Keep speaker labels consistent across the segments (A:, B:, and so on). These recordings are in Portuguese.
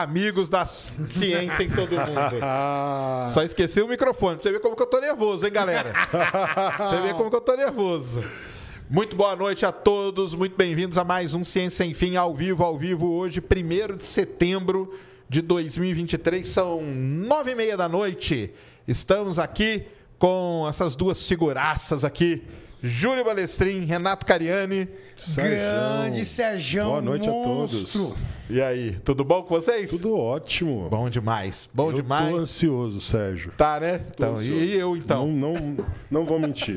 A: amigos da ciência em todo mundo. Só esqueci o microfone. Pra você ver como que eu tô nervoso, hein, galera? Pra você ver como que eu tô nervoso. Muito boa noite a todos, muito bem-vindos a mais um Ciência Sem Fim ao vivo, ao vivo hoje, 1 de setembro de 2023, são nove e meia da noite. Estamos aqui com essas duas figuraças aqui, Júlio Balestrin, Renato Cariani.
B: Grande Sérgio.
C: Boa noite
B: monstro.
C: a todos.
A: E aí, tudo bom com vocês?
C: Tudo ótimo.
A: Bom demais, bom
C: eu
A: demais.
C: Tô ansioso, Sérgio.
A: Tá, né? Então,
C: ansioso.
A: e eu então?
C: Não, não, não vou mentir.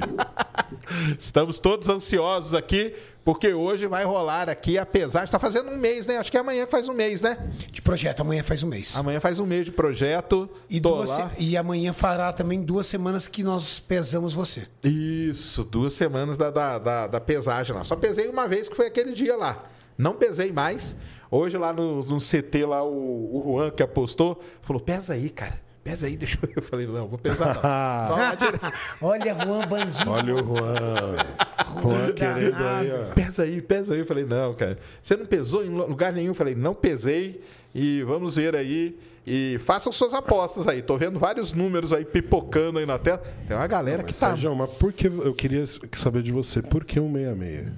A: Estamos todos ansiosos aqui, porque hoje vai rolar aqui, apesar de estar fazendo um mês, né? Acho que é amanhã que faz um mês, né?
B: De projeto, amanhã faz um mês.
A: Amanhã faz um mês de projeto.
B: E, duas e amanhã fará também duas semanas que nós pesamos você.
A: Isso, duas semanas da, da, da, da pesagem lá. Só pesei uma vez, que foi aquele dia lá. Não pesei mais. Hoje lá no, no CT, lá, o, o Juan que apostou, falou: pesa aí, cara. Pesa aí, deixa eu. Eu falei, não, vou pesar não.
B: Olha, Juan Bandido.
C: Olha o Juan. Juan querendo aí, ó.
A: Pesa aí, pesa aí. Eu falei, não, cara. Você não pesou em lugar nenhum? Eu falei, não pesei. E vamos ver aí. E façam suas apostas aí. Tô vendo vários números aí pipocando aí na tela. Tem uma galera que
C: Mas,
A: tá.
C: Sérgio, mas por que eu queria saber de você? Por que um 66?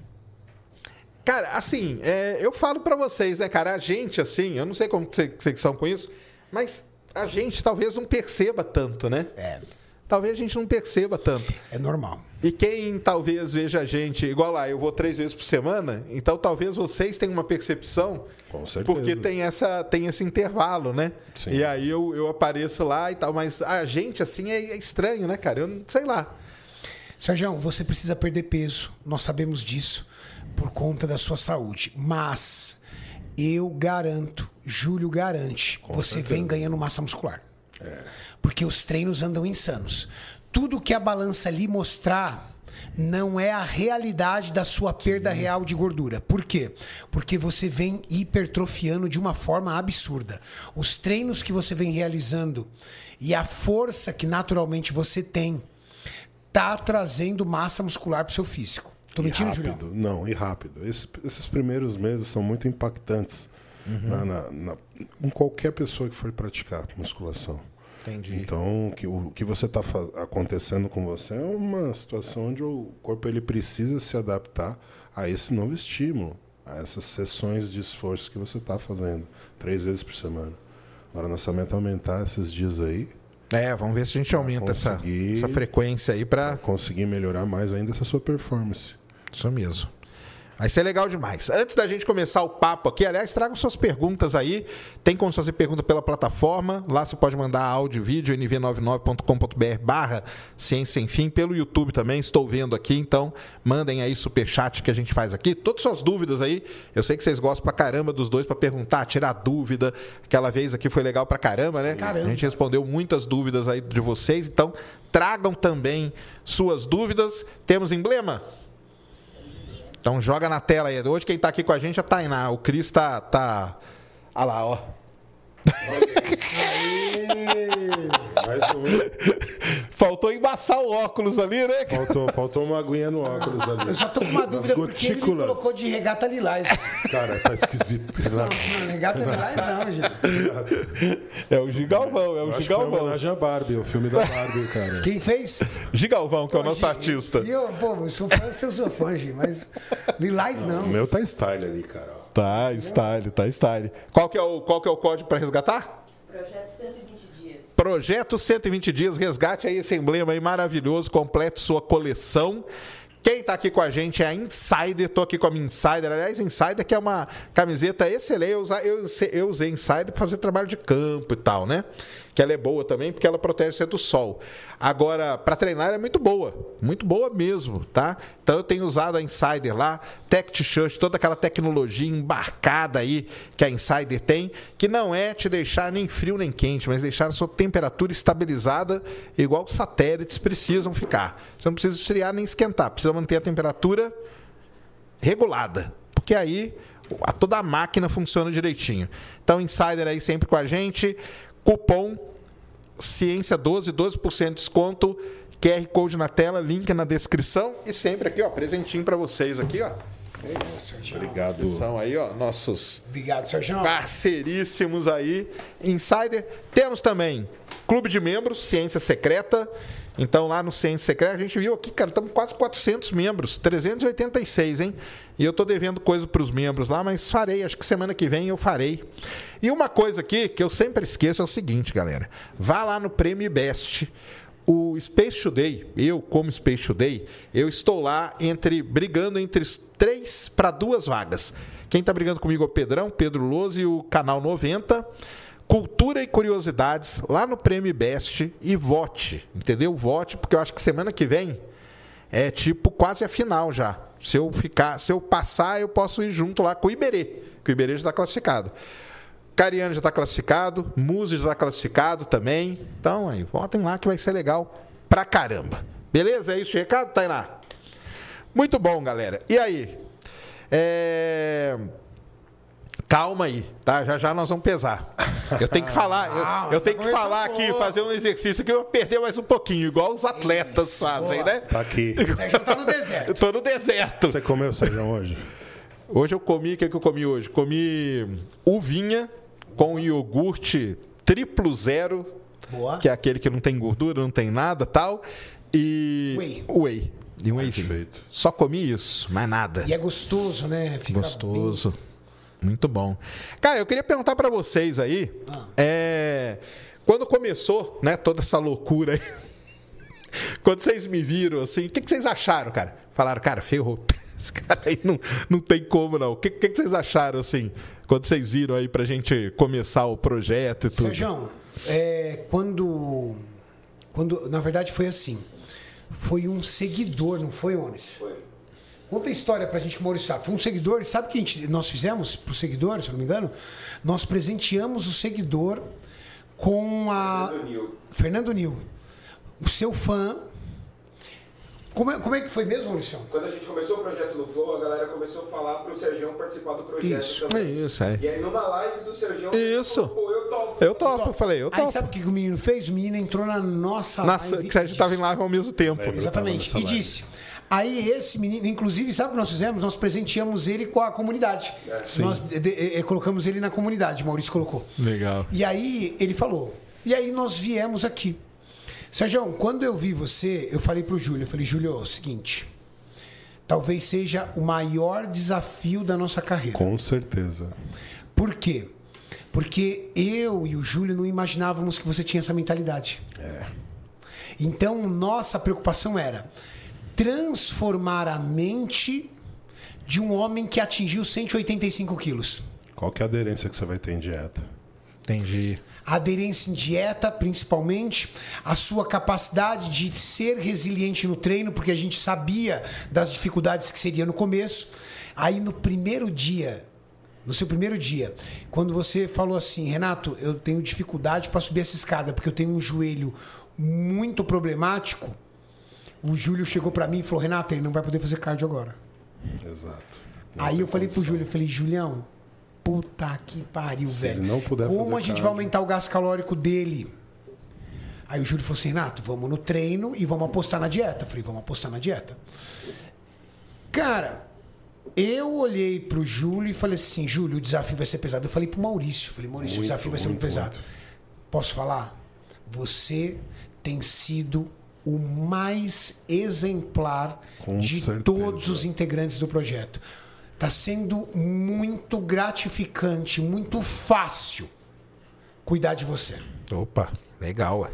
A: Cara, assim, é, eu falo pra vocês, né, cara? A gente, assim, eu não sei como que vocês são com isso, mas a gente talvez não perceba tanto, né?
B: É,
A: Talvez a gente não perceba tanto.
B: é normal.
A: E quem talvez veja a gente, igual lá, eu vou três vezes por semana, então talvez vocês tenham uma percepção,
C: Com certeza.
A: porque tem, essa, tem esse intervalo, né?
C: Sim.
A: E aí eu, eu apareço lá e tal, mas a gente, assim, é, é estranho, né, cara? Eu não sei lá.
B: Sérgio, você precisa perder peso. Nós sabemos disso por conta da sua saúde. Mas eu garanto, Júlio garante, você vem ganhando massa muscular. Porque os treinos andam insanos. Tudo que a balança ali mostrar não é a realidade da sua perda real de gordura. Por quê? Porque você vem hipertrofiando de uma forma absurda. Os treinos que você vem realizando e a força que naturalmente você tem tá trazendo massa muscular pro seu físico. Tô
C: E
B: mentindo, Julião?
C: rápido. Não, e rápido. Esse- esses primeiros meses são muito impactantes
A: Uhum.
C: na, na- na- em qualquer pessoa que for praticar musculação.
A: Entendi.
C: Então, o que, o que você está acontecendo com você é uma situação onde o corpo ele precisa se adaptar a esse novo estímulo, a essas sessões de esforço que você está fazendo, três vezes por semana. Agora, nossa meta é aumentar esses dias aí,
A: É, vamos ver se a gente aumenta essa, essa frequência aí
C: para conseguir melhorar mais ainda essa sua performance.
A: Isso mesmo. Vai ser legal demais. Antes da gente começar o papo aqui, aliás, tragam suas perguntas aí. Tem como fazer pergunta pela plataforma. Lá você pode mandar áudio e vídeo, nv99.com.br barra Ciência Sem Fim. Pelo YouTube também, estou vendo aqui. Então, mandem aí superchat que a gente faz aqui. Todas suas dúvidas aí. Eu sei que vocês gostam pra caramba dos dois pra perguntar, tirar dúvida. Aquela vez aqui foi legal pra caramba, né?
B: Caramba.
A: A gente respondeu muitas dúvidas aí de vocês. Então, tragam também suas dúvidas. Temos emblema? Então joga na tela aí. Hoje quem tá aqui com a gente é a Tainá. O Cris tá. tá... Olha lá, ó.
C: Mais um.
A: Faltou embaçar o óculos ali, né?
C: faltou, faltou uma aguinha no óculos ali.
B: Eu só tô com uma dúvida porque ele colocou de regata lilás.
C: Cara, tá esquisito. Renato.
B: Não, regata lilás não, gente.
A: É o Gigalvão, é o
C: Eu acho
A: Gigalvão.
C: homenagem a Barbie, o filme da Barbie, cara.
B: Quem fez?
A: Gigalvão, que é o nosso artista.
B: E eu, pô, eu sou fã, eu sou fã, gente, mas lilás
C: O
B: não.
C: meu tá style ali, cara.
A: Tá, style, tá style. Qual que é o, qual que é o código para resgatar?
D: Projeto 120 dias.
A: Projeto 120 dias, resgate aí esse emblema aí maravilhoso, complete sua coleção. Quem tá aqui com a gente é a Insider, tô aqui com a minha Insider. Aliás, Insider que é uma camiseta excelente. Eu usei Insider para fazer trabalho de campo e tal, né? Que ela é boa também porque ela protege você do sol. Agora, para treinar é muito boa, muito boa mesmo, tá? Então eu tenho usado a Insider lá, Tech T-shirt, toda aquela tecnologia embarcada aí que a Insider tem, que não é te deixar nem frio nem quente, mas deixar a sua temperatura estabilizada, igual os satélites precisam ficar. Você não precisa esfriar nem esquentar, precisa manter a temperatura regulada, porque aí a, toda a máquina funciona direitinho. Então, Insider aí sempre com a gente, cupom Ciência 12, 12% de desconto, QR Code na tela, link na descrição e sempre aqui, ó, presentinho para vocês aqui, ó.
B: Sérgio.
C: Obrigado.
A: São aí, ó, nossos
B: Obrigado, Sérgio.
A: parceiríssimos aí. Insider. Temos também Clube de Membros, Ciência Secreta. Então, lá no Ciência Secreta, a gente viu aqui, cara, estamos quase 400 membros, 386, hein? E eu tô devendo coisa para os membros lá, mas farei, acho que semana que vem eu farei. E uma coisa aqui que eu sempre esqueço é o seguinte, galera. Vá lá no Prêmio Best. O Space Today, eu como Space Today, eu estou lá entre brigando entre três para duas vagas. Quem está brigando comigo é o Pedrão, Pedro Loz e o Canal 90. Cultura e curiosidades lá no Prêmio Best e vote, entendeu? Vote, porque eu acho que semana que vem é tipo quase a final já. Se eu ficar, se eu passar, eu posso ir junto lá com o Iberê, que o Iberê já está classificado. Cariano já está classificado, Muzi já está classificado também. Então aí, votem lá que vai ser legal pra caramba. Beleza? É isso o recado, Tainá? Muito bom, galera. E aí? É... Calma aí, tá? Já já nós vamos pesar. Eu tenho que falar, eu, eu tenho que falar aqui, fazer um exercício que eu vou perder mais um pouquinho, igual os atletas
B: Isso,
A: fazem,
B: boa.
A: né?
C: Tá aqui.
B: Sérgio tá no
A: Eu
B: deserto.
A: tô no deserto.
C: Você comeu, Sérgio, hoje?
A: Hoje eu comi, o que, é que eu comi hoje? Comi uvinha com iogurte triplo zero,
B: Boa.
A: que é aquele que não tem gordura, não tem nada tal. E.
B: Whey.
A: Whey. E um wheyzinho.
C: Perfeito.
A: Só comi isso, mais nada.
B: E é gostoso, né? Fica
A: Gostoso. Muito bom. Cara, eu queria perguntar pra vocês aí,
B: Ah.
A: é, quando começou, né, toda essa loucura aí, quando vocês me viram assim, o que, que vocês acharam, cara? Falaram, cara, ferrou. Esse cara aí não, não tem como, não. O que, que, que vocês acharam, assim, quando vocês viram aí pra gente começar o projeto e tudo?
B: Sérgio, é, quando, quando. Na verdade, foi assim. Foi um seguidor, não foi, Onis? Foi. Conta a história pra gente que o Maurício sabe. Foi um seguidor, sabe o que a gente, nós fizemos pro seguidor, se eu não me engano? Nós presenteamos o seguidor com a.
E: Fernando Nil.
B: Fernando Nil. O seu fã. Como é, como é que foi mesmo, Maurício?
E: Quando a gente começou o projeto no Flow, a galera começou a falar pro Sergião participar do projeto
B: Isso.
E: também.
A: Isso, é.
E: E aí numa live do Sergião,
A: Isso.
E: falou, pô, eu topo.
A: Eu topo, eu falei, eu
B: Aí
A: topo.
B: sabe o que o menino fez? O menino entrou na nossa
A: Nossa,
B: live.
A: que a gente tava em live ao mesmo tempo.
C: Lembro.
B: Exatamente. E disse. Aí esse menino, inclusive, sabe o que nós fizemos? Nós presenteamos ele com a comunidade. Nós de- de- eh, colocamos ele na comunidade, Maurício colocou.
A: Legal.
B: E aí ele falou. E aí nós viemos aqui. Sérgio, quando eu vi você, eu falei pro Júlio, eu falei, Júlio, é o seguinte. Talvez seja o maior desafio da nossa carreira.
C: Com certeza.
B: Por quê? Porque eu e o Júlio não imaginávamos que você tinha essa mentalidade. Então, nossa preocupação era transformar a mente de um homem que atingiu 185 quilos.
C: Qual que é a aderência que você vai ter em dieta?
A: Entendi.
B: A aderência em dieta, principalmente, a sua capacidade de ser resiliente no treino, porque a gente sabia das dificuldades que seria no começo. Aí no primeiro dia, no seu primeiro dia, quando você falou assim, Renato, eu tenho dificuldade para subir essa escada, porque eu tenho um joelho muito problemático. O Júlio chegou para mim e falou: Renato, ele não vai poder fazer cardio agora.
C: Exato. Não
B: Aí eu falei pro
C: condição.
B: Júlio, eu falei, Julião, puta que pariu,
C: Se
B: velho.
C: ele não puder
B: Como a gente
C: cardio.
B: vai aumentar o gasto calórico dele? Aí o Júlio falou assim, Renato, vamos no treino e vamos apostar na dieta. Eu falei, vamos apostar na dieta. Cara, eu olhei pro Júlio e falei assim, Júlio, o desafio vai ser pesado. Eu falei pro Maurício, falei, Maurício, o
C: Muito,
B: desafio vai ser muito
C: muito,
B: pesado. Posso falar? Você tem sido o mais exemplar
C: Com
B: de
C: certeza.
B: todos os integrantes do projeto. Está sendo muito gratificante, muito fácil cuidar de você.
A: Opa, legal, ué.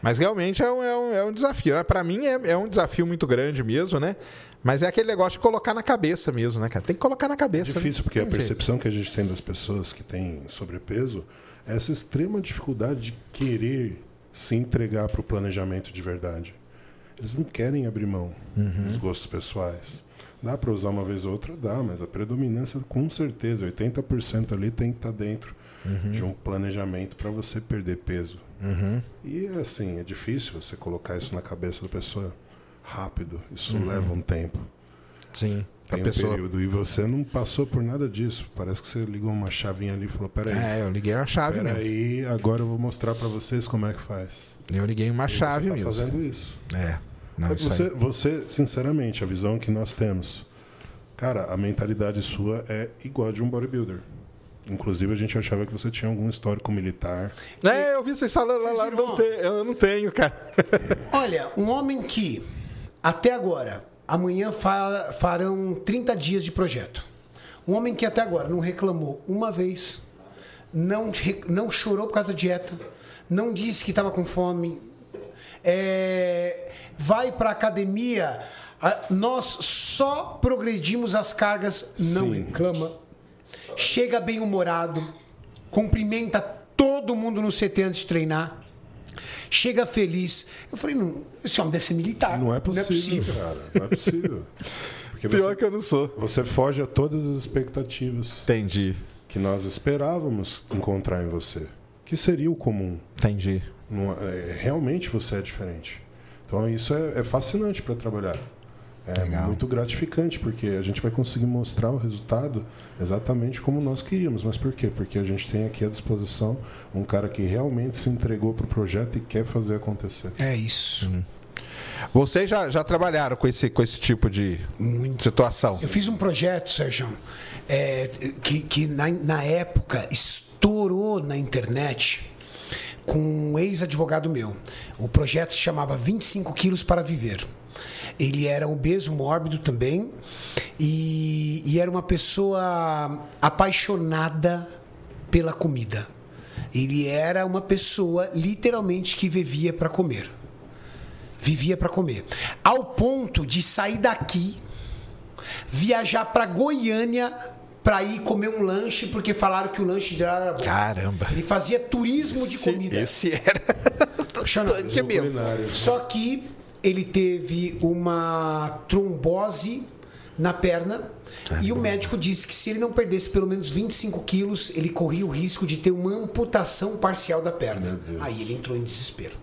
A: Mas realmente é um, é um, é um desafio. Né? Para mim é, é um desafio muito grande mesmo, né? Mas é aquele negócio de colocar na cabeça mesmo, né, cara? Tem que colocar na
C: É
A: cabeça.
C: difícil,
A: né?
C: porque a
A: Tem jeito.
C: percepção que a gente tem das pessoas que têm sobrepeso é essa extrema dificuldade de querer se entregar para o planejamento de verdade. Eles não querem abrir mão
A: Uhum.
C: dos gostos pessoais. Dá para usar uma vez ou outra? Dá, mas a predominância, com certeza, 80% ali tem que estar dentro
A: Uhum.
C: de um planejamento para você perder peso. E assim, é difícil você colocar isso na cabeça da pessoa rápido. Isso leva um tempo.
A: Sim. A
C: Tem um
A: pessoa.
C: período. E você não passou por nada disso. Parece que você ligou uma chavinha ali e falou: peraí,
A: É, eu liguei uma chave mesmo.
C: peraí, agora eu vou mostrar pra vocês como é que faz.
A: Eu liguei uma chave
C: você tá
A: mesmo.
C: fazendo isso.
A: É. Não, isso
C: você,
A: aí.
C: você, sinceramente, a visão que nós temos Cara, a mentalidade sua é igual a de um bodybuilder. Inclusive, a gente achava que você tinha algum histórico militar.
A: É, eu vi vocês falando lá, lá
B: viram?
A: não tem, eu não tenho, cara.
B: Olha, um homem que até agora, amanhã fa- farão 30 dias de projeto. Um homem que até agora não reclamou uma vez, não, não chorou por causa da dieta, não disse que estava com fome, é, vai para academia. Nós só progredimos as cargas, não
C: Sim.
B: reclama, chega bem humorado, cumprimenta todo mundo no CT antes de treinar, chega feliz. Eu falei, não, esse homem deve ser militar.
C: Não é possível, cara. Não é possível. Porque
A: Pior
C: você,
A: que eu não sou.
C: você foge a todas as expectativas
A: Entendi,
C: que nós esperávamos encontrar em você. Que seria o comum.
A: entendi.
C: Não é- realmente você é diferente. Então isso é, é fascinante para trabalhar. É
A: Legal.
C: muito gratificante, porque a gente vai conseguir mostrar o resultado exatamente como nós queríamos. Mas por quê? Porque a gente tem aqui à disposição um cara que realmente se entregou para o projeto e quer fazer acontecer.
B: É isso.
A: Vocês já, já trabalharam com esse, com esse tipo de situação?
B: Eu fiz um projeto, Sérgio, é, que, que na, na época estourou na internet com um ex-advogado meu. O projeto se chamava 25 quilos para viver. Ele era obeso, mórbido também, e, e era uma pessoa apaixonada pela comida. Ele era uma pessoa literalmente que vivia para comer. Vivia para comer. Ao ponto de sair daqui viajar para Goiânia para ir comer um lanche porque falaram que o lanche de lá era bom.
A: Caramba.
B: Ele fazia turismo de
A: Esse,
B: comida.
A: esse era.
B: Xana,
A: que mesmo.
C: Culinário.
B: Só que ele teve uma trombose na perna e o médico disse que se ele não perdesse pelo menos 25 quilos, ele corria o risco de ter uma amputação parcial da perna. Aí ele entrou em desespero.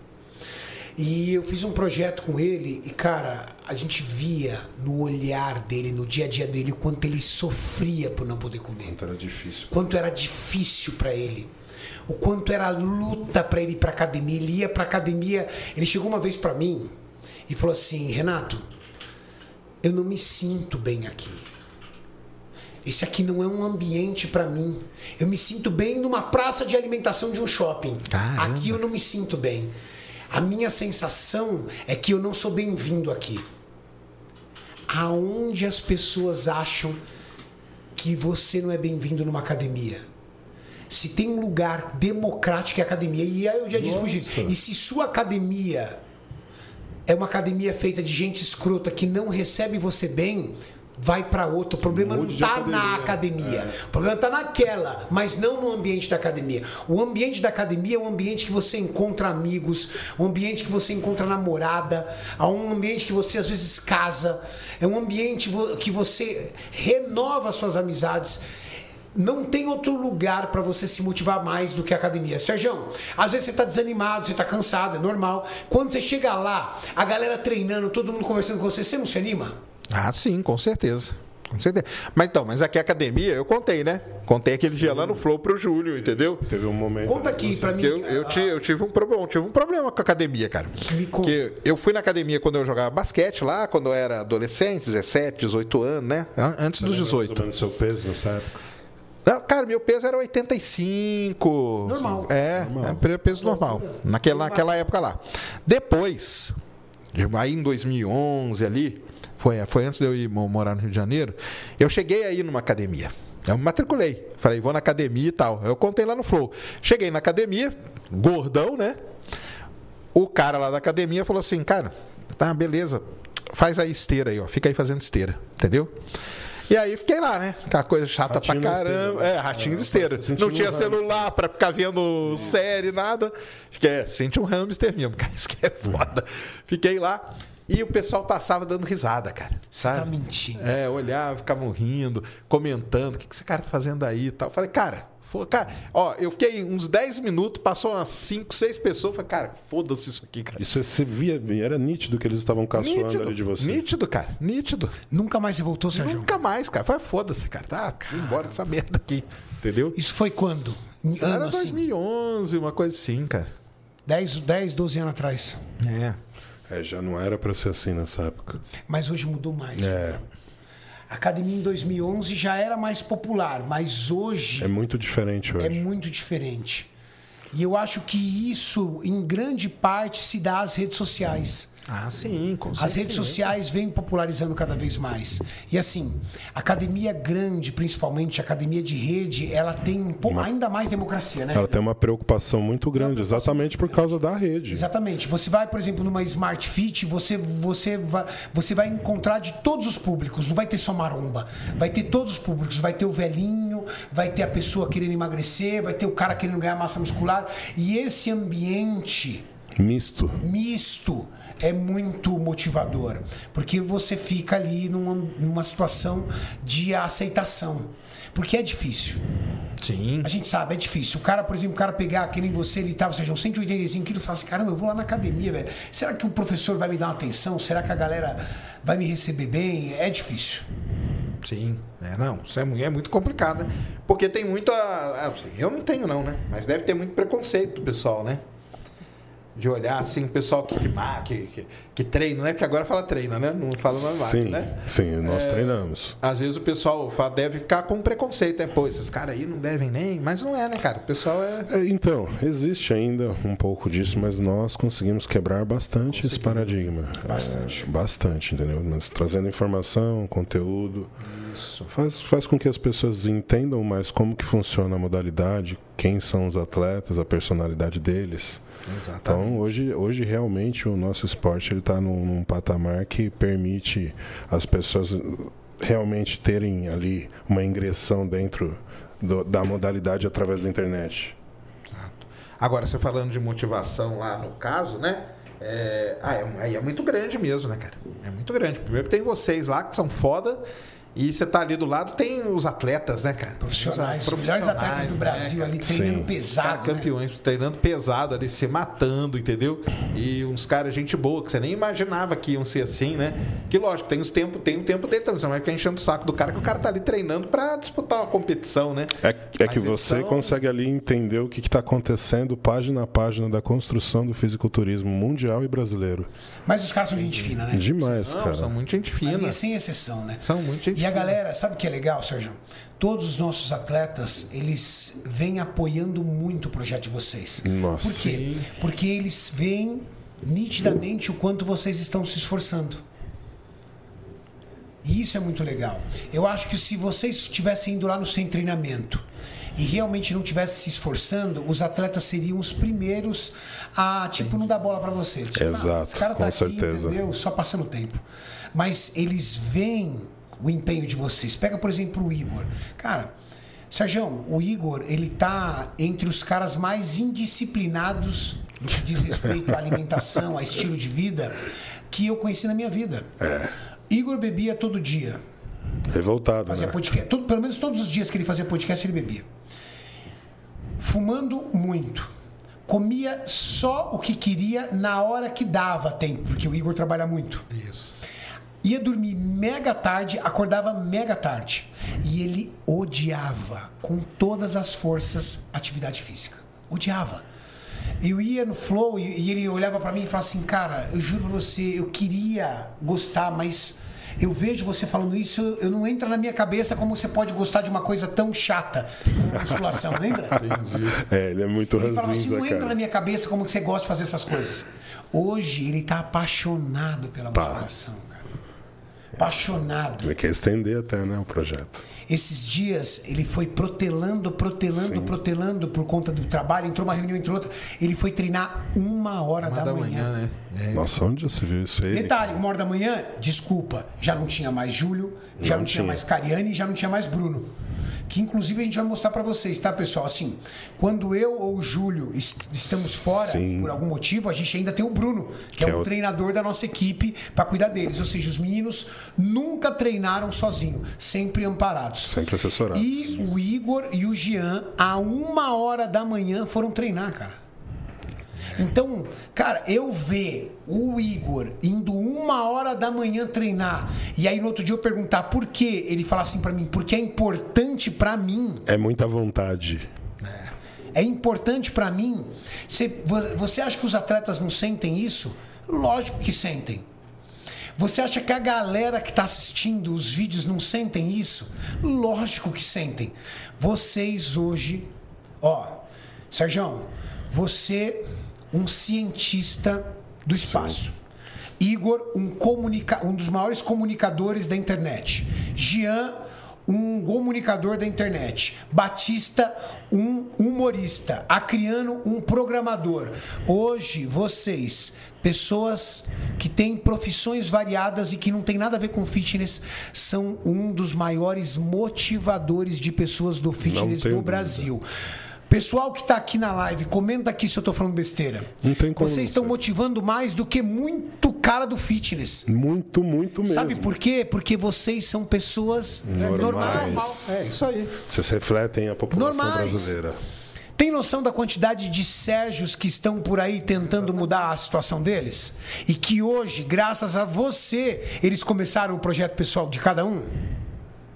B: E eu fiz um projeto com ele e, cara, a gente via no olhar dele, no dia a dia dele, o quanto ele sofria por não poder comer
C: Então era difícil.
B: quanto era difícil para ele. O quanto era luta para ele ir para academia. Ele ia para academia. Ele chegou uma vez para mim e falou assim: Renato, eu não me sinto bem aqui. Esse aqui não é um ambiente para mim. Eu me sinto bem numa praça de alimentação de um shopping.
A: Caramba.
B: Aqui eu não me sinto bem. A minha sensação é que eu não sou bem-vindo aqui. Aonde as pessoas acham que você não é bem-vindo numa academia? Se tem um lugar democrático é academia. E aí eu já disse e se sua academia é uma academia feita de gente escrota que não recebe você bem, vai para outra. O problema
C: Mude
B: não
C: de
B: tá na
C: academia.
B: academia. O problema tá naquela, mas não no ambiente da academia. O ambiente da academia é um ambiente que você encontra amigos, um ambiente que você encontra namorada, é um ambiente que você às vezes casa, é um ambiente que você renova suas amizades. Não tem outro lugar para você se motivar mais do que a academia. Sérgio, às vezes você está desanimado, você está cansado, é normal. Quando você chega lá, a galera treinando, todo mundo conversando com você, você não se anima?
A: Ah, sim, com certeza. Com certeza. Mas então, mas aqui a academia, eu contei, né? Contei aquele dia lá no Flow pro Júlio, entendeu?
C: Teve um momento.
B: Conta aqui para mim.
A: Que eu, eu, ti- eu tive um problema, tive um problema com a academia, cara.
B: Me conta.
A: Que eu fui na academia quando eu jogava basquete lá, quando eu era adolescente, 17, 18 anos, né? An- Antes dos
C: Mais ou
A: 18.
C: menos seu peso nessa época.
A: Cara, meu peso era 85.
B: Normal.
A: É,
C: Normal.
A: é peso normal. Naquela, naquela época lá. Depois, aí em 2011 ali, foi, foi antes de eu ir mo- morar no Rio de Janeiro, eu cheguei aí numa academia. Eu me matriculei. Falei, vou na academia e tal. Eu contei lá no Flow. Cheguei na academia, gordão, né? O cara lá da academia falou assim, cara, tá, beleza, faz aí esteira aí, ó. Fica aí fazendo esteira, entendeu? E aí fiquei lá, né? Aquela coisa chata
C: Ratinho
A: pra caramba.
C: esteira, né?
A: É, ratinho de
C: É,
A: esteira.
C: se sentiu
A: Não tinha
C: um
A: celular pra ficar vendo série, nada. Fiquei, é, sente um hamster mesmo, cara. Isso que é foda. Fiquei lá. E o pessoal passava dando risada, cara. Sabe?
B: tá mentindo.
A: É, olhava, ficavam rindo, comentando, o que, que esse cara tá fazendo aí e tal. Falei, cara, fo- cara, ó, eu fiquei uns 10 minutos, passou umas 5, 6 pessoas, falei, cara, foda-se isso aqui, cara.
C: E você, você via, era nítido que eles estavam caçoando ali de você.
A: nítido, cara, nítido.
B: Nunca mais você voltou, Sérgio?
A: Nunca mais, cara. Foi foda-se, cara. Tá, vou embora dessa merda aqui. Entendeu?
B: Isso foi quando? Em
A: Isso era
B: ano, assim?
A: 2011, uma coisa assim, cara.
B: 10, 10, 12 anos atrás.
A: É.
C: É, já não era pra ser assim nessa época.
B: Mas hoje mudou mais.
C: É.
B: A academia em 2011 já era mais popular, mas hoje
C: É muito diferente hoje.
B: é muito diferente. E eu acho que isso, em grande parte, se dá às redes sociais.
A: Ah, sim, com
B: As
A: certeza.
B: redes sociais vêm popularizando cada vez mais. E assim, academia grande, principalmente academia de rede, ela tem um pouco, ainda mais democracia, né?
C: Ela tem uma preocupação muito grande, exatamente por causa da rede.
B: Exatamente. Você vai, por exemplo, numa Smart Fit, você, você, vai, você vai encontrar de todos os públicos. Não vai ter só maromba. Vai ter todos os públicos. Vai ter o velhinho, vai ter a pessoa querendo emagrecer, vai ter o cara querendo ganhar massa muscular. E esse ambiente
C: Misto.
B: misto é muito motivador, porque você fica ali numa, numa situação de aceitação. Porque é difícil.
A: Sim.
B: A gente sabe, é difícil. O cara, por exemplo, o cara pegar, que nem você, ele tava, seja, uns 185 quilos, e fala assim, caramba, eu vou lá na academia, velho. Será que o professor vai me dar uma atenção? Será que a galera vai me receber bem? É difícil.
A: Sim, é, não, isso é, mu- é muito complicado, né? Porque tem muito. a- eu não tenho, não, né? Mas deve ter muito preconceito do pessoal, né? De olhar assim, o pessoal que, que, que, que, treina, não é que agora fala treina, né? Não fala mais
C: Sim,
A: né?
C: sim, nós
A: É,
C: treinamos.
A: Às vezes o pessoal fa- deve ficar com preconceito, né? Pô, esses caras aí não devem nem. Mas não é, né, cara? O pessoal é.
C: É, Então, existe ainda um pouco disso, mas nós conseguimos quebrar bastante esse paradigma. Bastante. bastante, entendeu? Nós trazendo informação, conteúdo.
A: Isso.
C: Faz, faz com que as pessoas entendam mais como que funciona a modalidade, quem são os atletas, a personalidade deles.
A: Exatamente.
C: Então, hoje, hoje realmente o nosso esporte está num, num patamar que permite as pessoas realmente terem ali uma ingressão dentro do- da modalidade através da internet.
A: Agora, você falando de motivação lá no caso, né? É, ah, é, aí é muito grande mesmo, né, cara? É muito grande. Primeiro tem vocês lá que são foda. E você tá ali do lado, tem os atletas, né, cara?
B: Profissionais,
A: Os
B: os melhores atletas do
A: né,
B: Brasil
A: cara?
B: ali treinando
C: Sim.
A: Os caras
B: pesado. né?
A: campeões, treinando pesado ali, se matando, entendeu? E uns caras, gente boa, que você nem imaginava que iam ser assim, né? Que lógico, tem os tempo, tem o tempo dele também, você não vai ficar enchendo o saco do cara, que o cara tá ali treinando pra disputar uma competição, né?
C: É, é que você
A: são-
C: consegue ali entender o que está acontecendo página a página da construção do fisiculturismo mundial e brasileiro.
B: Mas os caras são gente fina, né?
C: Demais,
A: Não,
C: cara.
A: são muito gente fina.
B: Ali é sem exceção, né?
A: São muito gente
B: E a galera, sabe o que é legal, Sérgio? Todos os nossos atletas, eles vêm apoiando muito o projeto de vocês.
C: Nossa.
B: Por quê? Porque eles veem nitidamente o quanto vocês estão se esforçando. E isso é muito legal. Eu acho que se vocês estivessem indo lá no sem treinamento e realmente não estivessem se esforçando, os atletas seriam os primeiros a, tipo, não dar bola pra você. Tipo, ah,
C: Exato,
B: esse cara tá
C: com
B: aqui,
C: certeza.
B: entendeu? Só passando tempo. Mas eles veem o empenho de vocês. Pega, por exemplo, o Igor. Cara, Sérgio, o Igor, ele tá entre os caras mais indisciplinados no que diz respeito à alimentação, a estilo de vida, que eu conheci na minha vida. Igor bebia todo dia.
C: Revoltado,
B: Fazia
C: né?
B: podcast. todo- pelo menos todos os dias que ele fazia podcast, ele bebia. Fumando muito. Comia só o que queria na hora que dava tempo, porque o Igor trabalha muito.
A: Isso.
B: Ia dormir mega tarde, acordava mega tarde. E ele odiava com todas as forças atividade física. Odiava. Eu ia no flow e, ele olhava pra mim e falava assim: Cara, eu juro pra você, eu queria gostar, mas eu vejo você falando isso, eu, não entra na minha cabeça como você pode gostar de uma coisa tão chata como musculação, lembra?
C: É, ele é muito
B: Ele falava assim, não entra na
C: cara.
B: minha cabeça como você gosta de fazer essas coisas. Hoje ele tá apaixonado pela
C: Tá.
B: musculação. Apaixonado.
C: Ele quer estender até, né, o projeto.
B: Esses dias ele foi protelando, protelando,
C: Sim.
B: protelando por conta do trabalho, entrou uma reunião, entrou outra. Ele foi treinar uma hora
A: Uma
B: da,
A: da
B: manhã.
A: manhã, né? É.
C: Nossa, onde se viu isso aí?
B: Detalhe, uma hora da manhã, desculpa, já não tinha mais Júlio, já não,
C: Não
B: tinha
C: tinha.
B: mais Cariane, já não tinha mais Bruno. Que inclusive a gente vai mostrar pra vocês, tá, pessoal? Assim, quando eu ou o Júlio es- estamos fora,
C: Sim.
B: por algum motivo, a gente ainda tem o Bruno, que, é
C: Que
B: o
C: é o-
B: treinador da nossa equipe pra cuidar deles. Ou seja, os meninos nunca treinaram sozinho, sempre amparados.
C: Sempre assessorado.
B: E o Igor e o Jean, a uma hora da manhã, foram treinar, cara. Então, cara, eu ver o Igor indo uma hora da manhã treinar, e aí no outro dia eu perguntar por quê, ele falar assim pra mim, porque é importante pra mim.
C: É muita vontade.
B: É importante pra mim. Você, você acha que os atletas não sentem isso? Lógico que sentem. Você acha que a galera que está assistindo os vídeos não sentem isso? Lógico que sentem. Vocês hoje, ó, Sérgio, você, um cientista do espaço. Igor, um, comunica um dos maiores comunicadores da internet. Jean, um comunicador da internet. Batista, um humorista. Acriano, um programador. Hoje, vocês, pessoas que têm profissões variadas e que não tem nada a ver com fitness, são um dos maiores motivadores de pessoas do fitness do
C: dúvida.
B: Pessoal que está aqui na live, comenta aqui se eu estou falando besteira.
C: Não tem como
B: Vocês estão motivando mais do que muito cara do fitness.
C: Muito, muito mesmo.
B: Sabe por quê? Porque vocês são pessoas
C: Normais.
B: normais.
A: É isso aí.
C: Vocês refletem a população
B: Normais.
C: brasileira.
B: Tem noção da quantidade de Sérgios que estão por aí tentando mudar a situação deles? E que hoje, graças a você, eles começaram o projeto pessoal de cada um?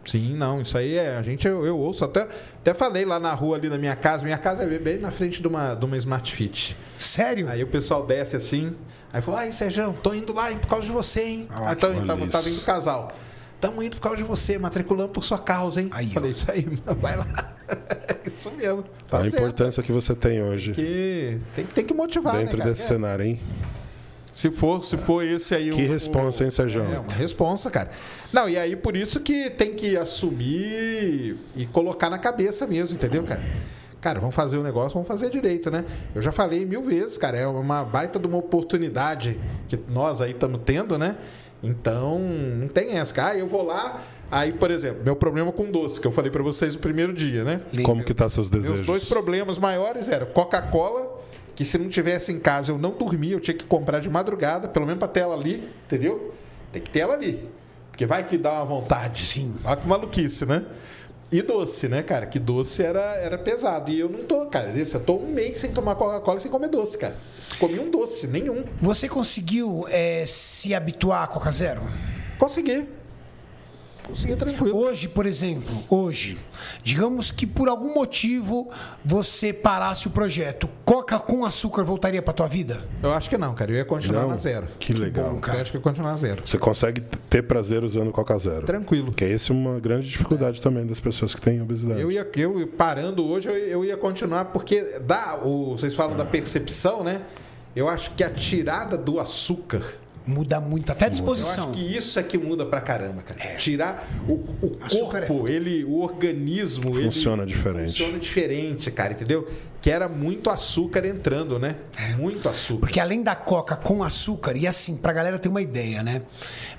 A: Sim, não, isso aí é. A gente, eu, eu ouço, até, até falei lá na rua ali na minha casa. Minha casa é bem na frente de uma, de uma Smart Fit.
B: Sério?
A: Aí o pessoal desce assim, aí falou: Ai, Sérgio, tô indo lá por causa de você, hein?
B: Ah,
A: aí tava,
C: olha
A: tava,
C: isso.
A: tava indo o casal. Tamo indo por causa de você, matriculando por sua causa, hein?
B: Aí, ó.
A: Falei, isso aí, vai lá. isso mesmo. Tá
C: a
A: certo.
C: importância que você tem hoje
A: Que tem, tem que motivar,
C: dentro
A: né,
C: desse cenário, hein?
A: Se for, se for esse aí
C: Que responsa, hein, Sérgio?
A: É, uma responsa, cara. Não, e aí por isso que tem que assumir e colocar na cabeça mesmo, entendeu, cara? Cara, vamos fazer o negócio, vamos fazer direito, né? Eu já falei mil vezes, cara, é uma baita de uma oportunidade que nós aí estamos tendo, né? Então, não tem essa. cara. Ah, eu vou lá, aí, por exemplo, meu problema com doce, que eu falei pra vocês no primeiro dia, né?
C: Como que tá seus desejos?
A: Meus dois problemas maiores eram Coca-Cola, que se não tivesse em casa eu não dormia, eu tinha que comprar de madrugada, pelo menos pra ter ela ali, entendeu? Tem que ter ela ali. Porque vai que dá uma vontade.
B: Sim.
A: Olha que maluquice, né? E doce, né, cara? Que doce era, era pesado. E eu não tô, cara. Eu tô um mês sem tomar Coca-Cola e sem comer doce, cara. Comi um doce, nenhum.
B: Você conseguiu é, se habituar à Coca Zero?
A: Consegui. Tranquilo.
B: Hoje, por exemplo, hoje, digamos que por algum motivo você parasse o projeto, Coca com açúcar voltaria para tua vida?
A: Eu acho que não, cara. Eu ia continuar
C: Não?
A: na zero.
C: Que legal.
B: bom,
A: Eu acho que ia continuar na zero.
C: Você consegue ter prazer usando Coca Zero.
A: Tranquilo.
C: Que essa é uma grande dificuldade também das pessoas que têm obesidade.
A: Eu ia, eu parando hoje, eu, eu ia continuar, porque dá, o, vocês falam da percepção, né? Eu acho que a tirada do açúcar,
B: Muda muito, até a
A: eu
B: disposição.
A: acho que isso é que muda pra caramba, cara. Tirar o, o
B: Açúcar é
A: corpo, ele, o organismo,
C: Funciona
A: ele
C: diferente.
A: Funciona diferente, cara, entendeu? Que era muito açúcar entrando, né? Muito açúcar.
B: Porque além da coca com açúcar, e assim, pra galera ter uma ideia, né?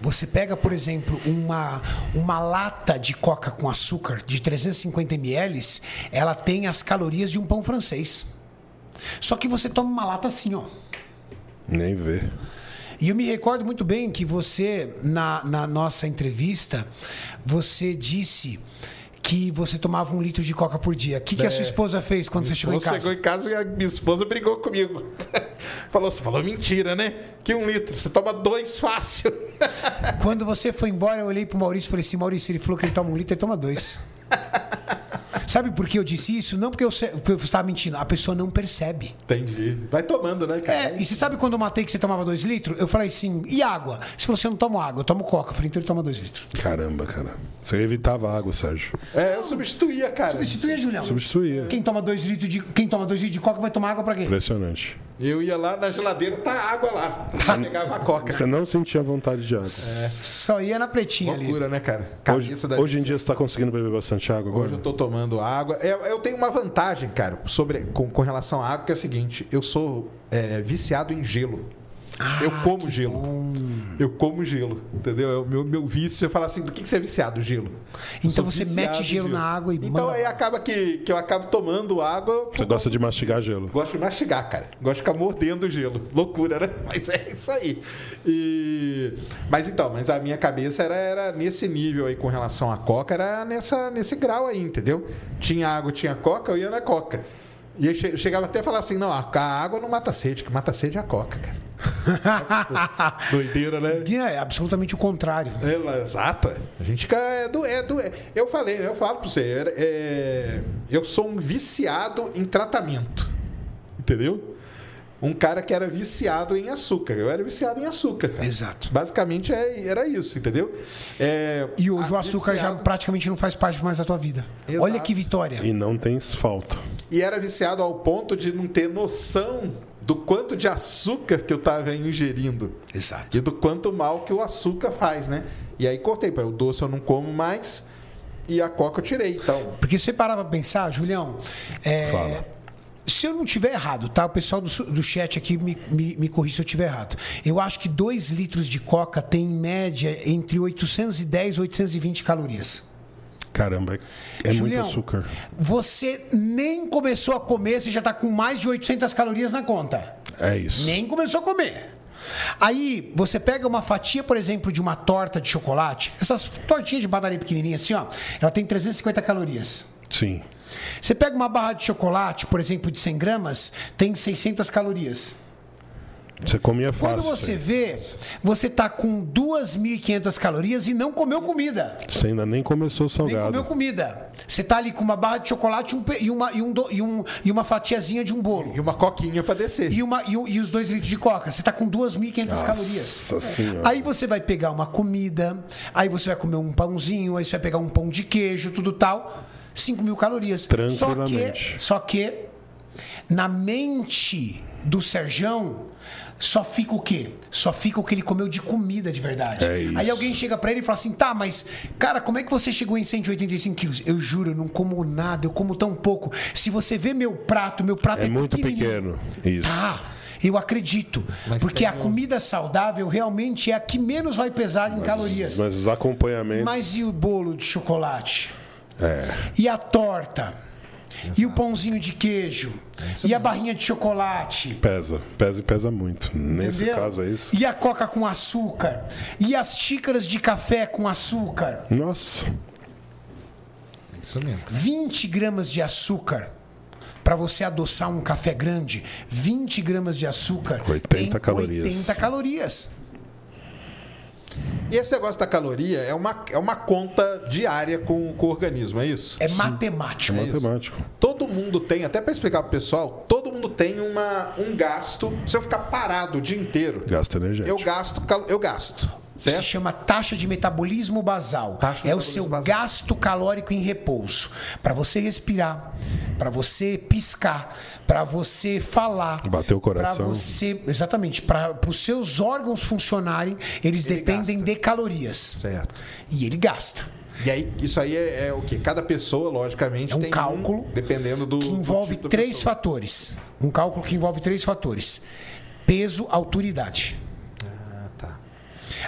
B: Você pega, por exemplo, uma, uma lata de coca com açúcar de 350 ml, ela tem as calorias de um pão francês. Só que você toma uma lata assim, ó.
C: Nem ver.
B: E eu me recordo muito bem que você, na, na nossa entrevista, você disse que você tomava um litro de coca por dia. O que, que a sua esposa fez quando você chegou em casa?
A: chegou em casa e a minha esposa brigou comigo. falou, você falou mentira, né? Que um litro, você toma dois fácil.
B: Quando você foi embora, eu olhei pro Maurício e falei assim: Maurício, ele falou que ele toma um litro, ele toma dois. Sabe por que eu disse isso? Não porque eu, se- porque eu estava mentindo, a pessoa não percebe.
A: Entendi. Vai tomando, né, cara?
B: É, e você sabe quando eu matei que você tomava dois litros? Eu falei assim, e água? Você falou assim, eu não tomo água, eu tomo coca. Eu falei, então ele toma dois litros.
C: Caramba, cara. Você evitava água, Sérgio.
A: É, eu substituía, cara.
B: Substituía, Julião.
C: Substituía.
B: Quem toma dois litros de, quem toma dois litros de coca vai tomar água pra quê?
C: Impressionante.
A: Eu ia lá na geladeira, tá água lá. Pegava a coca.
C: Você não sentia vontade de água.
B: Só ia na pretinha ali.
A: Loucura, né, cara?
C: Hoje,
A: Cabeça
C: hoje em dia você está conseguindo beber bastante água agora?
A: Hoje eu tô tomando água. Eu, eu tenho uma vantagem, cara, sobre, com, com relação à água, que é o seguinte: eu sou é, viciado em gelo. Eu como gelo. Eu como gelo, entendeu? É o meu, meu vício, eu falo assim, do que, que você é viciado? Gelo.
B: Então você mete
A: em
B: gelo na água e
A: Então
B: manda-
A: aí acaba que, que eu acabo tomando água.
C: Você gosta de mastigar gelo?
A: Gosto de mastigar, cara. Gosto de ficar mordendo o gelo. Loucura, né? Mas é isso aí. E... Mas então, mas a minha cabeça era, era nesse nível aí com relação à coca, era nessa, nesse grau aí, entendeu? Tinha água, tinha coca, eu ia na coca. E che- chegava até a falar assim: não, a água não mata sede, que mata sede é a coca, cara. Doideira, né?
B: É absolutamente o contrário.
A: Ela, exato. A gente fica. É do, é do, é- eu falei, eu falo pra você. é- é- eu sou um viciado em tratamento. Entendeu? Um cara que era viciado em açúcar. Eu era viciado em açúcar. Cara.
B: Exato.
A: Basicamente é- era isso, entendeu? É,
B: E hoje o açúcar já
A: viciado-
B: praticamente não faz parte mais da tua vida.
A: Exato.
B: Olha que vitória.
C: E não tem falta.
A: E era viciado ao ponto de não ter noção do quanto de açúcar que eu estava ingerindo.
B: Exato.
A: E do quanto mal que o açúcar faz, né? E aí cortei, para o doce eu não como mais e a coca eu tirei. Então,
B: Porque se você parar pra pensar, Julião, é,
C: Fala.
B: Se eu não tiver errado, tá? O pessoal do, do chat aqui me, me, me corrija se eu tiver errado. Eu acho que 2 litros de coca tem em média entre 810 e 820 calorias.
C: Caramba, é,
B: Julião,
C: muito açúcar.
B: Você nem começou a comer, você já tá com mais de 800 calorias na conta.
C: É isso.
B: Nem começou a comer. Aí, você pega uma fatia, por exemplo, de uma torta de chocolate, essas tortinhas de padaria pequenininha assim, ó, ela tem 350 calorias.
C: Sim.
B: Você pega uma barra de chocolate, por exemplo, de 100 gramas, tem 600 calorias.
C: Você comia fácil.
B: Quando você vê, você tá com 2.500 calorias e não comeu comida.
C: Você ainda nem começou o
B: Nem comeu
C: salgado.
B: comida. Você tá ali com uma barra de chocolate e um e uma, e um e um- e uma fatiazinha de um bolo.
A: e uma coquinha para descer.
B: E, uma, e, e os dois litros de coca. Você tá com 2.500 calorias.
C: Senhora.
B: Aí você vai pegar uma comida, aí você vai comer um pãozinho, aí você vai pegar um pão de queijo, tudo tal. 5 mil calorias. Só
C: Tranquilamente.
B: que, só que na mente do Serjão só fica o quê? Só fica o que ele comeu de comida de verdade.
C: É isso.
B: Aí alguém chega pra ele e fala assim: tá, mas, cara, como é que você chegou em 185 quilos? Eu juro, eu não como nada, eu como tão pouco. Se você vê meu prato, meu prato é,
C: É muito pequeno. Isso.
B: Tá, eu acredito. porque a comida saudável realmente é a que menos vai pesar em calorias.
C: Mas os acompanhamentos.
B: Mas e o bolo de chocolate?
C: É.
B: E a torta? E o pãozinho de queijo? e a barrinha de chocolate?
C: Pesa. Pesa e pesa muito. Nesse
B: Entendeu?
C: caso é isso.
B: E a coca com açúcar? E as xícaras de café com açúcar?
C: Nossa.
A: Isso mesmo.
B: 20 gramas de açúcar. Para você adoçar um café grande, 20 gramas de açúcar
C: 80
B: tem
C: calorias.
B: 80 calorias.
A: E esse negócio da caloria é uma, é uma conta diária com, com o organismo, é isso?
B: É matemático.
A: isso.
C: Matemático.
A: Todo mundo tem, até para explicar pro pessoal, todo mundo tem uma, um gasto. Se eu ficar parado o dia inteiro,
C: Gasto energético.
A: eu gasto, eu gasto.
B: Se
A: Certo?
B: chama taxa de metabolismo basal.
A: Taxa
B: é o
A: metabolismo
B: seu
A: basal.
B: gasto calórico em repouso. Para você respirar, para você piscar, para você falar,
C: Bater o coração.
B: Para você, exatamente, para os seus órgãos funcionarem, eles
A: Ele
B: dependem
A: gasta.
B: de calorias.
A: Certo.
B: E ele gasta.
A: E aí, isso aí é, é o quê? Cada pessoa, logicamente,
B: É um cálculo
A: dependendo do.
B: que
A: do
B: envolve
A: tipo da
B: três fatores. Um cálculo que envolve três fatores: peso, altura e idade.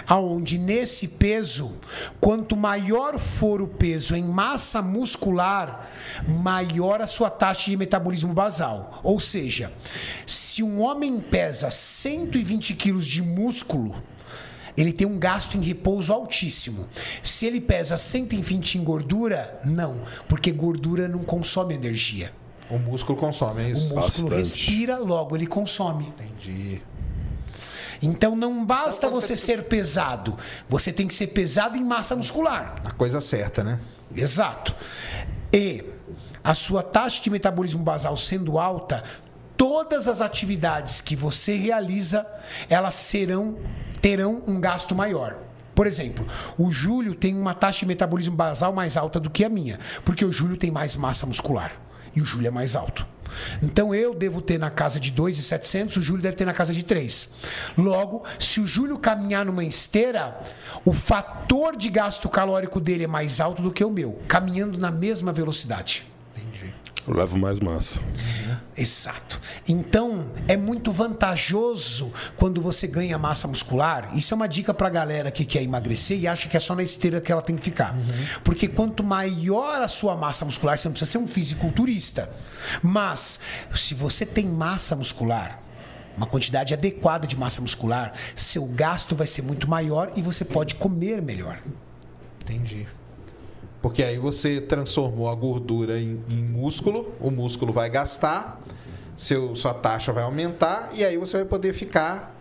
B: Aonde nesse peso, quanto maior for o peso em massa muscular, maior a sua taxa de metabolismo basal. Ou seja, se um homem pesa 120 quilos de músculo, ele tem um gasto em repouso altíssimo. Se ele pesa 120 em gordura, não, porque gordura não consome energia.
A: O músculo consome, é
B: O
A: isso?
B: músculo
C: Bastante.
B: respira, logo ele consome.
A: Entendi.
B: Então não basta
A: Então,
B: você
A: você-
B: ser pesado, você tem que ser pesado em massa muscular.
A: A coisa certa, né?
B: Exato. E a sua taxa de metabolismo basal sendo alta, todas as atividades que você realiza, elas serão terão um gasto maior. Por exemplo, o Júlio tem uma taxa de metabolismo basal mais alta do que a minha, porque o Júlio tem mais massa muscular e o Júlio é mais alto. Então eu devo ter na casa de 2,700, o Júlio deve ter na casa de 3. Logo, se o Júlio caminhar numa esteira, o fator de gasto calórico dele é mais alto do que o meu, caminhando na mesma velocidade.
C: Eu levo mais massa.
B: Exato. Então, é muito vantajoso quando você ganha massa muscular. Isso é uma dica pra galera que quer emagrecer e acha que é só na esteira que ela tem que ficar. Porque quanto maior a sua massa muscular, você não precisa ser um fisiculturista. Mas, se você tem massa muscular, uma quantidade adequada de massa muscular, seu gasto vai ser muito maior e você pode comer melhor.
A: Entendi. Porque aí você transformou a gordura em, em músculo, o músculo vai gastar, seu, sua taxa vai aumentar e aí você vai poder ficar.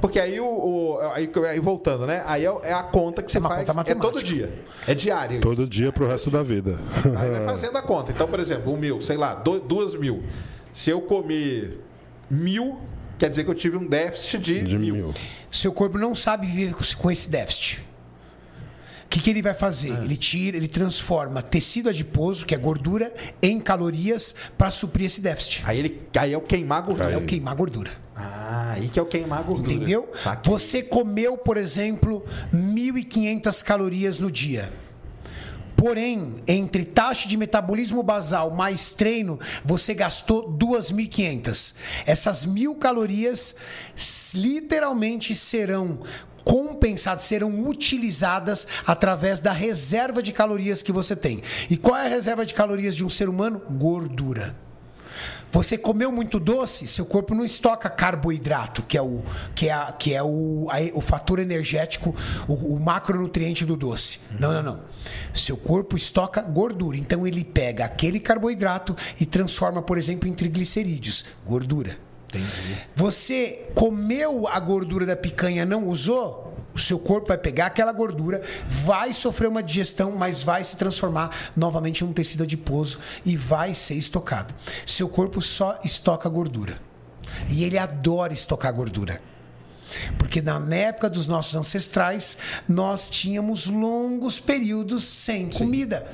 A: Porque aí o. o- aí, aí voltando, né? Aí é, é a conta que você
B: É uma
A: faz.
B: conta
A: É todo dia. É diário.
C: Todo dia pro resto da vida.
A: Aí vai fazendo a conta. Então, por exemplo, o meu, sei lá, do- duas mil. Se eu comer mil, quer dizer que eu tive um déficit de,
C: De
A: mil.
C: mil.
B: Seu corpo não sabe viver com esse déficit. O que, que ele vai fazer? Ele tira, ele transforma tecido adiposo, que é gordura, em calorias para suprir esse déficit.
A: Aí, ele, aí é o queimar gordura.
B: É o queimar gordura.
A: Ah, aí que é o queimar gordura.
B: Entendeu?
A: Saquei.
B: Você comeu, por exemplo, 1.500 calorias no dia. Porém, entre taxa de metabolismo basal mais treino, você gastou 2.500. Essas mil calorias literalmente serão compensadas, serão utilizadas através da reserva de calorias que você tem. E qual é a reserva de calorias de um ser humano? Gordura. Você comeu muito doce, seu corpo não estoca carboidrato, que é o, que é que é o, a- o fator energético, o, o macronutriente do doce. Não, não, não. Seu corpo estoca gordura. Então ele pega aquele carboidrato e transforma, por exemplo, em triglicerídeos, gordura. Você comeu a gordura da picanha, não usou? O seu corpo vai pegar aquela gordura, vai sofrer uma digestão, mas vai se transformar novamente em um tecido adiposo e vai ser estocado. Seu corpo só estoca gordura. E ele adora estocar gordura. Porque na época dos nossos ancestrais, nós tínhamos longos períodos sem comida.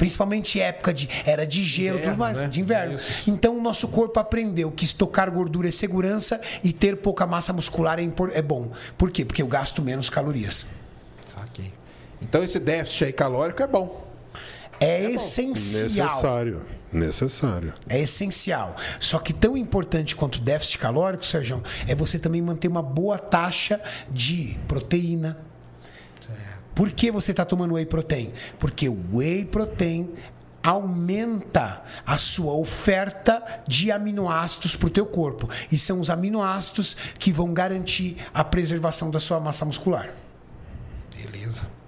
B: Principalmente época de era de gelo,
A: Inverno,
B: tudo mais,
A: né?
B: de inverno. Então o nosso corpo aprendeu que estocar gordura é segurança e ter pouca massa muscular é, é bom. Por quê? Porque eu gasto menos calorias.
A: Saquei. Então esse déficit aí calórico é bom.
B: É, essencial.
C: Necessário. Necessário.
B: É essencial. Só que tão importante quanto o déficit calórico, Sérgio, é você também manter uma boa taxa de proteína. Por que você está tomando whey protein? Porque o whey protein aumenta a sua oferta de aminoácidos para o teu corpo. E são os aminoácidos que vão garantir a preservação da sua massa muscular.
A: Beleza.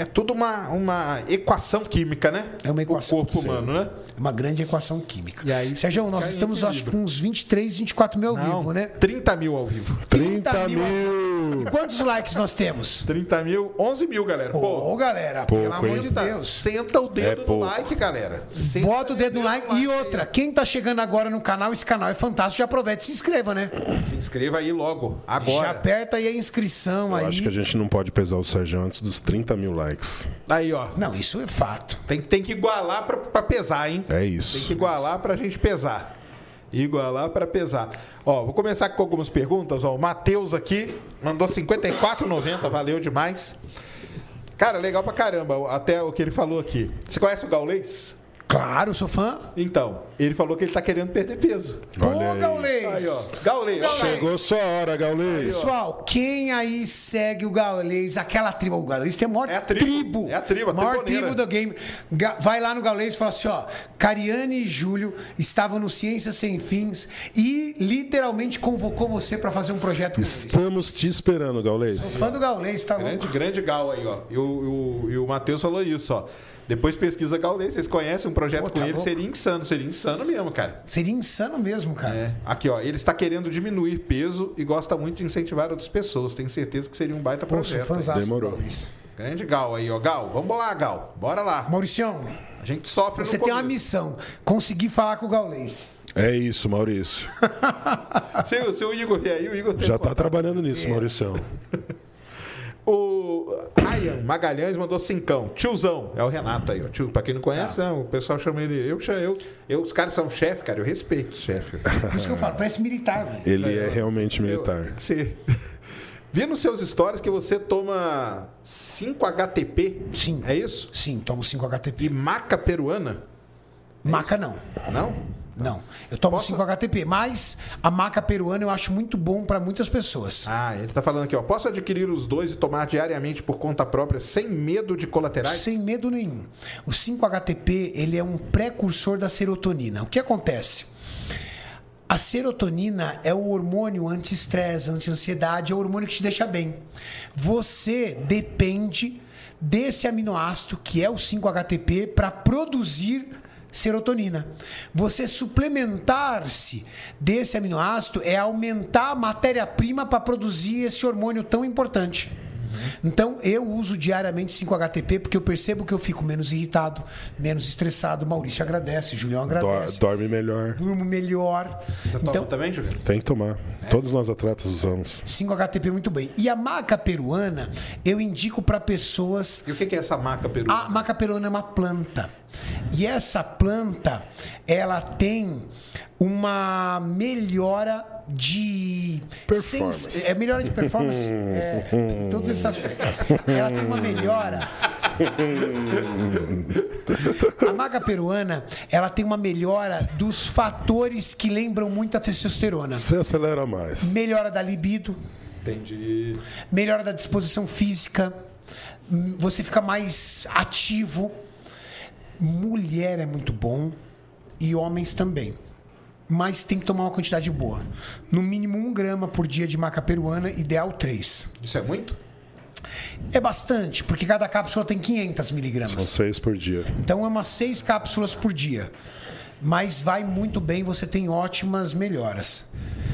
A: É tudo uma, uma equação química, né?
B: É uma equação,
A: O corpo
B: sim.
A: humano, né?
B: É uma grande equação química.
A: E aí
B: Sérgio, nós estamos, acho que, com uns 23, 24 mil ao vivo, né?
A: 30 mil ao vivo.
C: 30
B: mil.
C: mil.
B: E quantos likes nós temos?
A: 30 mil, 11 mil, galera.
B: Ô,
A: Pô,
B: galera,
C: Pouco,
B: pelo amor de
A: tá,
B: Deus.
A: senta o dedo
C: É
A: no like, galera. Senta
B: Bota o dedo no like. E
A: aí.
B: outra, quem tá chegando agora no canal, esse canal é fantástico, já aproveita e se inscreva, né?
A: Se inscreva aí logo,
B: Já
A: agora.
B: aperta aí a inscrição
C: Eu
B: aí.
C: acho que a gente não pode pesar o Sérgio antes dos 30 mil likes.
A: Aí, ó.
B: Não, isso é fato.
A: Tem, tem que igualar pra, pra pesar, hein?
C: É isso.
A: Tem que igualar pra gente pesar. Igualar pra pesar. Ó, vou começar com algumas perguntas. Ó, o Matheus aqui mandou 54,90, valeu demais. Cara, legal pra caramba, até o que ele falou aqui. Você conhece o Gaulês?
B: Claro, sou fã.
A: Então, ele falou que ele tá querendo perder peso.
C: Olha
B: Ô,
C: aí.
B: Gaulês.
A: Aí, ó. Gaulês.
C: Chegou sua hora, Gaulês.
B: Pessoal, quem aí segue o Gaulês, aquela tribo, o Gaulês tem a maior
A: É a tribo. É a tribo, a
B: maior tribo do game. Ga- Vai lá no Gaulês e fala assim, ó, Cariane e Júlio estavam no Ciências Sem Fins e literalmente convocou você para fazer um projeto com eles.
C: Estamos te esperando, Gaulês.
B: Fã do Gaulês, tá
A: Grande,
B: louco?
A: grande Gal aí, ó. E o, o, e o Matheus falou isso, ó. Depois pesquisa Gaulês, vocês conhecem um projeto
B: Pô,
A: com
B: tá
A: ele,
B: louco.
A: seria insano, seria insano mesmo, cara.
B: Seria insano mesmo, cara.
A: É. Aqui, ó, ele está querendo diminuir peso e gosta muito de incentivar outras pessoas. Tenho certeza que seria um baita
B: Pô,
A: projeto.
C: Demorou.
B: Gaulês.
A: Grande Gal aí, ó. Gal, vamos lá, Gal. Bora lá.
B: Mauricião,
A: A gente sofre
B: você
A: no
B: tem uma missão. Conseguir falar com o Gaulês.
C: É isso, Maurício.
A: Se, o- se o Igor vier aí, o Igor tem
C: Já
A: contato.
C: tá trabalhando nisso, Maurício.
A: O Ryan Magalhães mandou cincão. Tiozão. É o Renato aí, ó. Tio, pra quem não conhece,
B: Tá.
A: não, o pessoal chama ele. Eu, eu, eu, os caras são chefe, cara. Eu respeito o chefe.
B: Por isso que eu falo, parece militar, velho.
C: Ele é realmente militar.
A: Você... Vi nos seus stories que você toma 5 HTP.
B: Sim.
A: É isso?
B: Sim, tomo 5
A: E maca peruana?
B: Maca não.
A: Não?
B: Não. Eu tomo
A: Posso-
B: 5 HTP, mas a maca peruana eu acho muito bom para muitas pessoas.
A: Ah, ele tá falando aqui, ó. Posso adquirir os dois e tomar diariamente por conta própria, sem medo de colaterais?
B: Sem medo nenhum. O 5-HTP, ele é um precursor da serotonina. O que acontece? A serotonina é o hormônio anti-estresse, anti-ansiedade, é o hormônio que te deixa bem. Você depende desse aminoácido, que é o 5-HTP, para produzir serotonina. Você suplementar-se desse aminoácido é aumentar a matéria-prima para produzir esse hormônio tão importante. Então, eu uso diariamente 5-HTP porque eu percebo que eu fico menos irritado, menos estressado. Maurício agradece, Julião
C: Dor-
B: agradece.
C: dorme melhor.
B: Durmo melhor.
A: Você toma
B: Então,
A: também, Juliano?
C: Tem que tomar. Todos nós atletas usamos.
B: 5-HTP muito bem. E a maca peruana, eu indico para pessoas
A: E o que é essa maca peru?
B: A maca peruana é uma planta. E essa planta, ela tem uma melhora de
C: Performance.
B: sens- É melhora de performance. é, todos esses aspectos. Ela tem uma melhora. A maca peruana, ela tem uma melhora dos fatores que lembram muito a testosterona.
C: Você acelera mais.
B: Melhora da libido,
A: Entendi.
B: melhora da disposição física, você fica mais ativo. Mulher é muito bom e homens também. Mas tem que tomar uma quantidade boa. No mínimo um grama por dia de maca peruana, ideal três.
A: Isso é muito?
B: É bastante, porque cada cápsula tem 500
C: São
B: miligramas.
C: seis por dia.
B: Então é umas seis cápsulas por dia. Mas vai muito bem, você tem ótimas melhoras.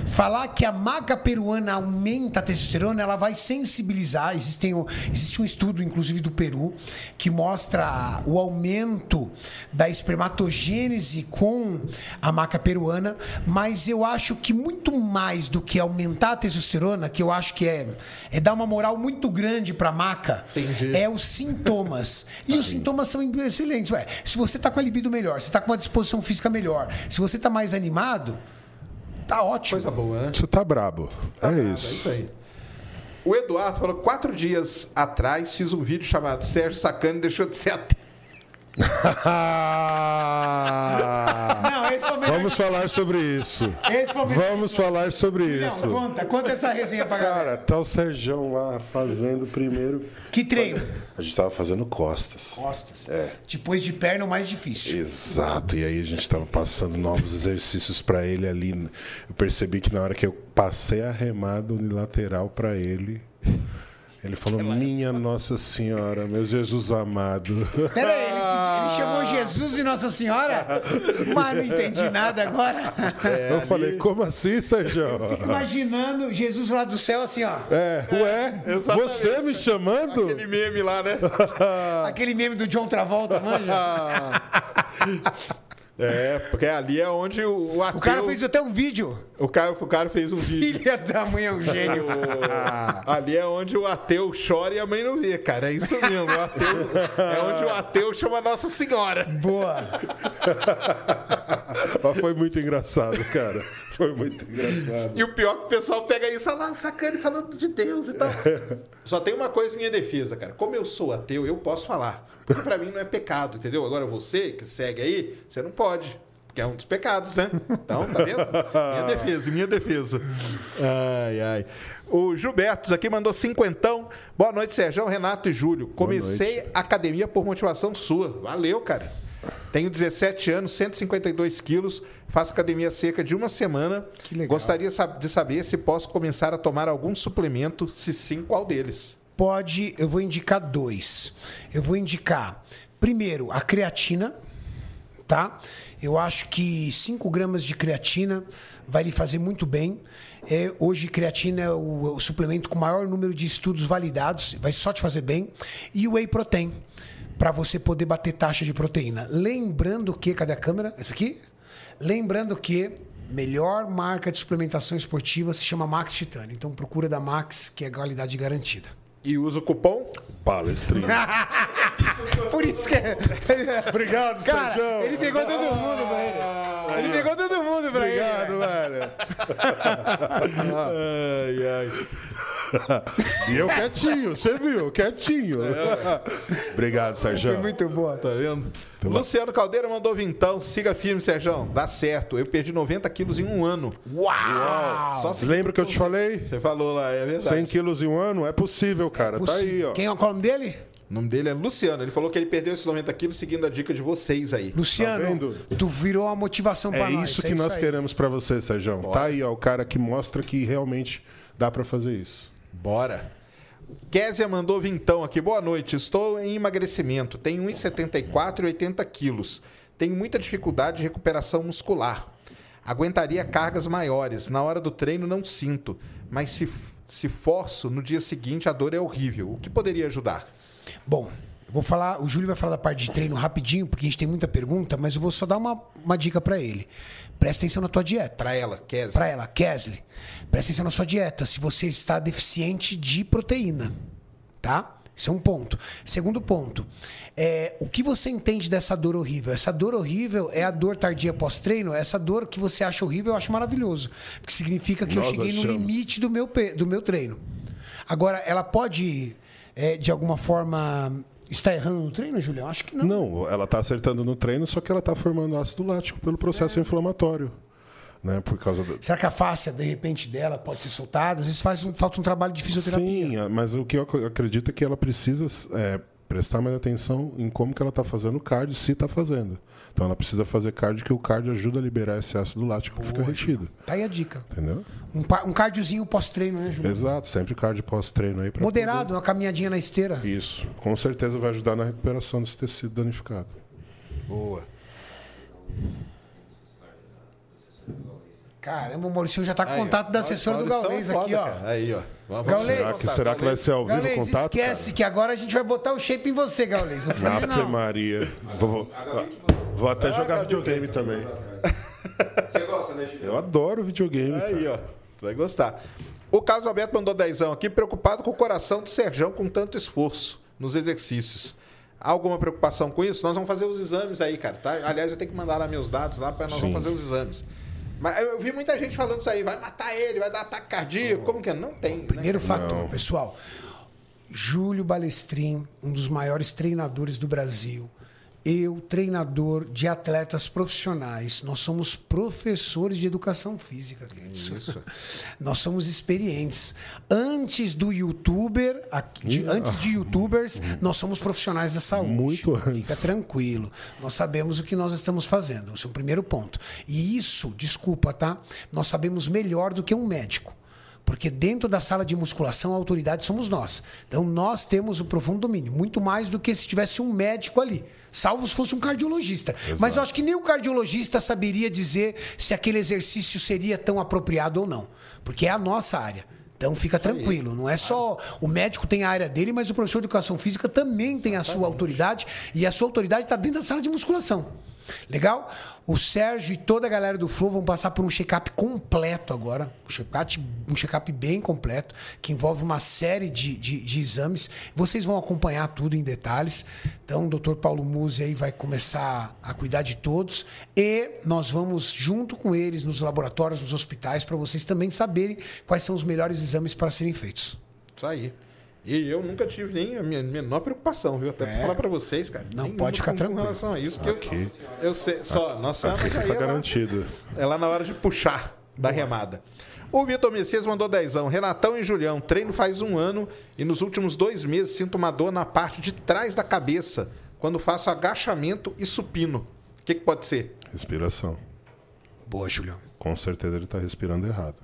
B: Falar que a maca peruana aumenta a testosterona, ela vai sensibilizar. Existem, existe um estudo, inclusive do Peru, que mostra o aumento da espermatogênese com a maca peruana. Mas eu acho que muito mais do que aumentar a testosterona, que eu acho que é, é dar uma moral muito grande para a maca,
A: Entendi.
B: é os sintomas. E os sintomas são excelentes. Ué, se você está com a libido melhor, se está com uma disposição física melhor, se você está mais animado, tá ótimo.
A: Coisa boa, né?
C: Você tá brabo. É
A: É
C: isso.
A: isso aí. O Eduardo falou: quatro dias atrás fiz um vídeo chamado Sérgio Sacani deixou de ser ateu.
B: Não, esse foi.
C: Vamos falar sobre isso.
B: Esse foi.
C: Vamos falar sobre
B: Não,
C: isso.
B: conta, conta essa resenha pra galera.
C: Cara, tá o Serjão lá fazendo primeiro.
B: Que treino?
C: A gente tava fazendo costas.
B: Costas.
C: É.
B: Depois de perna, o mais difícil.
C: Exato, e aí a gente tava passando novos exercícios pra ele ali. Eu percebi que na hora que eu passei a remada unilateral pra ele, ele falou: Minha Nossa Senhora, meu Jesus amado.
B: Pera aí, ele, ele chamou Jesus e Nossa Senhora? Mas não entendi nada agora.
C: eu falei: Como assim, Sérgio?
B: Imaginando Jesus lá do céu assim, ó.
C: É, ué,
A: Exatamente.
C: você me chamando?
A: Aquele meme lá, né?
B: Aquele meme do John Travolta, manja?
A: É, porque ali é onde o, o ateu.
B: O cara fez até um vídeo.
A: o, cara, o cara fez um vídeo.
B: Filha da mãe é um gênio.
A: O- ali é onde o ateu chora e a mãe não vê, cara. É isso mesmo. O ateu, é onde o ateu chama Nossa Senhora.
B: Boa.
C: Mas foi muito engraçado, cara. Foi muito engraçado.
A: E o pior é que o pessoal pega isso, olha lá, sacane falando de Deus e tal. Só tem uma coisa em minha defesa, cara. Como eu sou ateu, eu posso falar. Porque pra mim não é pecado, entendeu? Agora você que segue aí, você não pode. Porque é um dos pecados, né? Então, tá vendo? Minha defesa, minha defesa. Ai, ai. O Gilbertos aqui mandou cinquentão. Boa noite, Sérgio, Renato e Júlio. Comecei a academia por motivação sua. Valeu, cara. Tenho 17 anos, 152 quilos, faço academia há cerca de uma semana.
B: Que legal.
A: Gostaria de saber se posso começar a tomar algum suplemento, se sim, qual deles?
B: Pode, eu vou indicar dois. Eu vou indicar, primeiro, a creatina, tá? Eu acho que 5 gramas de creatina vai lhe fazer muito bem. É, hoje, creatina é o, o suplemento com maior número de estudos validados, vai só te fazer bem. E o whey protein, para você poder bater taxa de proteína. Lembrando que, cadê a câmera? Essa aqui? Lembrando que melhor marca de suplementação esportiva se chama Max Titânio. Então procura da Max, que é qualidade garantida.
A: E usa o cupom?
C: Palestrinha.
B: Por isso que é.
C: Obrigado,
B: Cara,
C: Sérgio.
B: ele pegou todo mundo pra ele. Ele pegou todo mundo pra
C: Obrigado,
B: ele.
C: velho.
A: Ai, ai.
C: E eu quietinho, você viu? Quietinho. Obrigado, Sérgio.
B: Foi muito boa.
A: Tá vendo? Luciano Caldeira mandou vintão. Siga firme, Sérgio. Dá certo. Eu perdi 90 quilos em um ano.
B: Uau!
A: Só se
C: Lembra que eu te falei?
A: Você falou lá, é verdade.
C: 100 quilos em um ano? É possível, cara. Tá aí, ó.
B: Quem é o nome dele?
A: O nome dele é Luciano. Ele falou que ele perdeu esses 90 quilos seguindo a dica de vocês aí.
B: Luciano,
C: Tá
B: tu virou uma motivação pra
C: É
B: nós.
C: isso que nós
B: aí.
C: queremos pra você, Sérgio. Tá aí, ó. O cara que mostra que realmente dá pra fazer isso.
A: Bora. Késia mandou vintão aqui. Boa noite. Estou em emagrecimento. Tenho 1,74 e 80 quilos. Tenho muita dificuldade de recuperação muscular. Aguentaria cargas maiores. Na hora do treino não sinto. Mas se, se forço, no dia seguinte a dor é horrível. O que poderia ajudar?
B: Bom, vou falar, o Júlio vai falar da parte de treino rapidinho, porque a gente tem muita pergunta, mas eu vou só dar uma, uma dica para ele. Presta atenção na tua dieta.
A: Para ela, Kes.
B: Para ela, Kesley, presta atenção na sua dieta. Se você está deficiente de proteína, tá? Isso é um ponto. Segundo ponto, é, o que você entende dessa dor horrível? Essa dor horrível é a dor tardia pós-treino? Essa dor que você acha horrível, eu acho maravilhoso. Porque significa que
C: Nós
B: eu cheguei no limite do meu, do meu treino. Agora, ela pode, é, de alguma forma, estar errando no treino, Julião? Acho que não.
C: Não, ela está acertando no treino, só que ela está formando ácido lático pelo
B: É.
C: processo inflamatório. Né, por causa do...
B: Será que a face, de repente, dela pode ser soltada? Às vezes faz um, falta um trabalho de fisioterapia.
C: Sim, mas o que eu ac- acredito é que ela precisa é, prestar mais atenção em como que ela está fazendo o cardio, se está fazendo. Então ela precisa fazer cardio, que o cardio ajuda a liberar esse ácido lático que fica retido.
B: Tá aí a dica.
C: Entendeu?
B: Um, um cardiozinho pós-treino, né, Julião?
C: Exato, sempre cardio pós-treino aí. pra
B: Moderado, uma caminhadinha na esteira.
C: poder- Isso. Com certeza vai ajudar na recuperação desse tecido danificado.
A: Boa.
B: Caramba, o Maurício já tá com
A: Aí, ó.
B: contato da assessora do
A: é
B: Gaulês aqui, ó.
A: cara. Aí, ó. Vamos
B: Gaulês.
C: Será que, será que vai ser ao vivo o
B: Gaulês,
C: contato?
B: esquece
C: cara?
B: que agora a gente vai botar o shape em você, Gaulês. Não
C: Ave
B: não.
C: Maria. Vou, vou- vou até jogar videogame também.
E: Você gosta, né, Julião?
C: Eu adoro videogame.
A: Aí, ó. Tu vai gostar. O Carlos Alberto mandou dezão aqui, preocupado com o coração do Serjão com tanto esforço nos exercícios. Há alguma preocupação com isso? Nós vamos fazer os exames aí, cara, tá? Aliás, eu tenho que mandar lá meus dados lá para nós
C: Sim.
A: vamos fazer os exames. Mas eu vi muita gente falando isso aí, vai matar ele, vai dar ataque cardíaco, como que é? Não tem. né?
B: Primeiro fator, pessoal. Júlio Balestrin, um dos maiores treinadores do Brasil. Eu, treinador de atletas profissionais. Nós somos professores de educação física, queridos.
A: Isso.
B: Nós somos experientes. Antes do youtuber, de- antes de youtubers, nós somos profissionais da saúde.
C: Muito antes.
B: Fica tranquilo. Nós sabemos o que nós estamos fazendo. Esse é o primeiro ponto. E isso, desculpa, tá? Nós sabemos melhor do que um médico. Porque dentro da sala de musculação, a autoridade somos nós. Então nós temos o profundo domínio, muito mais do que se tivesse um médico ali. Salvo se fosse um cardiologista. Mas eu acho que nem o cardiologista saberia dizer se aquele exercício seria tão apropriado ou não. Porque é a nossa área. Então fica tranquilo, não é só o médico tem a área dele, mas o professor de educação física também tem a sua autoridade e a sua autoridade está dentro da sala de musculação. Legal? O Sérgio e toda a galera do Flow vão passar por um check-up completo agora. Um check-up um check bem completo, que envolve uma série de, de, de exames. Vocês vão acompanhar tudo em detalhes. Então, o Dr. Paulo Musi aí vai começar a cuidar de todos. E nós vamos, junto com eles, nos laboratórios, nos hospitais, para vocês também saberem quais são os melhores exames para serem feitos.
A: Isso aí. E eu nunca tive nem a minha menor preocupação, viu? Até pra falar pra vocês, cara.
B: É. Não, pode ficar tranquilo.
A: Com relação a isso, que eu, eu sei. Só, nossa, mas aí
C: Tá
A: é lá,
C: garantido.
A: é lá na hora de puxar da remada. O Vitor Messias mandou dezão. Renatão e Julião, treino faz um ano e nos últimos dois meses sinto uma dor na parte de trás da cabeça quando faço agachamento e supino. O que, que pode ser?
C: Respiração.
B: Boa, Julião.
C: Com certeza ele está respirando errado.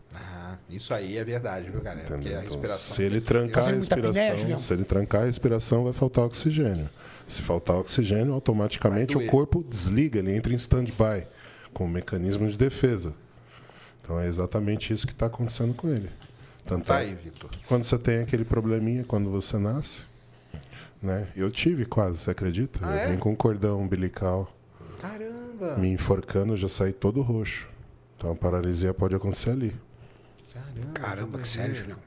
A: Isso aí é verdade, viu, galera? Porque
C: Entendeu?
A: a
C: Então,
A: respiração.
C: se ele trancar a
B: apneia,
C: respiração, se ele trancar a respiração, vai faltar oxigênio. Se faltar oxigênio, automaticamente o corpo desliga, ele entra em stand-by, com um mecanismo de defesa. Então é exatamente isso que está acontecendo com ele. Tanto
A: Tá
C: é
A: aí, Vitor.
C: quando você tem aquele probleminha quando você nasce, né? Eu tive quase, você acredita?
A: Ah,
C: eu
A: é?
C: vim com um cordão umbilical,
A: Caramba!
C: me enforcando, eu já saí todo roxo. Então a paralisia pode acontecer ali.
A: Caramba,
B: Caramba, que sério, Julião.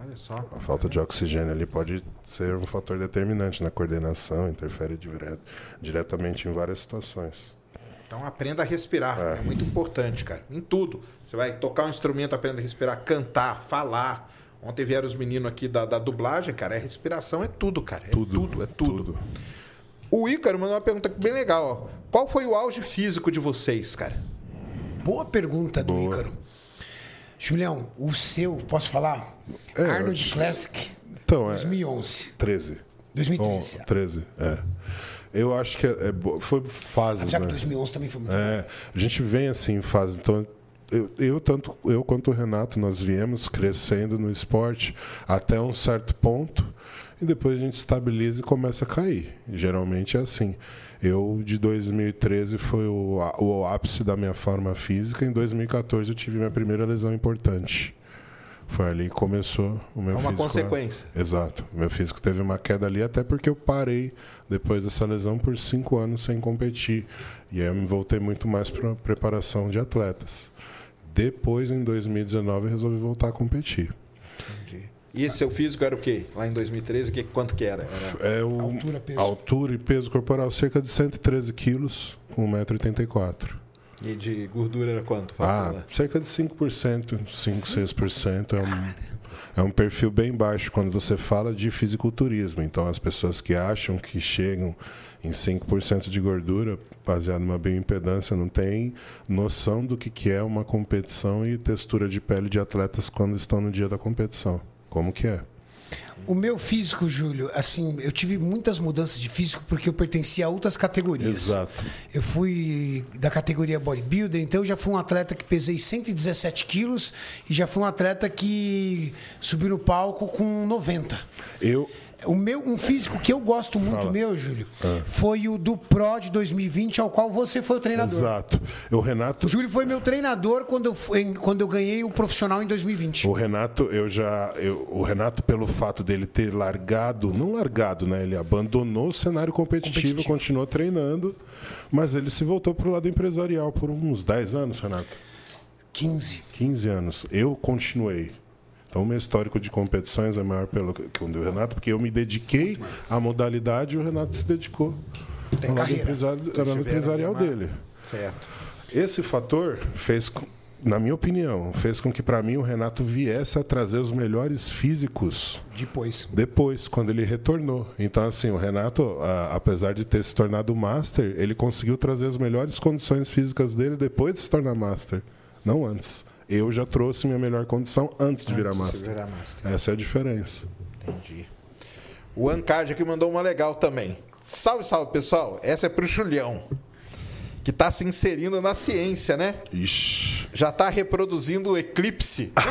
A: Olha só.
C: A falta de oxigênio ali pode ser um fator determinante na coordenação, interfere dire- diretamente em várias situações.
A: Então aprenda a respirar. É. muito importante, cara. Em tudo. Você vai tocar um instrumento, aprenda a respirar, cantar, falar. Ontem vieram os meninos aqui da, da dublagem, cara. É respiração, é tudo, cara. É tudo, é tudo. O Ícaro mandou uma pergunta bem legal, ó. Qual foi o auge físico de vocês, cara?
B: Boa pergunta do
C: Boa.
B: Ícaro. Julião, o seu, posso falar?
C: É,
B: Arnold
C: eu-
B: Classic,
C: Então, é
B: 2011.
C: 13.
B: 2013.
C: Bom, 13, é. Eu acho que é, é foi fases,
B: Já que
C: né?
B: 2011 também foi muito
C: É, a gente vem assim em fases. Então, eu, eu, tanto eu quanto o Renato, nós viemos crescendo no esporte até um certo ponto e depois a gente estabiliza e começa a cair. Geralmente é assim. Eu, de 2013, foi o, o ápice da minha forma física. Em 2014, eu tive minha primeira lesão importante. Foi ali que começou o meu
A: É uma
C: físico.
A: consequência.
C: Exato. Meu físico teve uma queda ali, até porque eu parei depois dessa lesão por cinco anos sem competir. E aí eu me voltei muito mais para preparação de atletas. Depois, em 2019, eu resolvi voltar a competir.
A: Entendi. E esse seu físico era o quê? Lá em 2013, o que, quanto que era? Era-
C: É o
B: Altura, peso.
C: altura e peso corporal, cerca de 113 quilos, com 1,84m.
A: E de gordura era quanto?
C: Ah,
A: lá.
C: cerca de 5%, 5, 6%. É um, é um perfil bem baixo quando você fala de fisiculturismo. Então, as pessoas que acham que chegam em 5% de gordura, baseado numa bioimpedância, não têm noção do que, que é uma competição e textura de pele de atletas quando estão no dia da competição. Como que é?
B: O meu físico, Júlio, assim, eu tive muitas mudanças de físico porque eu pertencia a outras categorias.
C: Exato.
B: Eu fui da categoria bodybuilder, então eu já fui um atleta que pesei 117 quilos e já fui um atleta que subiu no palco com 90.
C: Eu,
B: O meu, um físico que eu gosto muito
C: Fala.
B: meu, Júlio, foi o do Pro de 2020, ao qual você foi o treinador.
C: exato. O Renato
B: O Júlio foi meu treinador quando eu, fui- quando eu ganhei o profissional em 2020.
C: O Renato, eu já. eu- o Renato, pelo fato dele ter largado, não largado, né? Ele abandonou o cenário competitivo,
B: Competitivo.
C: continuou treinando, mas ele se voltou para o lado empresarial por uns 10 anos, Renato.
B: 15.
C: 15 anos. Eu continuei. Então, o meu histórico de competições é maior pelo que o do Renato, porque eu me dediquei à modalidade e o Renato se dedicou ao lado,
B: carreira.
C: empresari- ao lado empresarial dele.
A: Certo.
C: Esse fator fez, com- na minha opinião, fez com que para mim o Renato viesse a trazer os melhores físicos
B: Depois.
C: depois, quando ele retornou. Então, assim, o Renato, a- apesar de ter se tornado master, ele conseguiu trazer as melhores condições físicas dele depois de se tornar master, não antes. Eu já trouxe minha melhor condição antes de virar master.
A: virar master.
C: Essa é a diferença.
A: Entendi. O Ancard aqui mandou uma legal também. Salve, salve, pessoal. Essa é pro Julião. Que tá se inserindo na ciência, né?
C: Ixi.
A: Já tá reproduzindo o eclipse.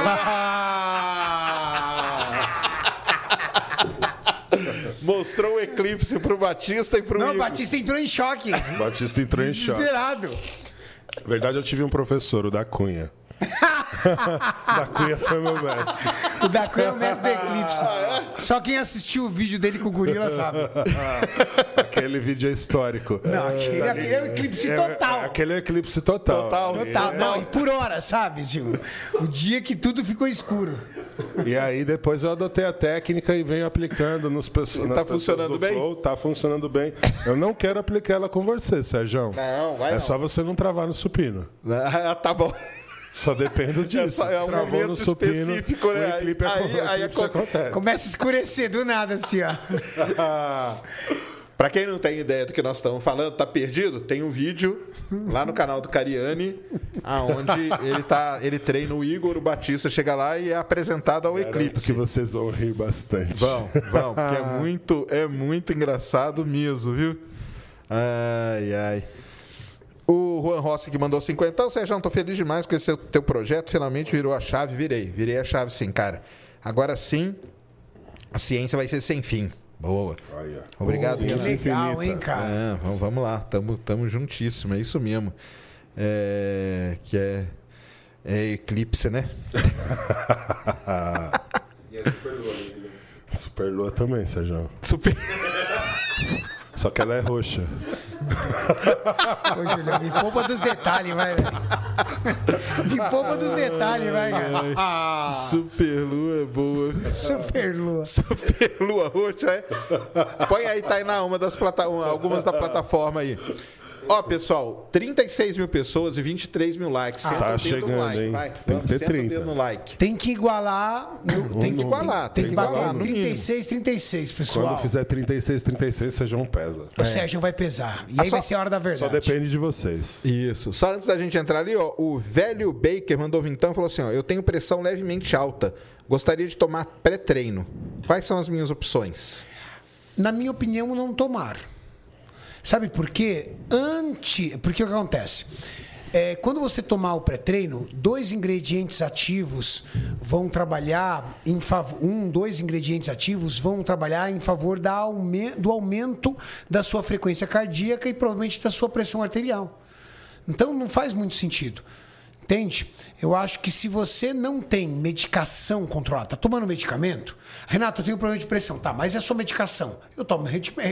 A: Mostrou o eclipse pro Batista e pro
B: Não, o
A: Igor.
B: Batista entrou em choque.
C: Batista entrou em choque.
B: Desesperado.
C: Na verdade, eu tive um professor, o da Cunha. da Cunha foi meu mestre.
B: O da Cunha é o mestre do Eclipse.
A: Ah, é?
B: Só quem assistiu o vídeo dele com o gorila sabe.
C: Aquele vídeo é histórico.
B: Não, aquele, aquele é o eclipse
C: É,
B: total.
C: é, aquele é eclipse total.
A: Total.
B: Total. Não, e por hora, sabe, Gil? O dia que tudo ficou escuro.
C: E aí depois eu adotei a técnica e venho aplicando nos pessoas.
A: Tá funcionando bem?
C: Flow, tá funcionando bem. Eu não quero aplicar ela com você, Sérgio.
A: Não, vai
C: É
A: não.
C: só você não travar no supino.
A: Ah, tá bom.
C: Só depende disso.
A: É, é um
C: Travou
A: momento
C: no supino,
A: específico, né? Aí-
C: aí,
A: aí aconte-
C: acontece.
B: Começa a escurecer do nada, assim, ó.
A: Pra quem não tem ideia do que nós estamos falando, tá perdido? Tem um vídeo lá no canal do Cariani, aonde ele tá, ele treina o Igor, o Batista chega lá e é apresentado ao
C: Que
A: eclipse.
C: vocês vão rir bastante.
A: Vão, vão, porque é muito, é muito engraçado mesmo, viu? Ai, ai. O Juan Rossi que mandou 50. Ô, Sérgio, tô feliz demais com esse teu projeto. Finalmente virou a chave. Virei, virei a chave sim, cara. Agora sim, a ciência vai ser sem fim. Boa.
C: Olha.
A: Obrigado,
B: Que
A: Renan.
B: legal,
C: infinita.
B: hein, cara?
A: É, vamos, vamos lá, tamo, tamo juntíssimo, é isso mesmo. É, que é, é eclipse, né?
E: E a Superlua, né?
C: Superlua também, Sérgio.
A: Super.
C: Só que ela é roxa.
B: Ô, Julião, me poupa dos detalhes, vai, velho. Me poupa dos detalhes, vai, cara.
A: Superlua é boa.
B: Super lua.
A: Superlua roxa, é? Põe aí, Tainá, uma das plata... algumas da plataforma aí. Ó, pessoal, 36 mil pessoas e 23 mil likes. Senta
C: Tá chegando,
A: like,
C: hein?
A: vai.
C: Tem que ter
A: Senta o
C: 30.
A: dedo no like.
B: Tem que igualar. no-
A: Tem que igualar,
B: Tem, que igualar.
A: no mínimo.
B: 36, 36, pessoal.
C: Quando fizer 36, 36, Sérgio pesa.
B: O Sérgio vai pesar. E aí
A: só-
B: vai ser a hora da
C: Só
B: verdade.
C: depende de vocês.
A: Isso. Só antes da gente entrar ali, ó, o velho Baker mandou vintão e falou assim: ó, eu tenho pressão levemente alta. Gostaria de tomar pré-treino. Quais são as minhas opções?
B: Na minha opinião, não tomar. Sabe por quê? Antes. Porque o que acontece? É, quando você tomar o pré-treino, dois ingredientes ativos vão trabalhar em favor. Um, dois ingredientes ativos vão trabalhar em favor da aume- do aumento da sua frequência cardíaca e provavelmente da sua pressão arterial. Então não faz muito sentido. Entende? Eu acho que se você não tem medicação controlada, tá tomando medicamento, Renato, eu tenho um problema de pressão, tá, mas é só medicação. Eu tomo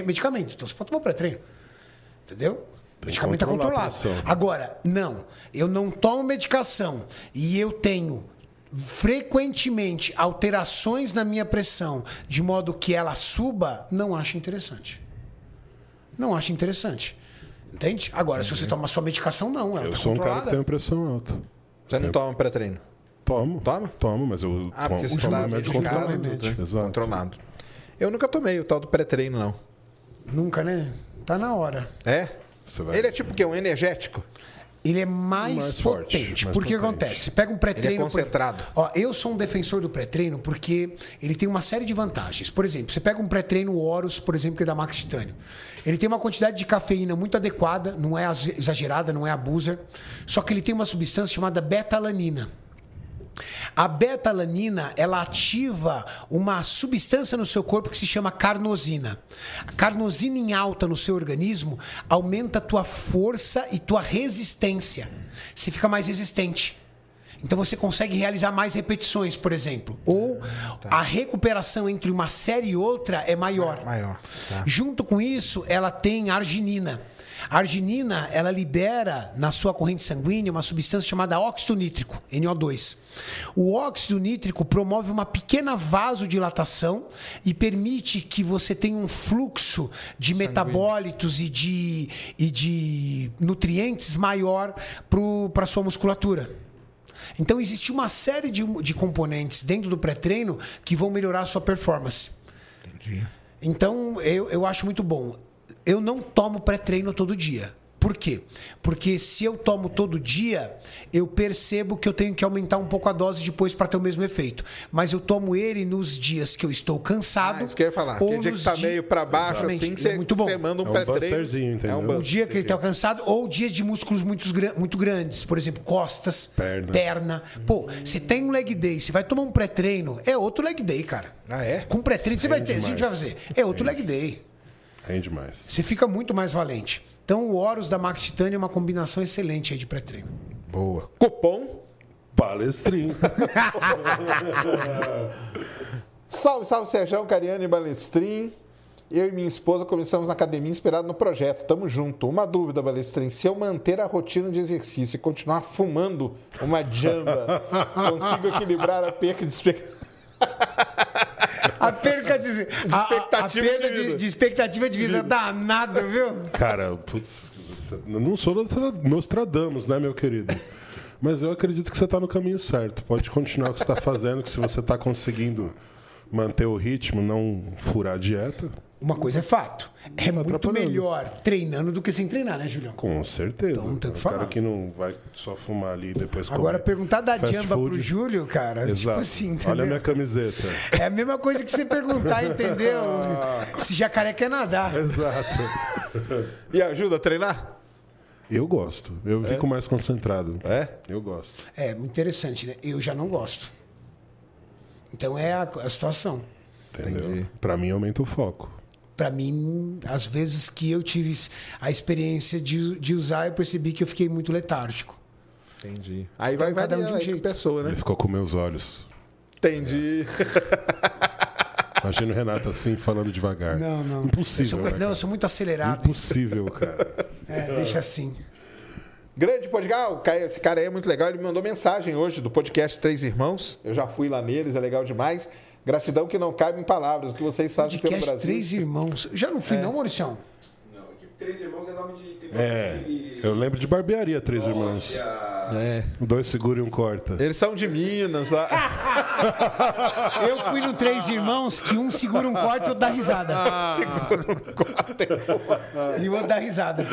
B: medicamento, então você pode tomar pré-treino. Entendeu? O medicamento
C: a
B: controlado. Agora, não, eu não tomo medicação e eu tenho frequentemente alterações na minha pressão de modo que ela suba, não acho interessante. Não acho interessante. Entende? Agora, se você toma sua medicação, não. Ela
C: Eu
B: tá
C: sou um cara que
B: controlada.
C: tem pressão alta.
A: Você não toma pré-treino?
C: Tomo.
A: Toma?
C: Tomo, mas eu
A: Ah, porque você
C: tomo
A: tá
C: remédio
A: medicado,
C: controlado.
B: remédio.
C: Exato.
A: Controlado. Eu nunca tomei o tal do pré-treino, não.
B: Nunca, né? Tá na hora.
A: É?
C: Você vai-
A: Ele é tipo o quê? Um energético?
B: Ele é mais,
C: Mais forte,
B: potente.
C: mais
B: porque o que
C: potente.
B: acontece? Você pega um pré-treino.
A: Ele é concentrado.
B: por- Ó, eu sou um defensor do pré-treino porque ele tem uma série de vantagens. Por exemplo, você pega um pré-treino Horus, por exemplo, que é da Max Titânio. Ele tem uma quantidade de cafeína muito adequada, não é ex- exagerada, não é abuser. Só que ele tem uma substância chamada beta-alanina. A beta-alanina, ela ativa uma substância no seu corpo que se chama carnosina. A carnosina em alta no seu organismo aumenta a tua força e tua resistência. Você fica mais resistente. Então você consegue realizar mais repetições, por exemplo. Ou a recuperação entre uma série e outra é maior.
A: Maior, tá.
B: Junto com isso, ela tem arginina. A arginina, ela libera na sua corrente sanguínea uma substância chamada óxido nítrico, NO2. O óxido nítrico promove uma pequena vasodilatação e permite que você tenha um fluxo de metabólitos e de, e de nutrientes maior para a sua musculatura. Então, existe uma série de, de componentes dentro do pré-treino que vão melhorar a sua performance.
A: Entendi.
B: Então, eu, eu acho muito bom. Eu não tomo pré-treino todo dia. Por quê? Porque se eu tomo todo dia, eu percebo que eu tenho que aumentar um pouco a dose depois para ter o mesmo efeito. Mas eu tomo ele nos dias que eu estou cansado.
A: Ah, isso que eu ia falar. Aquele dia que tá
B: di-
A: meio pra baixo,
B: Exatamente.
A: assim, que você,
B: é muito bom.
A: você manda um,
C: É um
A: pré-treino.
C: entendeu?
A: É um
B: Um dia que ele está cansado, ou dias de músculos muito, muito grandes, por exemplo, costas,
C: Perna.
B: Pô, você tem um leg day, você vai tomar um pré-treino, é outro leg day, cara.
A: Ah, é?
B: Com pré-treino você vai ter, a gente vai fazer. É outro leg day.
C: Rende mais.
B: Você fica muito mais valente. Então o Horus da Max Titânio é uma combinação excelente aí de pré-treino.
A: Boa. Cupom.
C: Palestrinho.
A: Salve, salve, Sérgio, Cariane e Balestrin. Eu e minha esposa começamos na academia inspirado no projeto. Tamo junto. Uma dúvida, Balestrin. Se eu manter a rotina de exercício e continuar fumando uma jamba, consigo equilibrar a perca de expectativa?
B: A perca de, a- a- perda
A: de
B: de,
A: vida.
B: de expectativa de vida danada, viu?
C: Cara, putz, não sou Nostra- Nostradamus, né, meu querido? Mas eu acredito que você está no caminho certo. Pode continuar o que você está fazendo, que se você está conseguindo manter o ritmo, não furar a dieta,
B: Uma coisa é fato. É muito melhor treinando do que sem treinar, né, Julião?
C: com certeza.
B: Então, tem que
C: o cara
B: falar.
C: que não vai só fumar ali e depois
B: Agora,
C: comer
B: perguntar da
C: fast
B: jamba
C: food.
B: pro Júlio, cara, tipo
C: Exato.
B: assim, entendeu?
C: Olha a minha camiseta.
B: É a mesma coisa que você perguntar, entendeu? Se jacaré quer nadar.
C: Exato.
A: E ajuda a treinar?
C: Eu gosto. Eu fico mais concentrado.
A: É?
C: Eu gosto.
B: É, interessante, né? Eu já não gosto. Então é a, a situação.
C: Entendeu?
A: Entendi.
C: Pra mim aumenta o foco.
B: Pra mim, às vezes que eu tive a experiência de, de usar, eu percebi que eu fiquei muito letárgico.
A: Entendi. Aí vai
B: cada um
A: variar
B: de um
A: a
B: jeito.
A: pessoa, né?
C: Ele ficou com meus olhos.
A: Entendi.
C: Imagina o Renato assim, falando devagar.
B: Não, não.
C: Impossível,
B: eu sou,
C: né,
B: não, eu sou muito acelerado.
C: Impossível, cara.
B: É, deixa assim.
A: Grande Caio- esse cara aí é muito legal. Ele me mandou mensagem hoje do podcast Três Irmãos. Eu já fui lá neles, é legal demais. Gratidão que não cabe em palavras. O que vocês fazem pelo Brasil.
B: Três Irmãos. Já não fui,
C: É.
B: não, Mauricião?
E: Não, aqui, Três Irmãos é nome de...
C: É. Eu lembro de barbearia, três irmãos.
E: Loja,
A: É.
C: Dois segura e um corta.
A: Eles são de Minas lá.
B: Eu fui no Três Irmãos que um segura um corte e outro dá risada. E o outro dá risada.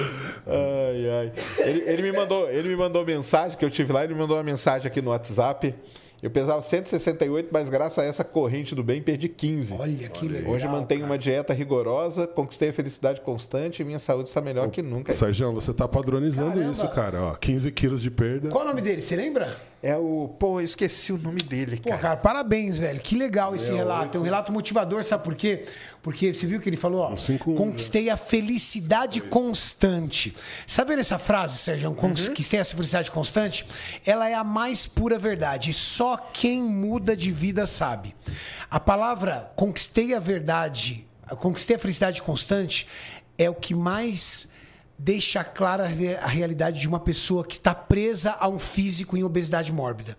A: Ai, ai. Ele, ele me mandou, ele me mandou mensagem que eu tive lá, ele me mandou uma mensagem aqui no WhatsApp. Eu pesava 168, mas graças a essa corrente do bem perdi 15.
B: Olha que legal.
A: Hoje mantenho
B: cara.
A: uma dieta rigorosa, conquistei a felicidade constante e minha saúde está melhor que nunca.
C: Sérgio, você tá padronizando
B: Caramba.
C: isso, cara. Ó, 15 quilos de perda.
B: Qual o nome dele? Você lembra?
A: É o. Pô, eu esqueci o nome dele,
B: Pô,
A: cara.
B: cara, parabéns, velho. Que legal esse relato. É um relato motivador, sabe por quê? Porque você viu que ele falou, ó,
C: cinco, um,
B: conquistei a felicidade constante. Sabe essa frase, Sérgio? Conquistei essa felicidade constante? Ela é a mais pura verdade. Só quem muda de vida sabe. A palavra conquistei a verdade, conquistei a felicidade constante é o que mais deixa clara a re- a realidade de uma pessoa que está presa a um físico em obesidade mórbida.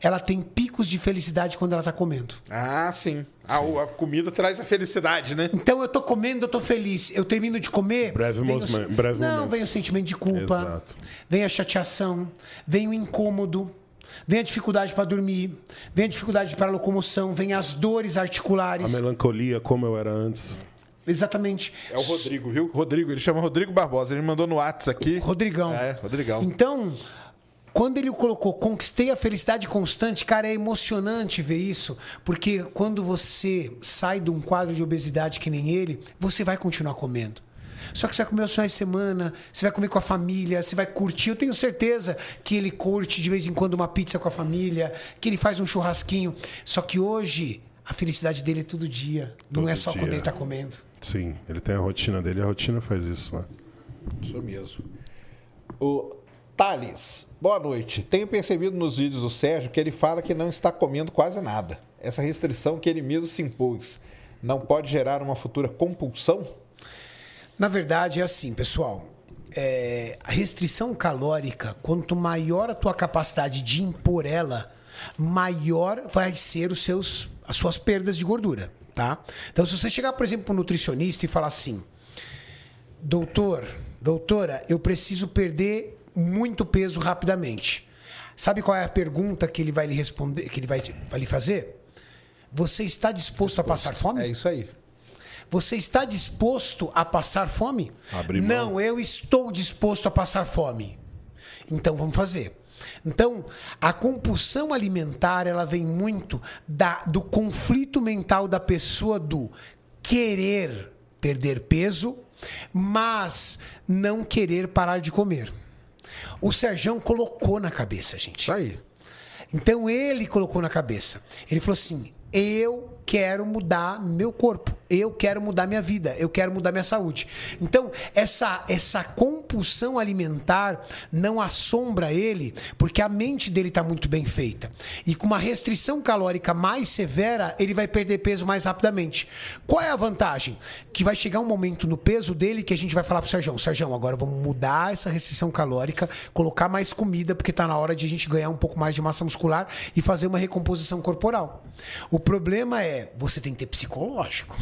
B: Ela tem picos de felicidade quando ela está comendo.
A: Ah, sim. A, a comida traz a felicidade, né?
B: Então eu tô comendo, eu tô feliz. Eu termino de comer.
C: Breve
B: vem
C: mosma-
B: o-
C: breve
B: Não,
C: momento.
B: vem o sentimento de culpa.
C: Exato.
B: Vem a chateação. Vem o incômodo. Vem a dificuldade para dormir. Vem a dificuldade para locomoção. Vem as dores
C: A
B: articulares.
C: melancolia, como eu era antes.
B: Exatamente.
A: É o Rodrigo, viu? Rodrigo, ele chama Rodrigo Barbosa. Ele mandou no WhatsApp aqui.
B: Rodrigão.
A: É, Rodrigão.
B: Então, quando ele colocou conquistei a felicidade constante, cara, é emocionante ver isso, porque quando você sai de um quadro de obesidade que nem ele, você vai continuar comendo. Só que você vai comer aos finais de semana, você vai comer com a família, você vai curtir. Eu tenho certeza que ele curte de vez em quando uma pizza com a família, que ele faz um churrasquinho. Só que hoje a felicidade dele é todo dia, não
C: Todo
B: é só
C: dia.
B: quando ele está comendo.
C: Sim, ele tem a rotina dele, a rotina faz isso, né?
A: Isso mesmo. O Thales, boa noite. Tenho percebido nos vídeos do Sérgio que ele fala que não está comendo quase nada. Essa restrição que ele mesmo se impôs não pode gerar uma futura compulsão?
B: Na verdade, é assim, pessoal. É, a restrição calórica, quanto maior a tua capacidade de impor ela, maior vai ser os seus, as suas perdas de gordura, tá? Então, se você chegar, por exemplo, para um nutricionista e falar assim, doutor, doutora, eu preciso perder muito peso rapidamente. Sabe qual é a pergunta que ele vai lhe responder, que ele vai, vai lhe fazer? Você está disposto a passar fome?
A: É isso aí.
B: Você está disposto a passar fome? Não, eu estou disposto a passar fome. Então vamos fazer. Então, a compulsão alimentar, ela vem muito da, do conflito mental da pessoa do querer perder peso, mas não querer parar de comer. O Serjão colocou na cabeça, gente.
A: Isso aí.
B: Então ele colocou na cabeça. Ele falou assim: eu quero mudar meu corpo, eu quero mudar minha vida, eu quero mudar minha saúde. Então, essa, essa compulsão alimentar não assombra ele, porque a mente dele está muito bem feita. E com uma restrição calórica mais severa, ele vai perder peso mais rapidamente. Qual é a vantagem? Que vai chegar um momento no peso dele que a gente vai falar pro Sérgio, Sérgio, agora vamos mudar essa restrição calórica, colocar mais comida, porque está na hora de a gente ganhar um pouco mais de massa muscular e fazer uma recomposição corporal. O problema é, você tem que ter psicológico.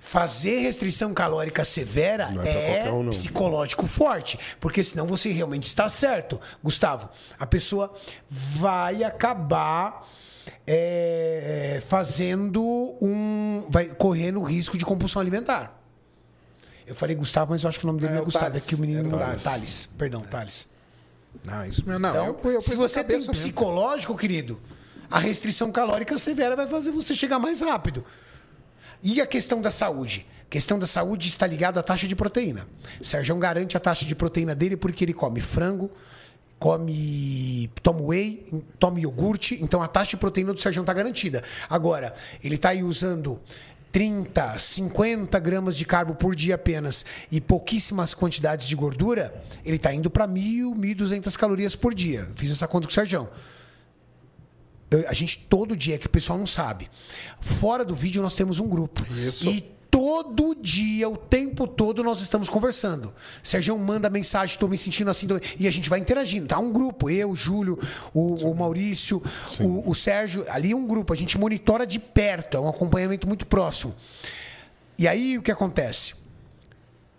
B: Fazer restrição calórica severa
C: é
B: é
C: um,
B: psicológico forte, porque senão você realmente está certo, Gustavo. A pessoa vai acabar é, fazendo um. vai correndo o risco de compulsão alimentar. Eu falei Gustavo, mas eu acho que o nome dele
A: É,
B: não é Gustavo,
A: Thales.
B: é que o menino
A: o
B: não
A: Thales.
B: Thales. Perdão, Thales.
A: Não, isso mesmo. Não,
B: Então,
A: eu, eu
B: se você tem
A: cabeça mesmo.
B: psicológico, querido, a restrição calórica severa vai fazer você chegar mais rápido. E a questão da saúde? A questão da saúde está ligada à taxa de proteína. Sérgio garante a taxa de proteína dele porque ele come frango, come toma whey, toma iogurte, então a taxa de proteína do Sérgio está garantida. Agora, ele está aí usando 30, 50 gramas de carbo por dia apenas e pouquíssimas quantidades de gordura, ele está indo para 1.000, 1.200 calorias por dia. Fiz essa conta com o Sérgio. Eu- a gente todo dia, é que o pessoal não sabe. Fora do vídeo nós temos um grupo.
A: Isso.
B: E todo dia, o tempo todo, nós estamos conversando. Sérgio manda mensagem, estou me sentindo assim. tô- E a gente vai interagindo. Tá um grupo, eu, o Júlio, o, o Maurício, o, o Sérgio. Ali é um grupo. A gente monitora de perto, é um acompanhamento muito próximo. E aí o que acontece?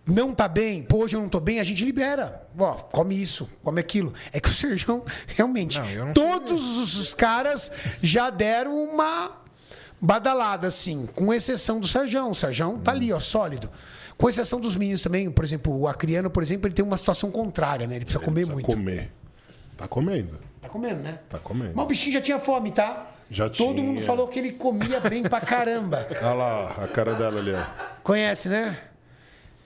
B: Não tá bem, pô, hoje eu não tô bem, a gente libera. Ó, come isso, come aquilo. É que o Serjão, realmente,
A: Não, não
B: todos os, os caras já deram uma badalada, assim, com exceção do Serjão. O Serjão tá ali, ó, sólido. Com exceção dos meninos também, por exemplo, o Acriano, por exemplo, ele tem uma situação contrária, né? Ele precisa comer
C: Precisa
B: muito.
C: comer. Tá comendo.
B: Tá comendo, né?
C: Tá comendo.
B: Mas o bichinho já tinha fome, tá?
C: Já
B: Todo
C: tinha.
B: mundo falou que ele comia bem pra caramba.
C: Olha lá, a cara dela ali, ó.
B: Conhece, né?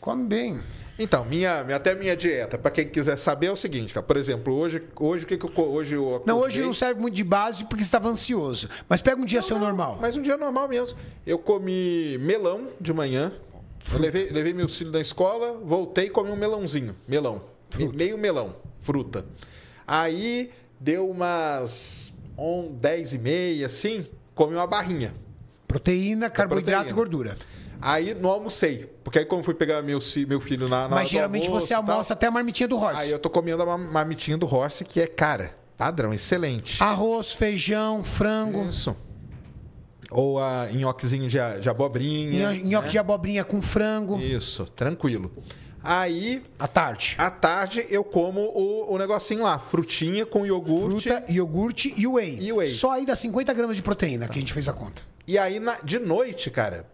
B: Come bem.
A: Então, minha, até minha dieta, pra quem quiser saber, é o seguinte, cara. Por exemplo, hoje, hoje o que, que eu. Hoje eu
B: Não, hoje
A: acordei-
B: não serve muito de base porque você estava ansioso. Mas pega um dia seu normal.
A: Mas um dia normal mesmo. Eu comi melão de manhã. Levei, levei meu filho da escola, voltei e comi um melãozinho. Melão. Me- Meio melão, fruta. Aí deu umas on, 10 e meia, assim, comi uma barrinha.
B: Proteína, carboidrato
A: proteína.
B: e gordura.
A: Aí não almocei. Porque aí como fui pegar meu, meu filho na, na
B: Mas geralmente
A: almoço
B: você
A: e tal,
B: almoça até a marmitinha do horse.
A: Aí eu tô comendo a ma- marmitinha do Horse, que é, cara, padrão, excelente.
B: Arroz, feijão, frango,
A: Isso. Ou a nhoquezinho de, de abobrinha.
B: nho- nhoque de abobrinha com frango.
A: Isso, tranquilo. Aí,
B: À tarde.
A: à tarde, eu como o, o negocinho lá, frutinha com iogurte.
B: Fruta, iogurte e whey.
A: E whey.
B: Só aí dá 50 gramas de proteína que a gente fez a conta.
A: E aí, na- de noite, cara,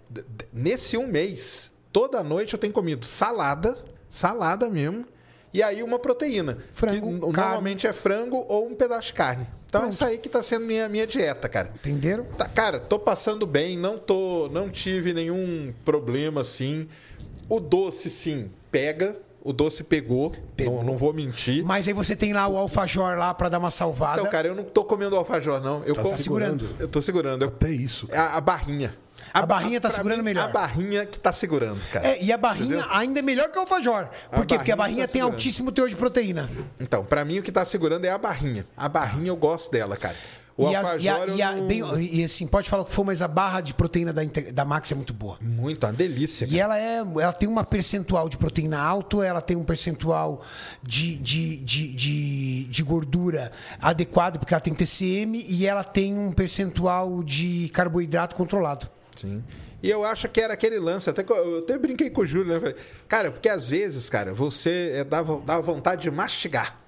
A: nesse um mês, toda noite eu tenho comido salada, salada mesmo, e aí uma proteína.
B: Frango,
A: que
B: carne.
A: normalmente é frango ou um pedaço de carne. Então,
B: Pronto.
A: isso aí que tá sendo minha, minha dieta, cara.
B: Entenderam?
A: Tá, cara, tô passando bem, não tô, não tive nenhum problema assim. O doce, sim, pega. O doce pegou,
B: Pegou.
A: Não, não vou mentir.
B: Mas aí você tem lá o alfajor lá pra dar uma salvada.
A: Então, cara, eu não tô comendo alfajor, não. Eu
C: Tá
A: como-
C: segurando.
A: Eu tô segurando. Eu-
C: Até isso.
A: é a, a barrinha.
B: A barrinha tá segurando melhor.
A: A barrinha que tá segurando, cara.
B: É, e a barrinha
A: Entendeu?
B: ainda é melhor que o alfajor. Por quê? Porque a
A: barrinha tá
B: tem
A: segurando.
B: altíssimo teor de proteína.
A: Então, pra mim o que tá segurando é a barrinha. A barrinha eu gosto dela, cara. O
B: e, a, e, a- e a-
A: não-
B: bem- e assim, pode falar o que for, mas a barra de proteína da, da Max é muito boa.
A: Muito, uma delícia.
B: E ela é, ela tem uma percentual de proteína alto, ela tem um percentual de, de, de, de, de gordura adequado, porque ela tem TCM, e ela tem um percentual de carboidrato controlado.
A: Sim. E eu acho que era aquele lance, até que eu até brinquei com o Júlio, né? Falei, Cara, porque às vezes, cara, você é, dá, dá vontade de mastigar.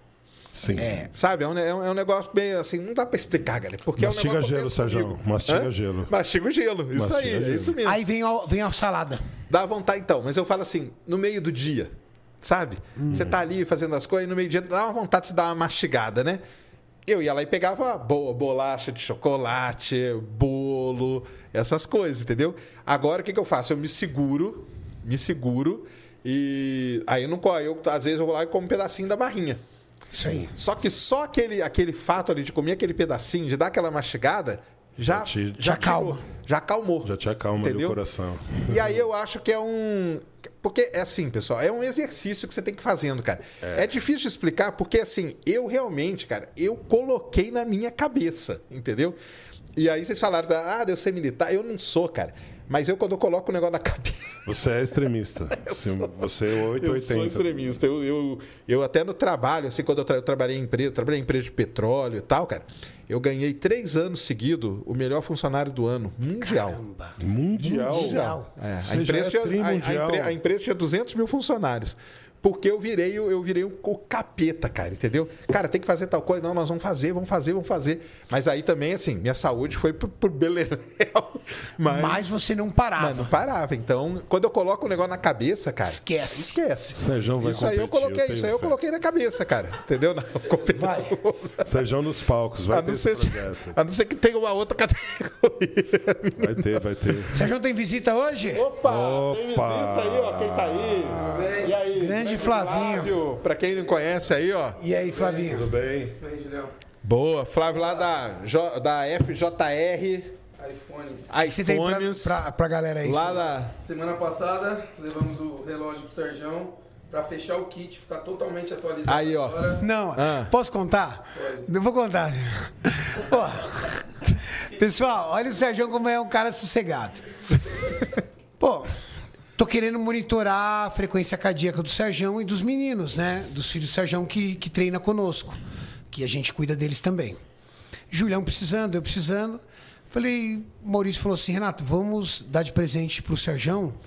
C: Sim.
A: Sabe? É um, é um- é um negócio bem assim, não dá pra explicar, galera. Porque
C: Mastiga
A: é um
C: gelo, Sérgio. Mastiga
A: Hã?
C: gelo.
A: Mastiga o gelo. Isso
C: Mastiga
A: aí, é
C: gelo.
A: isso mesmo.
B: Aí vem a, vem a salada.
A: Dá vontade, então, mas eu falo assim, no meio do dia, sabe? Você tá ali fazendo as coisas e no meio do dia dá uma vontade de se dar uma mastigada, né? Eu ia lá e pegava bo- bolacha de chocolate, bolo, essas coisas, entendeu? Agora o que, que eu faço? Eu me seguro, me seguro e aí eu não co- eu às vezes eu vou lá e como um pedacinho da barrinha.
B: Isso aí.
A: Só que só aquele, aquele fato ali de comer aquele pedacinho, de dar aquela mastigada, já,
C: Já te-
B: Já
A: tirou,
B: calma.
A: Já acalmou.
C: Já te acalma ali o
A: Entendeu?
C: coração.
A: E aí eu acho que é um. Porque é assim, pessoal, é um exercício que você tem que ir fazendo, cara. É. difícil de explicar, porque assim, eu realmente, cara, eu coloquei na minha cabeça, entendeu? E aí vocês falaram, ah, eu ser militar. Eu não sou, cara. Mas eu, quando eu coloco o negócio na cabeça.
C: Você é extremista. Sim, Você é
A: Eu sou
C: 880.
A: extremista. Eu, eu, eu até no trabalho, assim, quando eu, tra- eu trabalhei em empresa, trabalhei em empresa de petróleo e tal, cara, eu ganhei três anos seguidos o melhor funcionário do ano, mundial.
B: Caramba.
C: Mundial.
B: Mundial.
A: É, a, empresa
C: é
A: tinha, a- a, a empresa tinha 200 mil funcionários. Porque eu virei, o- eu virei o, o capeta, cara, entendeu? Cara, tem que fazer tal coisa. Não, nós vamos fazer, vamos fazer, vamos fazer. Mas aí também, assim, minha saúde foi pro, pro beleléu. Mas,
B: Mas você não parava.
A: Mas não parava. Então, quando eu coloco o negócio na cabeça, cara...
B: Esquece.
A: Esquece.
C: Sérgio vai
A: isso aí eu coloquei,
C: eu
A: isso aí eu coloquei na cabeça, cara. Entendeu? Não,
B: Vai.
C: Sérgio nos palcos. Vai
A: A não, ser, a não ser que tenha uma outra categoria.
C: Vai ter, vai ter.
B: Sérgio tem visita hoje?
A: Opa! Tem visita
C: Opa!
A: aí, ó. Quem tá aí? E aí?
B: Grande Flavinho.
A: Flávio, pra quem não conhece aí, ó.
B: E aí, Flavinho?
C: Tudo bem?
A: Boa, Flávio lá da, J- da FJR
E: iPhones.
B: Que você tem pra,
A: iPhones.
B: pra, pra galera aí?
A: lá da.
E: Semana passada, levamos o relógio pro Serjão pra fechar o kit, ficar totalmente atualizado
A: Aí, ó.
E: agora.
B: Não,
A: Ah.
B: posso contar?
E: Pode.
B: Não vou contar. Ó, pessoal, olha o Sérgio como é um cara sossegado. Pô, tô querendo monitorar a frequência cardíaca do Sérgio e dos meninos, né? Dos filhos do Sérgio que, que treina conosco. Que a gente cuida deles também. Julião precisando, eu precisando. Falei, Maurício falou assim, Renato, vamos dar de presente pro Sérgio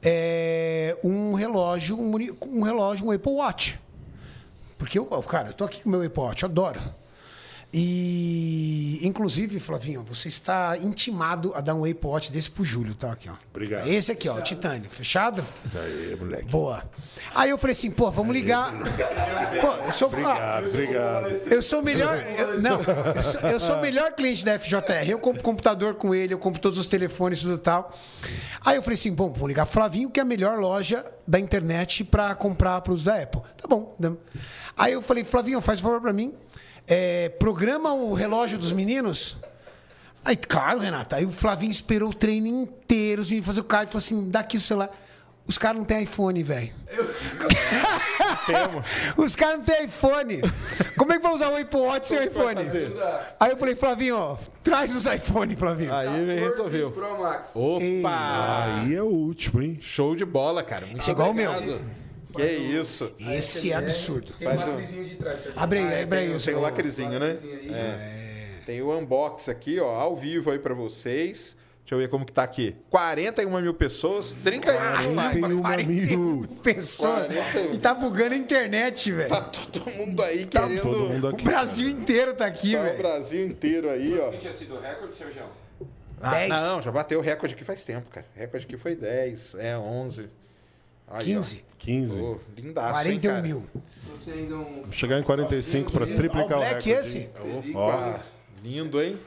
B: é, um relógio, um, um relógio, um Apple Watch. Porque eu, cara, eu tô aqui com o meu Apple Watch, eu adoro. E, inclusive, Flavinho, você está intimado a dar um Apple Watch desse pro Júlio, tá? Aqui, ó.
C: Obrigado.
B: Esse aqui, ó, Titânio. Fechado?
C: Aí, moleque.
B: Boa. Aí eu falei assim, pô, vamos ligar. Pô, eu sou.
C: Obrigado, obrigado.
B: Eu sou o melhor. eu- não, eu sou, eu sou o melhor cliente da FJR. Eu compro computador com ele, eu compro todos os telefones e tudo tal. Aí eu falei assim: bom, vou ligar pro Flavinho, que é a melhor loja da internet para comprar produtos da Apple. Tá bom. né? Aí eu falei: Flavinho, faz favor para mim. É, programa o relógio dos meninos. Aí, claro, Renata. Aí o Flavinho esperou o treino inteiro, os meninos fazer o cara e falou assim: dá aqui o celular. Os caras não têm iPhone, velho. Os caras não têm iPhone. Como é que vai usar o Apple Watch sem iPhone? Aí eu falei, Flavinho, ó, traz os iPhone, Flavinho.
A: Aí resolveu.
E: Pro Max.
A: Opa!
C: Aí é o último, hein?
A: Show de bola, cara. Muito
B: Esse é igual o meu.
A: Que isso.
B: Esse é absurdo.
E: Tem um
A: Faz um-
E: lacrezinho de trás, Sérgio.
B: Abre aí,
A: Ah,
B: abre aí.
A: tem,
B: o
A: o lacrezinho, né?
E: Aí.
A: É. Tem o unbox aqui, ó, ao vivo aí pra vocês. Deixa eu ver como que tá aqui. 41 mil pessoas, 31 likes.
C: 41 mil.
B: Pessoa.
A: 40.
B: E tá bugando a internet, velho.
A: Tá todo mundo aí querendo.
C: Todo mundo
B: O
C: aqui.
B: Brasil inteiro tá aqui,
A: Tá o
B: velho.
A: Brasil inteiro aí, ó.
F: tinha sido recorde, Sérgio?
A: Ah,
B: 10.
A: não, já bateu o recorde aqui faz tempo, cara. O recorde aqui foi 10, é 11. Aí,
B: 15.
C: 15.
A: Ó. Ô, lindaço,
B: 41
A: hein,
B: mil.
E: Você ainda um...
C: Chegar em 45 para triplicar o recorde.
B: esse?
A: Opa, lindo, hein?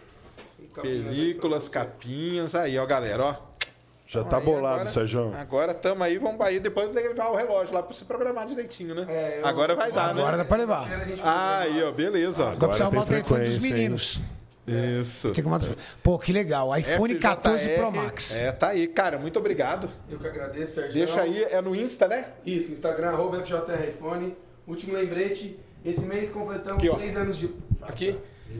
A: Películas, capinhas. Aí, ó, galera, ó.
C: Já tá
A: Aí,
C: bolado,
A: agora-
C: Sérgio.
A: Agora tamo aí, vamos aí. Depois levar o relógio lá pra você programar direitinho, né?
E: É, eu-
A: Agora vai dar,
B: Agora
A: né?
B: dá pra levar.
A: Ah, aí, ó, beleza. ó.
B: Agora precisa arrumar o telefone dos
C: frequência, hein?
A: Isso.
B: Tem arrumar- Pô, que legal. iPhone 14 Pro
A: FJR.
B: Max.
A: É, tá aí, cara. Muito obrigado.
E: Eu que agradeço, Sérgio.
A: Deixa aí, é no Insta, né?
E: Isso, Instagram, arroba FJRiPhone. Último lembrete, esse mês completamos
A: Aqui,
E: três anos de... Aqui?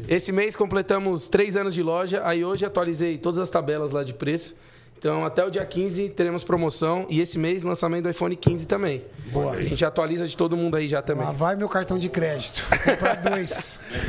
E: Esse mês completamos três anos de loja, aí hoje atualizei todas as tabelas lá de preço. Então, até o dia 15 teremos promoção e esse mês lançamento do iPhone 15 também.
B: Boa.
E: A gente atualiza de todo mundo aí já também.
B: Lá vai meu cartão de crédito. Comprar dois.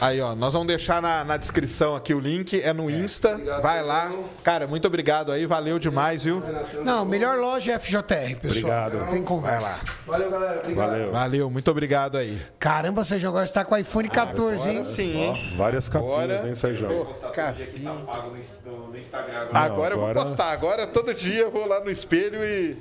A: Aí, ó, nós vamos deixar na, na descrição aqui o link, é no Insta.
E: Obrigado,
A: Vai lá. Cara, muito obrigado aí, valeu demais, viu?
B: Não, melhor loja é FJR, pessoal.
C: Obrigado.
B: Não tem conversa.
E: Valeu, galera. Obrigado.
C: Valeu.
A: Valeu, muito obrigado aí.
B: Caramba, Sérgio, agora você tá com o iPhone 14, hein?
A: sim,
C: Ó, várias capinhas, hein, Sérgio?
A: Cara,
F: que tá pago no, no- Instagram agora.
A: Agora eu vou
C: agora-
A: postar. Agora todo dia eu vou lá no espelho e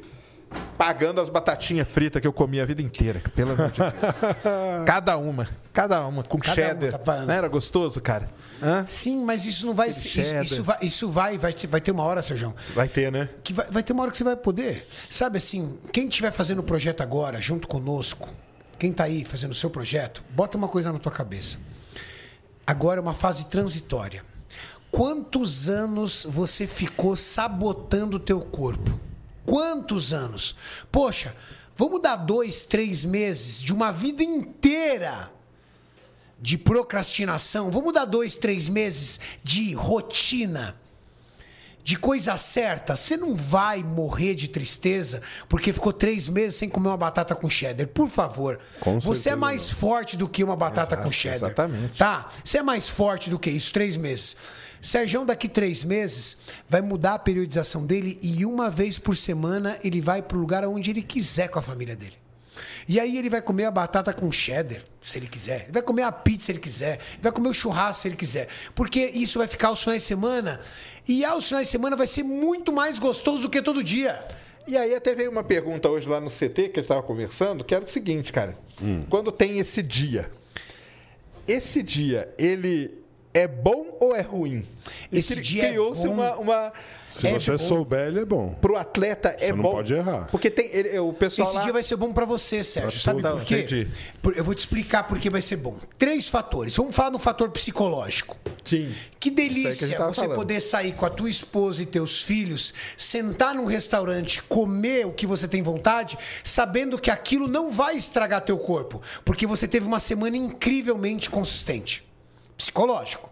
A: pagando as batatinhas fritas que eu comi a vida inteira. Pelo amor de Deus. Cada uma. Cada uma. Com
B: Cada
A: cheddar.
B: uma tá.
A: Não era gostoso, cara? Hã?
B: Sim, mas isso não vai ser. Isso, isso vai, isso vai, vai, ter- vai ter uma hora, Sérgio.
A: Vai ter, né?
B: Que vai, vai ter uma hora que você vai poder. Sabe assim, quem estiver fazendo o projeto agora, junto conosco, quem tá aí fazendo o seu projeto, bota uma coisa na tua cabeça. Agora é uma fase transitória. Quantos anos você ficou sabotando o teu corpo? Quantos anos? Poxa, vamos dar dois, três meses de uma vida inteira de procrastinação. Vamos dar dois, três meses de rotina de coisa certa, você não vai morrer de tristeza porque ficou três meses sem comer uma batata com cheddar. Por favor.
C: Com
B: você é
C: certeza
B: mais forte do que uma batata
A: Exato,
B: com cheddar.
A: exatamente.
B: Tá? Você é mais forte do que isso, três meses. Sérgio, daqui três meses, vai mudar a periodização dele e uma vez por semana ele vai pro lugar onde ele quiser com a família dele. E aí ele vai comer a batata com cheddar, se ele quiser. Ele vai comer a pizza se ele quiser. Ele vai comer o churrasco se ele quiser. Porque isso vai ficar aos finais de semana. E aos finais de semana vai ser muito mais gostoso do que todo dia.
A: E aí até veio uma pergunta hoje lá no CT que ele estava conversando, que era o seguinte, cara. Quando tem esse dia, esse dia, ele é bom ou é ruim?
B: Esse
A: cri-
B: dia é
A: Criou-se
B: bom.
A: uma, uma...
C: Se
B: É
C: você
B: bom.
C: souber, ele é bom.
A: Pro atleta é
C: não
A: bom.
C: pode errar.
A: Porque tem ele- o pessoal
B: Esse
A: lá...
B: dia vai ser bom pra você, Sérgio.
C: Pra
B: Sabe
A: todos.
B: por quê?
A: Entendi.
B: Eu vou te explicar por que vai ser bom. Três fatores. Vamos falar no fator psicológico.
A: Sim.
B: Que
A: que
B: delícia
A: tava
B: você
A: falando.
B: poder sair com a tua esposa e teus filhos, sentar num restaurante, comer o que você tem vontade, sabendo que aquilo não vai estragar teu corpo, porque você teve uma semana incrivelmente consistente. Psicológico.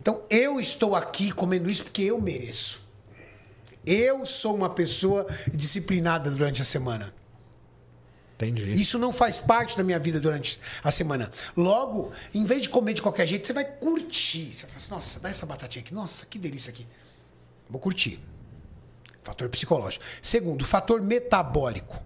B: Então, eu estou aqui comendo isso porque eu mereço. Eu sou uma pessoa disciplinada durante a semana.
A: Entendi.
B: Isso não faz parte da minha vida durante a semana. Logo, em vez de comer de qualquer jeito, você vai curtir. Você fala assim, nossa, dá essa batatinha aqui. Nossa, que delícia aqui. Vou curtir. Fator psicológico. Segundo, fator metabólico.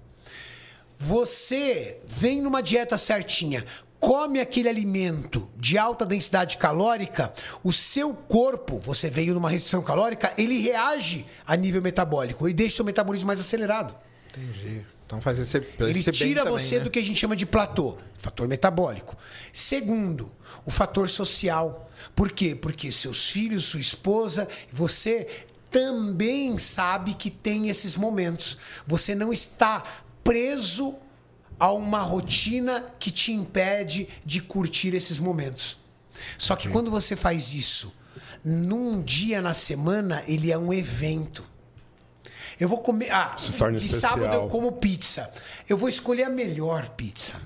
B: Você vem numa dieta certinha, come aquele alimento de alta densidade calórica, o seu corpo, você veio numa restrição calórica, ele reage a nível metabólico e deixa o seu metabolismo mais acelerado.
A: Entendi. Então faz esse,
B: Ele
A: esse bem
B: tira
A: também,
B: você
A: né?
B: do que a gente chama de platô, fator metabólico. Segundo, o fator social. Por quê? Porque seus filhos, sua esposa, você também sabe que tem esses momentos. Você não está preso a uma rotina que te impede de curtir esses momentos. Só que quando você faz isso num dia na semana, ele é um evento. Eu vou comer. Ah, de
C: especial.
B: sábado eu como pizza. Eu vou escolher a melhor pizza.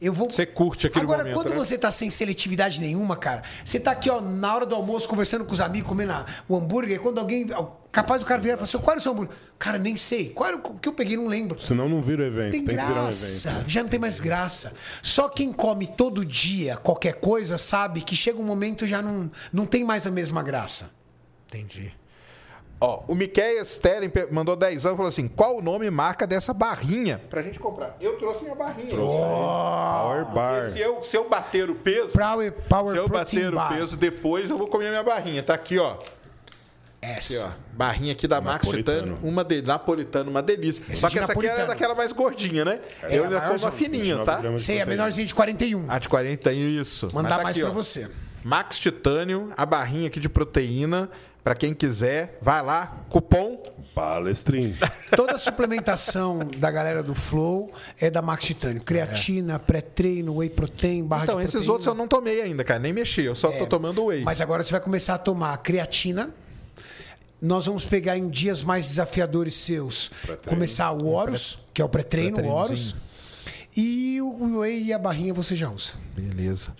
B: Eu vou.
A: Você curte aquele
B: Agora,
A: momento,
B: quando
A: né?
B: você tá sem seletividade nenhuma, cara, você tá aqui, ó, na hora do almoço, conversando com os amigos, comendo o hambúrguer, quando alguém. Capaz do cara virar e falar assim: qual era o seu hambúrguer? Cara, nem sei. Qual era o que eu peguei? Não lembro.
C: Senão não vira o evento.
B: Tem
C: Tem, que virar um
B: graça,
C: evento.
B: já não tem mais graça. Só quem come todo dia qualquer coisa sabe que chega um momento já não, não tem mais a mesma graça.
A: Entendi. Ó, o Miquel Steren mandou 10 anos e falou assim: qual o nome e marca dessa barrinha pra gente comprar? Eu trouxe minha barrinha.
C: Power Bar.
A: Se eu, se eu bater o peso.
B: Power, power
A: se eu bater
B: Bar.
A: o peso depois, eu vou comer minha barrinha. Tá aqui, ó. Aqui,
B: Essa.
A: ó. Barrinha aqui da Max. Titânio. Uma de napolitano, uma delícia.
B: Esse
A: Só
B: de
A: que essa aqui é
B: napolitano.
A: daquela mais gordinha, né?
B: É,
A: eu ainda como
B: maior
A: a fininha,
C: 29
A: tá?
B: Sei, a menorzinha de 41.
A: A de 40, isso.
B: Mandar
A: tá
B: mais
A: aqui,
B: pra
A: ó.
B: você.
A: Max Titânio, a barrinha aqui de proteína. Pra quem quiser, vai lá. Cupom
C: Palestrinho.
B: Toda a suplementação da galera do Flow é da Max Titânio. Creatina, pré-treino, whey protein, barra
A: Então,
B: de
A: esses outros eu não tomei ainda, cara. Nem mexi. Eu só tô tomando whey.
B: Mas agora você vai começar a tomar creatina. Nós vamos pegar em dias mais desafiadores seus. Começar o Horus, que é o pré-treino, o Horus. E o whey e a barrinha você já usa.
A: Beleza.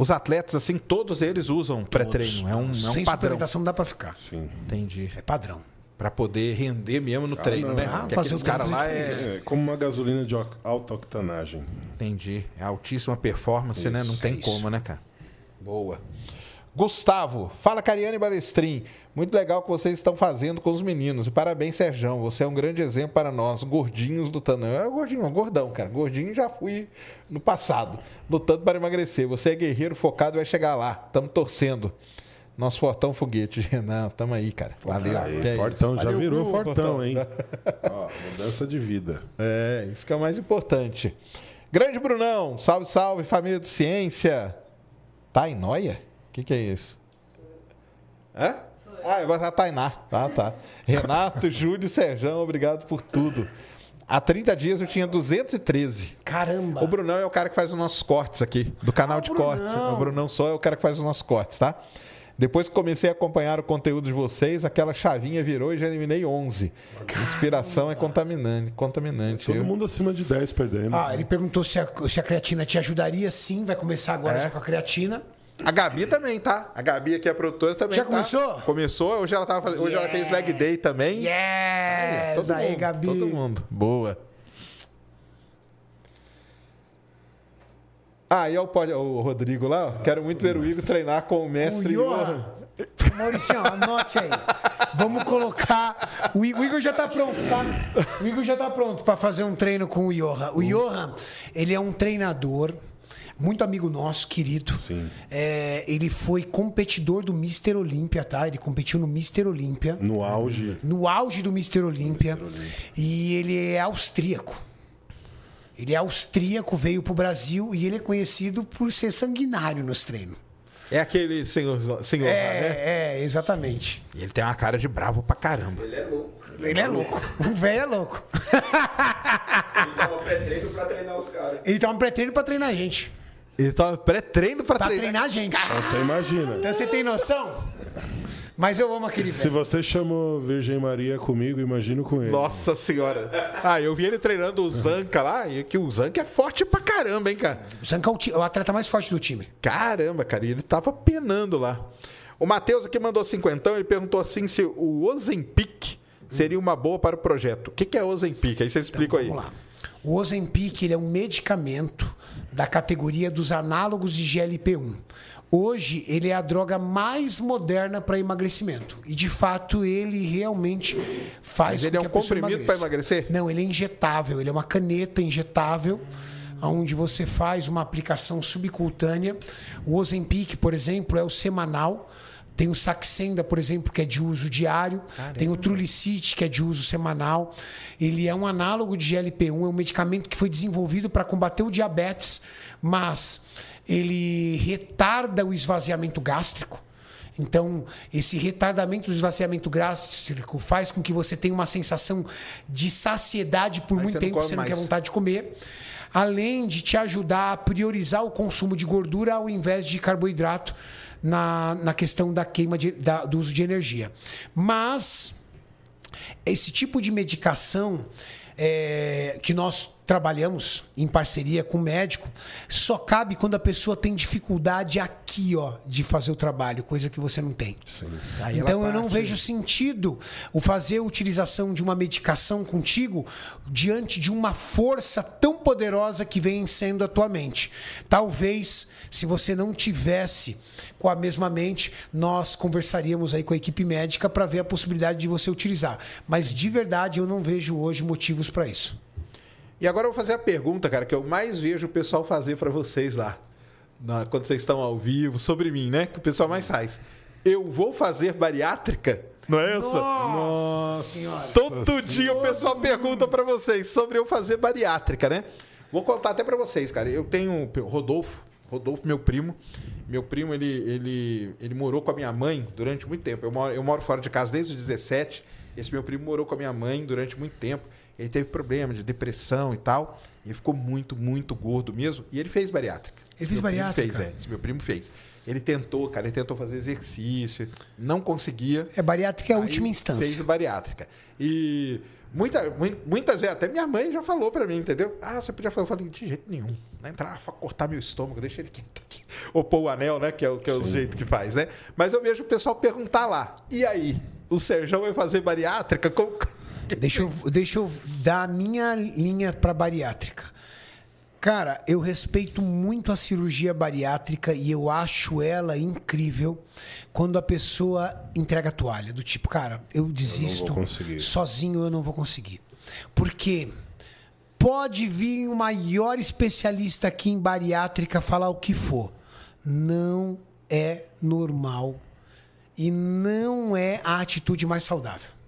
A: Os atletas, assim, todos eles usam pré-treino. É um, é um
B: Sem
A: padrão.
B: suplementação não dá pra ficar.
C: Sim.
A: Entendi.
B: É padrão.
A: Pra poder render mesmo no treino,
C: não.
A: né?
B: Ah,
A: Porque
B: fazer
A: aqueles
B: o
A: caras lá é...
B: diferença.
C: É como uma gasolina de alta octanagem.
A: Entendi. É altíssima performance, né? Não tem
B: É isso.
A: como, né, cara? Boa. Gustavo, fala Cariane Balestrin. Muito legal o que vocês estão fazendo com os meninos. E parabéns, Serjão. Você é um grande exemplo para nós, gordinhos lutando. Eu é gordinho, gordão, cara. Gordinho já fui no passado, lutando para emagrecer. Você é guerreiro focado e vai chegar lá. Estamos torcendo. Nosso Fortão Foguete. Não, tamo aí, cara. Valeu.
C: Aí,
A: é
C: fortão,
A: isso.
C: já
A: Valeu,
C: virou
A: Fortão.
C: fortão, hein? Ó, mudança de vida.
A: É, isso que é o mais importante. Grande Brunão, salve, salve, família do Ciência. Tá em noia? O que, que é isso? Hã? Ah, é a Tainá. Ah, tá. Renato, Júlio e Serjão, obrigado por tudo. Há 30 dias eu tinha 213.
B: Caramba.
A: O Brunão é o cara que faz os nossos cortes aqui, do canal de cortes. O Brunão só é o cara que faz os nossos cortes, tá? Depois que comecei a acompanhar o conteúdo de vocês, aquela chavinha virou e já eliminei 11. Inspiração é contaminante. contaminante.
C: Todo
A: Eu-
C: mundo acima de 10 perdendo.
B: Ah, ele perguntou se a, se a creatina te ajudaria. Sim, vai começar agora
A: É.
B: com a creatina.
A: A Gabi também, tá? A Gabi aqui, a produtora, também
B: Já
A: tá.
B: começou?
A: Começou. Hoje ela, tava fazendo, hoje ela fez leg day também.
B: Yes!
A: Todo
B: aí,
A: mundo,
B: Gabi.
A: Todo mundo. Boa. Ah, e é o, o Rodrigo lá? ó. Quero muito ver o Igor treinar com o
B: O
A: mestre
B: Johan. Maurício, anote aí. Vamos colocar. O Igor, o já tá pronto, tá? O Igor já tá pronto para fazer um treino com o Johan. O Johan, ele é um treinador. Muito amigo nosso, querido.
C: Sim.
B: É, ele foi competidor do Mister Olímpia, tá? Ele competiu no Mister Olímpia.
C: No auge.
B: no auge do Mister Olímpia. E ele é austríaco. Ele é austríaco, veio pro Brasil e ele é conhecido por ser sanguinário nos treinos.
A: É aquele senhor, senhor lá, né?
B: É, é, exatamente.
A: E ele tem uma cara de bravo pra caramba.
F: Ele é louco.
B: Ele é louco. O velho é louco.
F: Ele tava pré-treino pra treinar os caras.
B: Ele um pré-treino pra treinar a gente.
A: Ele tá pré-treino pra
B: Pra
A: treinar.
B: treinar a gente.
C: Então você imagina.
B: Então você tem noção? Mas eu amo aquele
C: Se
B: velho.
C: você chamou Virgem Maria comigo, imagino com ele.
A: Nossa senhora. Ah, eu vi ele treinando o Zanca lá, e que o Zanca é forte pra caramba, hein, cara?
B: O Zanca é o, ti- é o atleta mais forte do time.
A: Caramba, cara, e ele tava penando lá. O Matheus aqui mandou cinquentão, ele perguntou assim se o Ozempic seria uma boa para o projeto. O que, que é Ozempic? Aí você explica aí.
B: Então, Vamos lá. O Ozempic ele é um medicamento da categoria dos análogos de GLP-1. Hoje, ele é a droga mais moderna para emagrecimento. E, de fato, ele realmente faz
A: Mas ele é um comprimido pra emagrecer?
B: Não, ele é injetável. Ele é uma caneta injetável, onde você faz uma aplicação subcutânea. O Ozempic, por exemplo, é o semanal. Tem o Saxenda, por exemplo, que é de uso diário. Tem o Trulicity, que é de uso semanal. Ele é um análogo de GLP-1, é um medicamento que foi desenvolvido para combater o diabetes, mas ele retarda o esvaziamento gástrico. Então, esse retardamento do esvaziamento gástrico faz com que você tenha uma sensação de saciedade por
A: Aí
B: muito
A: você
B: tempo, você não quer vontade de comer. Além de te ajudar a priorizar o consumo de gordura ao invés de carboidrato na, na questão da queima de- da- do uso de energia. Mas esse tipo de medicação é, que nós trabalhamos em parceria com o médico só cabe quando a pessoa tem dificuldade aqui, ó, de fazer o trabalho, coisa que você não tem. Então eu não vejo sentido o fazer a utilização de uma medicação contigo diante de uma força tão poderosa que vem sendo atualmente. Talvez se você não tivesse com a mesma mente, nós conversaríamos aí com a equipe médica para ver a possibilidade de você utilizar. Mas de verdade eu não vejo hoje motivos para isso.
A: E agora eu vou fazer a pergunta, cara, que eu mais vejo o pessoal fazer para vocês lá, na- quando vocês estão ao vivo, sobre mim, né? Que o pessoal mais faz. Eu vou fazer bariátrica? Não é essa?
B: Nossa senhora.
A: Todo dia o pessoal pergunta para vocês sobre eu fazer bariátrica, né? Vou contar até para vocês, cara. Eu tenho o Rodolfo, Rodolfo, meu primo. Meu primo, ele, ele, ele morou com a minha mãe durante muito tempo. Eu moro, eu moro fora de casa desde os 17. Esse meu primo morou com a minha mãe durante muito tempo. Ele teve problema de depressão e tal. E ele ficou muito, muito gordo mesmo. E ele fez bariátrica.
B: Ele fez bariátrica?
A: Fez, é. Esse meu primo fez. Ele tentou, cara, ele tentou fazer exercício, não conseguia.
B: É bariátrica é a última instância.
A: Fez bariátrica. E muita, mui- muitas vezes, até minha mãe já falou pra mim, entendeu? Ah, você podia fazer. Eu falei, de jeito nenhum. Vai entrar cortar meu estômago, deixa ele quieto aqui. Ou pôr o anel, né? Que é o, que é o jeito que faz, né? Mas eu vejo o pessoal perguntar lá. E aí? O Serjão vai fazer bariátrica? Como...
B: Deixa eu, deixa eu dar a minha linha para bariátrica. Cara, eu respeito muito a cirurgia bariátrica e eu acho ela incrível quando a pessoa entrega a toalha. Do tipo, cara, eu desisto.
C: conseguir.
B: Sozinho eu não vou conseguir. Porque pode vir o maior especialista aqui em bariátrica falar o que for. Não é normal e não é a atitude mais saudável.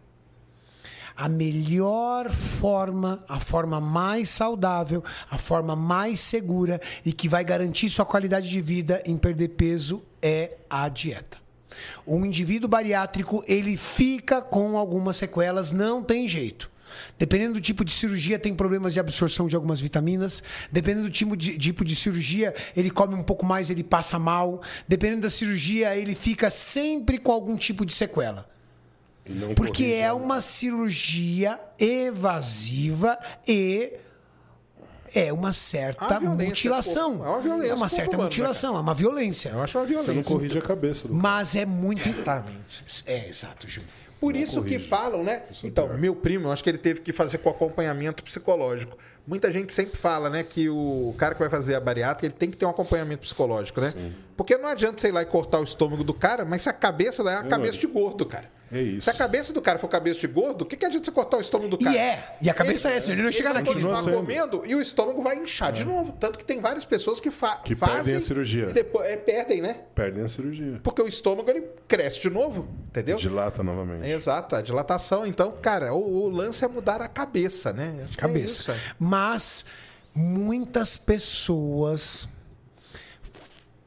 B: A melhor forma, a forma mais saudável, a forma mais segura e que vai garantir sua qualidade de vida em perder peso é a dieta. Um indivíduo bariátrico, ele fica com algumas sequelas, não tem jeito. Dependendo do tipo de cirurgia, tem problemas de absorção de algumas vitaminas. Dependendo do tipo de, tipo de cirurgia, ele come um pouco mais, ele passa mal. Dependendo da cirurgia, ele fica sempre com algum tipo de sequela.
C: Não
B: Porque
C: corrige
B: é uma cirurgia evasiva e é uma certa
A: violência,
B: mutilação.
A: É uma violência
B: É uma certa
A: humano, né,
B: mutilação, é uma violência.
A: Eu acho uma
C: Você não
A: violência.
C: corrige a cabeça do
B: Mas é muito.
A: Exatamente.
B: É, exato, Júlio.
A: Por
C: Não
A: isso que
C: corrige.
A: falam, né?
C: Isso é
A: Então,
C: pior.
A: meu primo, eu acho que ele teve que fazer com acompanhamento psicológico. Muita gente sempre fala, né, que o cara que vai fazer a bariátrica, ele tem que ter um acompanhamento psicológico, né? Porque não adianta, sei lá, e cortar o estômago do cara, mas se a cabeça é a cabeça de gordo, cara.
C: É isso.
A: Se a cabeça do cara for cabeça de gordo, o que, que adianta você cortar o estômago do
B: E
A: cara?
B: é. E a cabeça é essa, ele não naquele.
A: continuar
C: Continua
A: comendo e o estômago vai inchar de novo. Tanto que tem várias pessoas que, fa
C: Que
A: fazem
C: perdem a cirurgia.
A: e depois é, perdem, né?
C: Perdem a cirurgia.
A: Porque o estômago ele cresce de novo, entendeu?
C: Dilata novamente.
A: Exato, a dilatação. Então, cara, o, o lance é mudar a cabeça, né? Acho é
B: cabeça.
A: isso, é.
B: Mas muitas pessoas.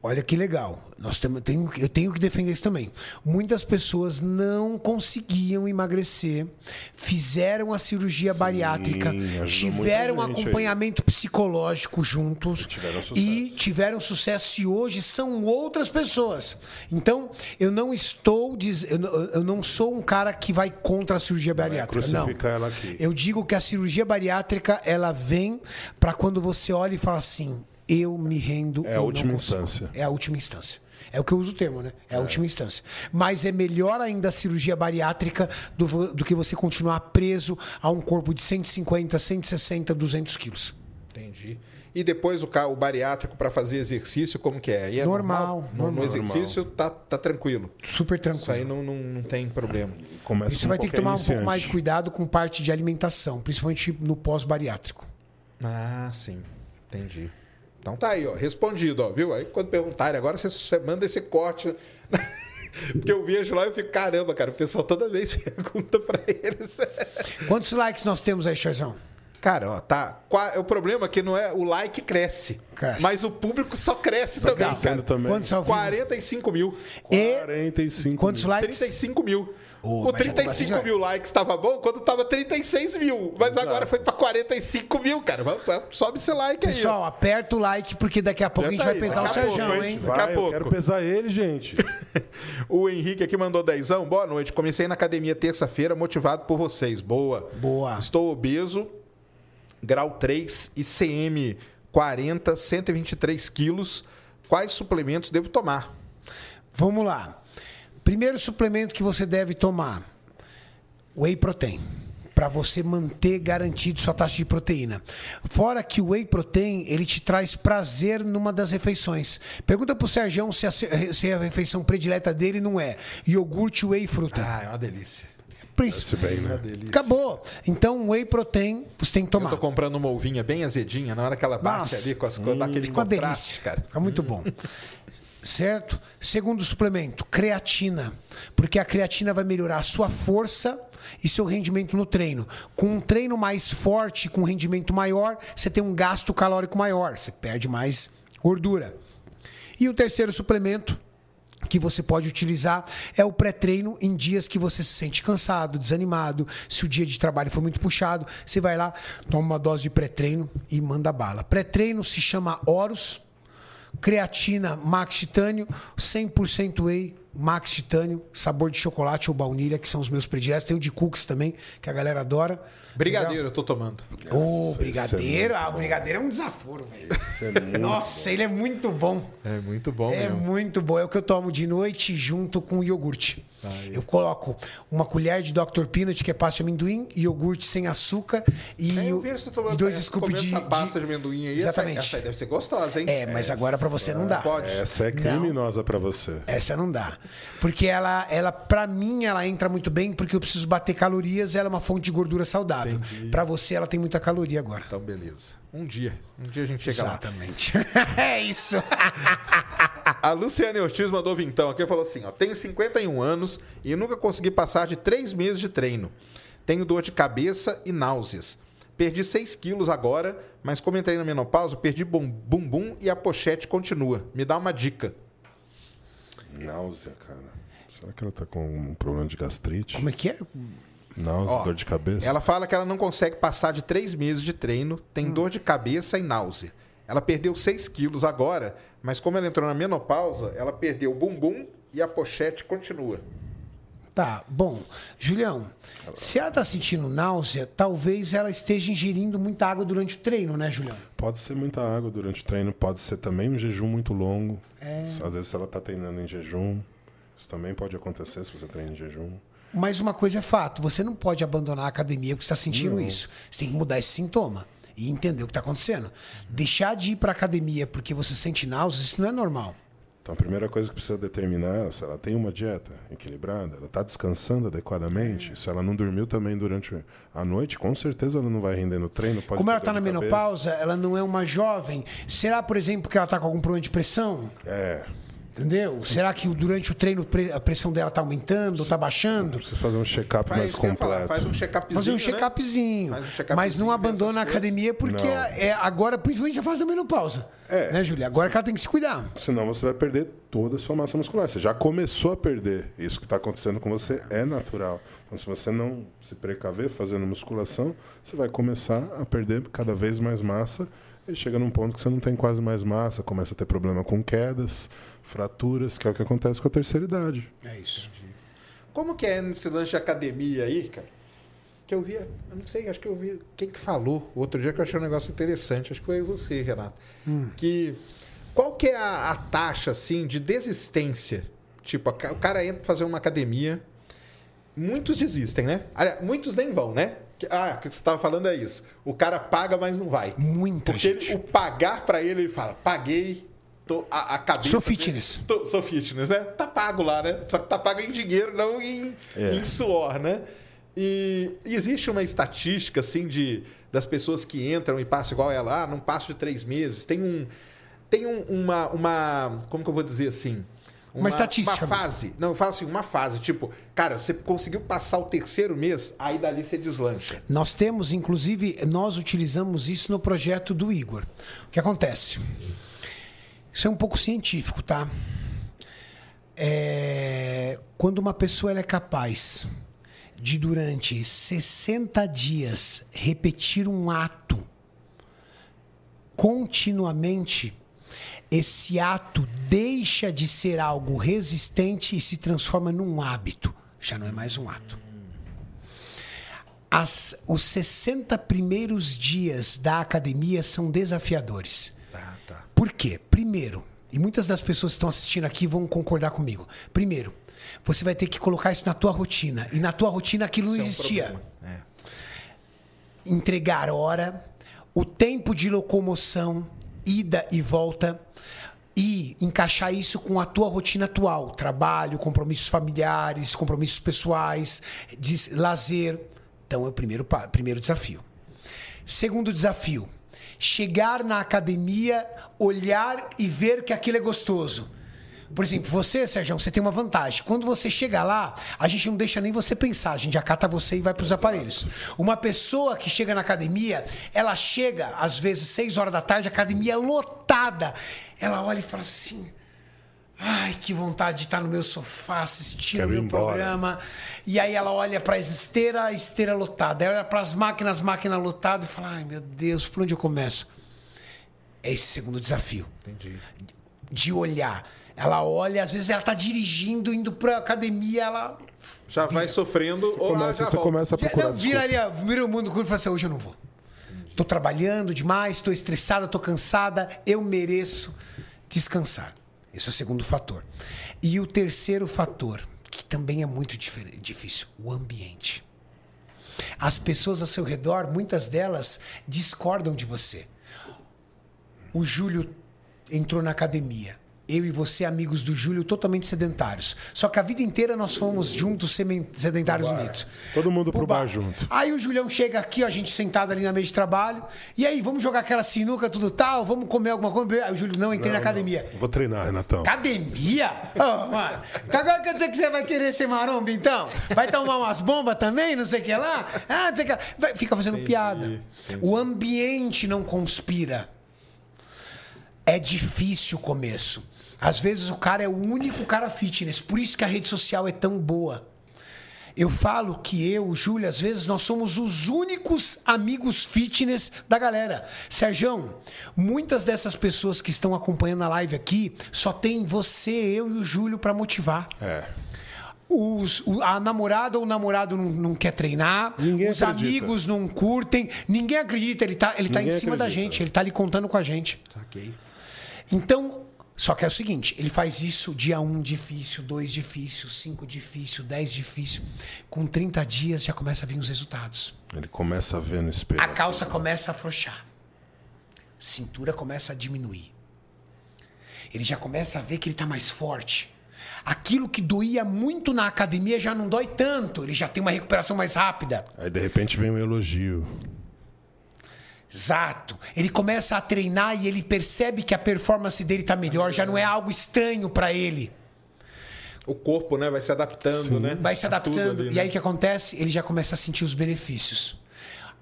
B: Olha que legal. Nós temos, tenho, eu tenho que defender isso também. Muitas pessoas não conseguiam emagrecer, fizeram a cirurgia bariátrica,
C: ajudou
B: tiveram
C: gente aí.
B: acompanhamento psicológico juntos
C: tiveram sucesso.
B: e tiveram sucesso e hoje são outras pessoas. Então, eu não estou eu, não- eu não sou um cara que vai contra a cirurgia bariátrica. Não. Eu digo que a cirurgia bariátrica ela vem para quando você olha e fala assim: eu me rendo.
C: É a última instância.
B: É a última instância. É o que eu uso o termo, né? É a última instância. Mas é melhor ainda a cirurgia bariátrica do, do que você continuar preso a um corpo de 150, 160, 200 quilos.
A: Entendi. E depois o, o bariátrico para fazer exercício, como que é? É
B: Normal,
A: No- No,
C: normal.
A: exercício tá, tá tranquilo.
B: Super
A: Isso aí
B: tranquilo.
A: não, não, não tem problema.
C: Começa com
B: vai ter que tomar um pouco
C: iniciante.
B: mais de cuidado com parte de alimentação, principalmente no pós-bariátrico.
A: Ah, sim. Entendi. Então tá aí, ó, respondido, ó, viu? Aí quando perguntarem, agora você, você manda esse corte. Porque eu vejo lá e eu fico, caramba, cara, o pessoal toda vez pergunta pra eles.
B: Quantos likes nós temos aí, Charzão?
A: Cara, ó, tá. O problema é que não é o like cresce,
B: Cresce.
A: mas o público só cresce também, cara.
C: também.
B: Quantos ao vivo?
A: 45 mil.
B: E
C: 45
B: quantos
C: mil.
B: likes?
A: 35 mil.
B: Ô,
A: o
B: mas já
A: 35
B: começa
A: mil likes estava bom quando tava 36 mil. Mas agora foi pra 45 mil, cara. Vamos- vamos- Sobe esse like aí.
B: Pessoal, aperta o like porque daqui a pouco a gente vai pesar o
A: daqui pouco,
B: Serjão,
A: hein?
B: hein?
A: Daqui a
C: Vai,
A: pouco.
C: eu quero pesar ele, gente.
A: O Henrique aqui mandou dezão. Boa noite. Comecei na academia terça-feira, motivado por vocês. Boa.
B: Boa.
A: Estou obeso, grau 3, ICM 40, 123 quilos. Quais suplementos devo tomar?
B: Vamos lá. Primeiro suplemento que você deve tomar: Whey Protein. Para você manter garantido sua taxa de proteína. Fora que o Whey Protein, ele te traz prazer numa das refeições. Pergunta pro Sergião se a, se a refeição predileta dele não é iogurte, whey e fruta.
A: Ah, é uma delícia.
B: Príncipe.
C: Bem, né?
B: Acabou. Então, Whey Protein, você tem que
A: Eu
B: tomar.
A: tô comprando uma ovinha bem azedinha, na hora que ela bate
B: Nossa.
A: ali com as coisas, dá aquele
B: Fica uma
A: contraste,
B: delícia.
A: cara.
B: Fica muito bom. certo? Segundo suplemento, creatina. Porque a creatina vai melhorar a sua força e seu rendimento no treino. Com um treino mais forte, com um rendimento maior, você tem um gasto calórico maior, você perde mais gordura. E o terceiro suplemento que você pode utilizar é o pré-treino em dias que você se sente cansado, desanimado. Se o dia de trabalho for muito puxado, você vai lá, toma uma dose de pré-treino e manda bala. Pré-treino se chama Horus, creatina Max Titânio, 100% whey Max Titânio, sabor de chocolate ou baunilha, que são os meus prediletos. Tem o de cookies também, que a galera adora.
A: Brigadeiro, eu tô tomando.
B: Ô,
C: Nossa,
B: brigadeiro.
C: é
B: ah, o brigadeiro é um desaforo, velho.
C: É
B: Nossa, ele é muito bom.
A: É muito bom
B: É
A: mesmo.
B: muito bom. É o que eu tomo de noite junto com iogurte. Eu coloco uma colher de Dr. Peanut, que é pasta de amendoim, iogurte sem açúcar e,
A: É, eu
B: e dois
A: essa,
B: scoops de,
A: essa pasta de,
B: de-
A: amendoim aí.
B: Exatamente.
A: Essa, essa aí deve ser gostosa, hein?
B: É, mas agora pra você não dá.
A: Pode.
C: Essa é criminosa pra você.
B: Essa não dá. Porque ela, ela para mim, ela entra muito bem porque eu preciso bater calorias, ela é uma fonte de gordura saudável. Pra você, ela tem muita caloria agora.
A: Então, beleza. Um dia. Um dia a gente chega lá.
B: Exatamente. é isso.
A: A Luciane Ortiz mandou vintão aqui e falou assim: ó, tenho 51 anos e nunca consegui passar de três meses de treino. Tenho dor de cabeça e náuseas. Perdi 6 quilos agora, mas como entrei na menopausa, perdi bum- bumbum e a pochete continua. Me dá uma dica.
C: Náusea, cara. Será que ela tá com um problema de gastrite?
B: Como é que é?
C: Náusea,
A: Ó,
C: dor de cabeça?
A: Ela fala que ela não consegue passar de três meses de treino, tem dor de cabeça e náusea. Ela perdeu 6 quilos agora, mas como ela entrou na menopausa, ela perdeu o bumbum e a pochete continua.
B: Tá, bom. Julião, se ela tá sentindo náusea, talvez ela esteja ingerindo muita água durante o treino, né, Julião?
C: Pode ser muita água durante o treino, pode ser também um jejum muito longo.
B: É.
C: Às vezes ela tá treinando em jejum. Isso também pode acontecer se você treina em jejum.
B: Mas uma coisa é fato, você não pode abandonar a academia porque está sentindo isso. Você tem que mudar esse sintoma e entender o que está acontecendo. Deixar de ir para academia porque você sente náuseas, isso não é normal.
C: Então a primeira coisa que precisa determinar é se ela tem uma dieta equilibrada, ela está descansando adequadamente. Se ela não dormiu também durante a noite, com certeza ela não vai render no treino.
B: Como ela está na
C: cabeça.
B: menopausa, ela não é uma jovem. Será, por exemplo, que ela está com algum problema de pressão?
C: É,
B: Entendeu? Será que durante o treino a pressão dela está aumentando ou está baixando?
C: precisa fazer um check-up mais
A: ia falar,
C: completo.
A: faz um check-upzinho.
B: Fazer um
A: né?
B: check-upzinho.
A: Faz um check-upzinho,
B: mas não abandona a academia porque
C: Não.
B: é agora, principalmente, a fase da menopausa.
C: É.
B: Né, Júlia? Agora que ela tem que se cuidar.
C: Senão você vai perder toda a sua massa muscular. Você já começou a perder. Isso que está acontecendo com você é natural. Então, se você não se precaver fazendo musculação, você vai começar a perder cada vez mais massa. E chega num ponto que você não tem quase mais massa, começa a ter problema com quedas, fraturas, que é o que acontece com a terceira idade.
B: É isso.
A: Como que é nesse lance de academia aí, cara? Que eu vi, eu não sei, acho que eu vi quem que falou outro dia que eu achei um negócio interessante, acho que foi você, Renato. Que qual que é a, a taxa assim de desistência? Tipo, a o cara entra pra fazer uma academia, muitos desistem, né? Aliás, muitos nem vão, né? Ah, o que você estava falando é isso. O cara paga, mas não vai.
B: Muita
A: Porque
B: gente.
A: ele- o pagar pra ele, ele fala, paguei, tô, a, a cabeça...
B: Sou fitness.
A: Tô- sou fitness, né? Tá pago lá, né? Só que tá pago em dinheiro, não em,
C: É.
A: em suor, né? E existe uma estatística, assim, de, das pessoas que entram e passam igual ela, ah, num passo de três meses. Tem um. Tem um- uma, uma. Como que eu vou dizer assim?
B: Uma estatística
A: Uma fase. Não, eu falo assim, uma fase. Tipo, cara, você conseguiu passar o terceiro mês, aí dali você deslancha.
B: Nós temos, inclusive, nós utilizamos isso no projeto do Igor. O que acontece? Isso é um pouco científico, tá? É, Quando uma pessoa é capaz de, durante 60 dias, repetir um ato continuamente, esse ato deixa de ser algo resistente e se transforma num hábito. Já não é mais um ato. As- os 60 primeiros dias da academia são desafiadores.
A: Tá.
B: Por quê? Primeiro, e muitas das pessoas que estão assistindo aqui vão concordar comigo. Primeiro, você vai ter que colocar isso na tua rotina. E na tua rotina aquilo não
A: Isso é um
B: existia.
A: É.
B: entregar hora, o tempo de locomoção, ida e volta, e encaixar isso com a tua rotina atual, trabalho, compromissos familiares, compromissos pessoais, lazer. Então é o primeiro, primeiro desafio. Segundo desafio, chegar na academia, olhar e ver que aquilo é gostoso. Por exemplo, você, Sérgio, você tem uma vantagem. Quando você chega lá, a gente não deixa nem você pensar, a gente acata você e vai para os aparelhos. Uma pessoa que chega na academia, ela chega, às vezes, 6 horas da tarde, a academia é lotada. Ela olha e fala assim. Ai, que vontade de estar no meu sofá assistindo o
C: Quero
B: meu
C: embora.
B: programa. E aí ela olha para a esteira, a esteira lotada. Aí olha para as máquinas, máquina lotada e fala: Ai, meu Deus, por onde eu começo? É esse segundo desafio
A: Entendi.
B: de olhar. Ela olha, às vezes ela tá dirigindo, indo pra academia, ela.
A: Já vai sofrendo ou ah,
C: Começa,
A: já
C: você
A: volta.
C: começa a procurar
B: Não, vira, ali, vira o mundo curto e fala assim: hoje eu não vou. Tô trabalhando demais, tô estressada, tô cansada, eu mereço descansar. Esse é o segundo fator. E o terceiro fator, que também é muito difícil, o ambiente. As pessoas ao seu redor, muitas delas discordam de você. O Júlio entrou na academia. Eu e você, amigos do Júlio, totalmente sedentários. Só que a vida inteira nós fomos juntos sedentários unidos.
C: Todo mundo pro bar
B: bar
C: junto.
B: Aí o Julião chega aqui, ó, a gente sentado ali na mesa de trabalho. E aí, vamos jogar aquela sinuca, tudo tal? Vamos comer alguma coisa? Aí o Júlio, não, entrei na academia.
C: Vou treinar, Renatão.
B: Academia? Ô, mano. Agora quer dizer que você vai querer ser maromba, então? Vai tomar umas bombas também, não sei o que lá? Ah, não sei o que lá. Vai- Fica fazendo piada. O ambiente não conspira. É difícil o começo. Às vezes o cara é o único cara fitness. Por isso que a rede social é tão boa. Eu falo que eu, o Júlio, às vezes nós somos os únicos amigos fitness da galera. Serjão, muitas dessas pessoas que estão acompanhando a live aqui só tem você, eu e o Júlio para motivar.
C: É.
B: Os, a namorada ou o namorado não, não quer treinar,
C: Ninguém
B: os
C: acredita.
B: amigos não curtem, ninguém acredita, ele tá, ele tá em cima da
C: acredita.
B: gente, ele tá ali contando com a gente.
A: Saquei.
B: Então, só que é o seguinte, ele faz isso dia 1 difícil, 2 difícil, 5 difícil, 10 difícil. Com 30 dias já começa a vir os resultados.
C: Ele começa a ver no espelho.
B: A calça começa a afrouxar. Cintura começa a diminuir. Ele já começa a ver que ele está mais forte. Aquilo que doía muito na academia já não dói tanto. Ele já tem uma recuperação mais rápida.
C: Aí de repente vem um elogio.
B: Exato. Ele começa a treinar e ele percebe que a performance dele está melhor. Já não é algo estranho para ele.
A: O corpo, né, vai se adaptando, né?
B: vai se adaptando.
A: ali,
B: E
A: né?
B: aí o que acontece? Ele já começa a sentir os benefícios.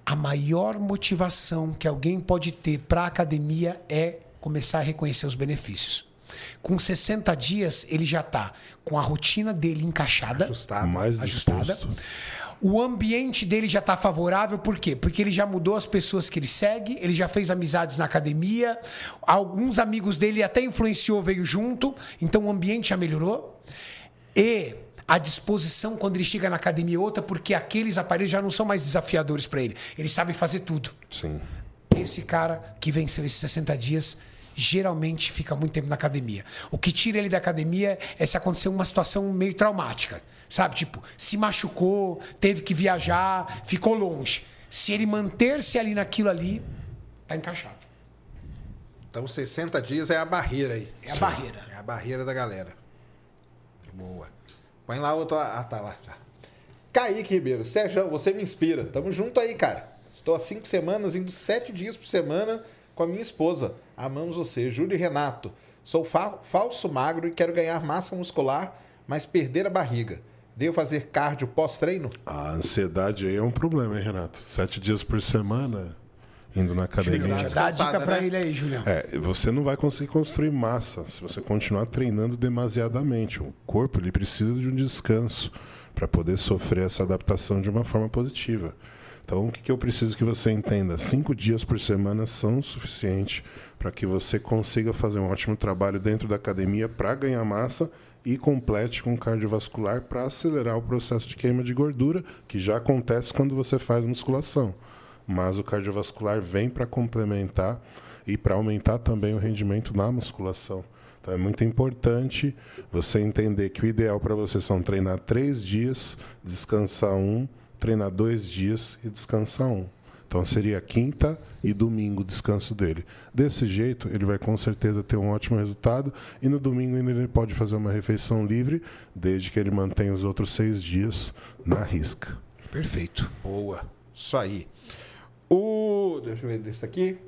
B: A maior motivação que alguém pode ter para a academia é começar a reconhecer os benefícios. Com 60 dias, ele já está com a rotina dele encaixada,
A: Ajustado.
C: mais
B: ajustada. O ambiente dele já está favorável, por quê? Porque ele já mudou as pessoas que ele segue, ele já fez amizades na academia, alguns amigos dele até influenciou, veio junto, então o ambiente já melhorou. E a disposição quando ele chega na academia é outra, porque aqueles aparelhos já não são mais desafiadores para ele. Ele sabe fazer tudo.
C: Sim.
B: Esse cara que venceu esses 60 dias geralmente fica muito tempo na academia. O que tira ele da academia é se acontecer uma situação meio traumática. Sabe? Tipo, se machucou, teve que viajar, ficou longe. Se ele manter-se ali naquilo ali, tá encaixado.
A: Então 60 dias é a barreira aí.
B: É a barreira.
A: É a barreira da galera. Boa. Põe lá outra. Ah, tá lá. Já. Kaique Ribeiro, Sérgio, você me inspira. Tamo junto aí, cara. Estou há cinco semanas, indo sete dias por semana com a minha esposa. Amamos você. Júlio e Renato. Sou fa- falso magro e quero ganhar massa muscular, mas perder a barriga. Devo fazer cardio pós-treino?
C: A ansiedade aí é um problema, hein, Renato? Sete dias por semana, indo na academia.
B: Dá a dica pra
A: né?
B: ele aí, Julião.
C: É, você não vai conseguir construir massa se você continuar treinando demasiadamente. O corpo ele precisa de um descanso para poder sofrer essa adaptação de uma forma positiva. Então, o que, que eu preciso que você entenda? Cinco dias por semana são suficientes para que você consiga fazer um ótimo trabalho dentro da academia para ganhar massa e complete com cardiovascular para acelerar o processo de queima de gordura, que já acontece quando você faz musculação mas o cardiovascular vem para complementar e para aumentar também o rendimento na musculação. Então é muito importante você entender que o ideal para você são treinar três dias, descansar um, treinar dois dias e descansar um. Então seria quinta e domingo o descanso dele. Desse jeito, ele vai com certeza ter um ótimo resultado e no domingo ainda ele pode fazer uma refeição livre, desde que ele mantenha os outros seis dias na risca.
B: Perfeito.
A: Boa. Isso aí. O. Deixa eu ver desse aqui.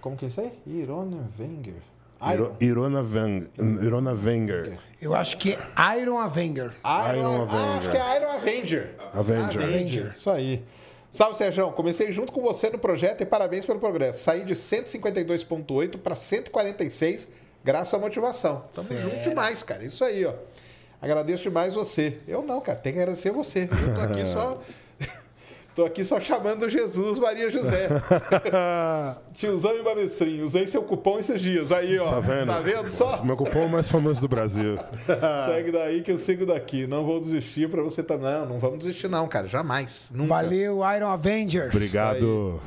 A: Como que é isso aí? Irona Wenger.
C: Iro- Irona, Veng, Irona Wenger.
B: Eu acho que é Iron Avenger.
A: Iron,
C: Iron
A: Ah,
C: Avenger.
A: acho que é Iron Avenger.
C: Avenger.
B: Avenger.
A: Isso aí. Salve, Sérgio. Comecei junto com você no projeto e parabéns pelo progresso. Saí de 152,8 para 146, graças à motivação. Tamo junto demais, cara. Isso aí, ó. Agradeço demais você. Eu não, cara. Tem que agradecer você. Eu tô aqui só. Tô aqui só chamando Jesus Maria José. Tiozão e balestrinho. Usei seu cupom esses dias. Aí, ó.
C: Tá vendo?
A: Tá vendo só?
C: Meu cupom é o mais famoso do Brasil.
A: Segue daí que eu sigo daqui. Não vou desistir pra você também. Não, não vamos desistir, não, cara. Jamais. Nunca.
B: Valeu, Iron Avengers.
C: Obrigado.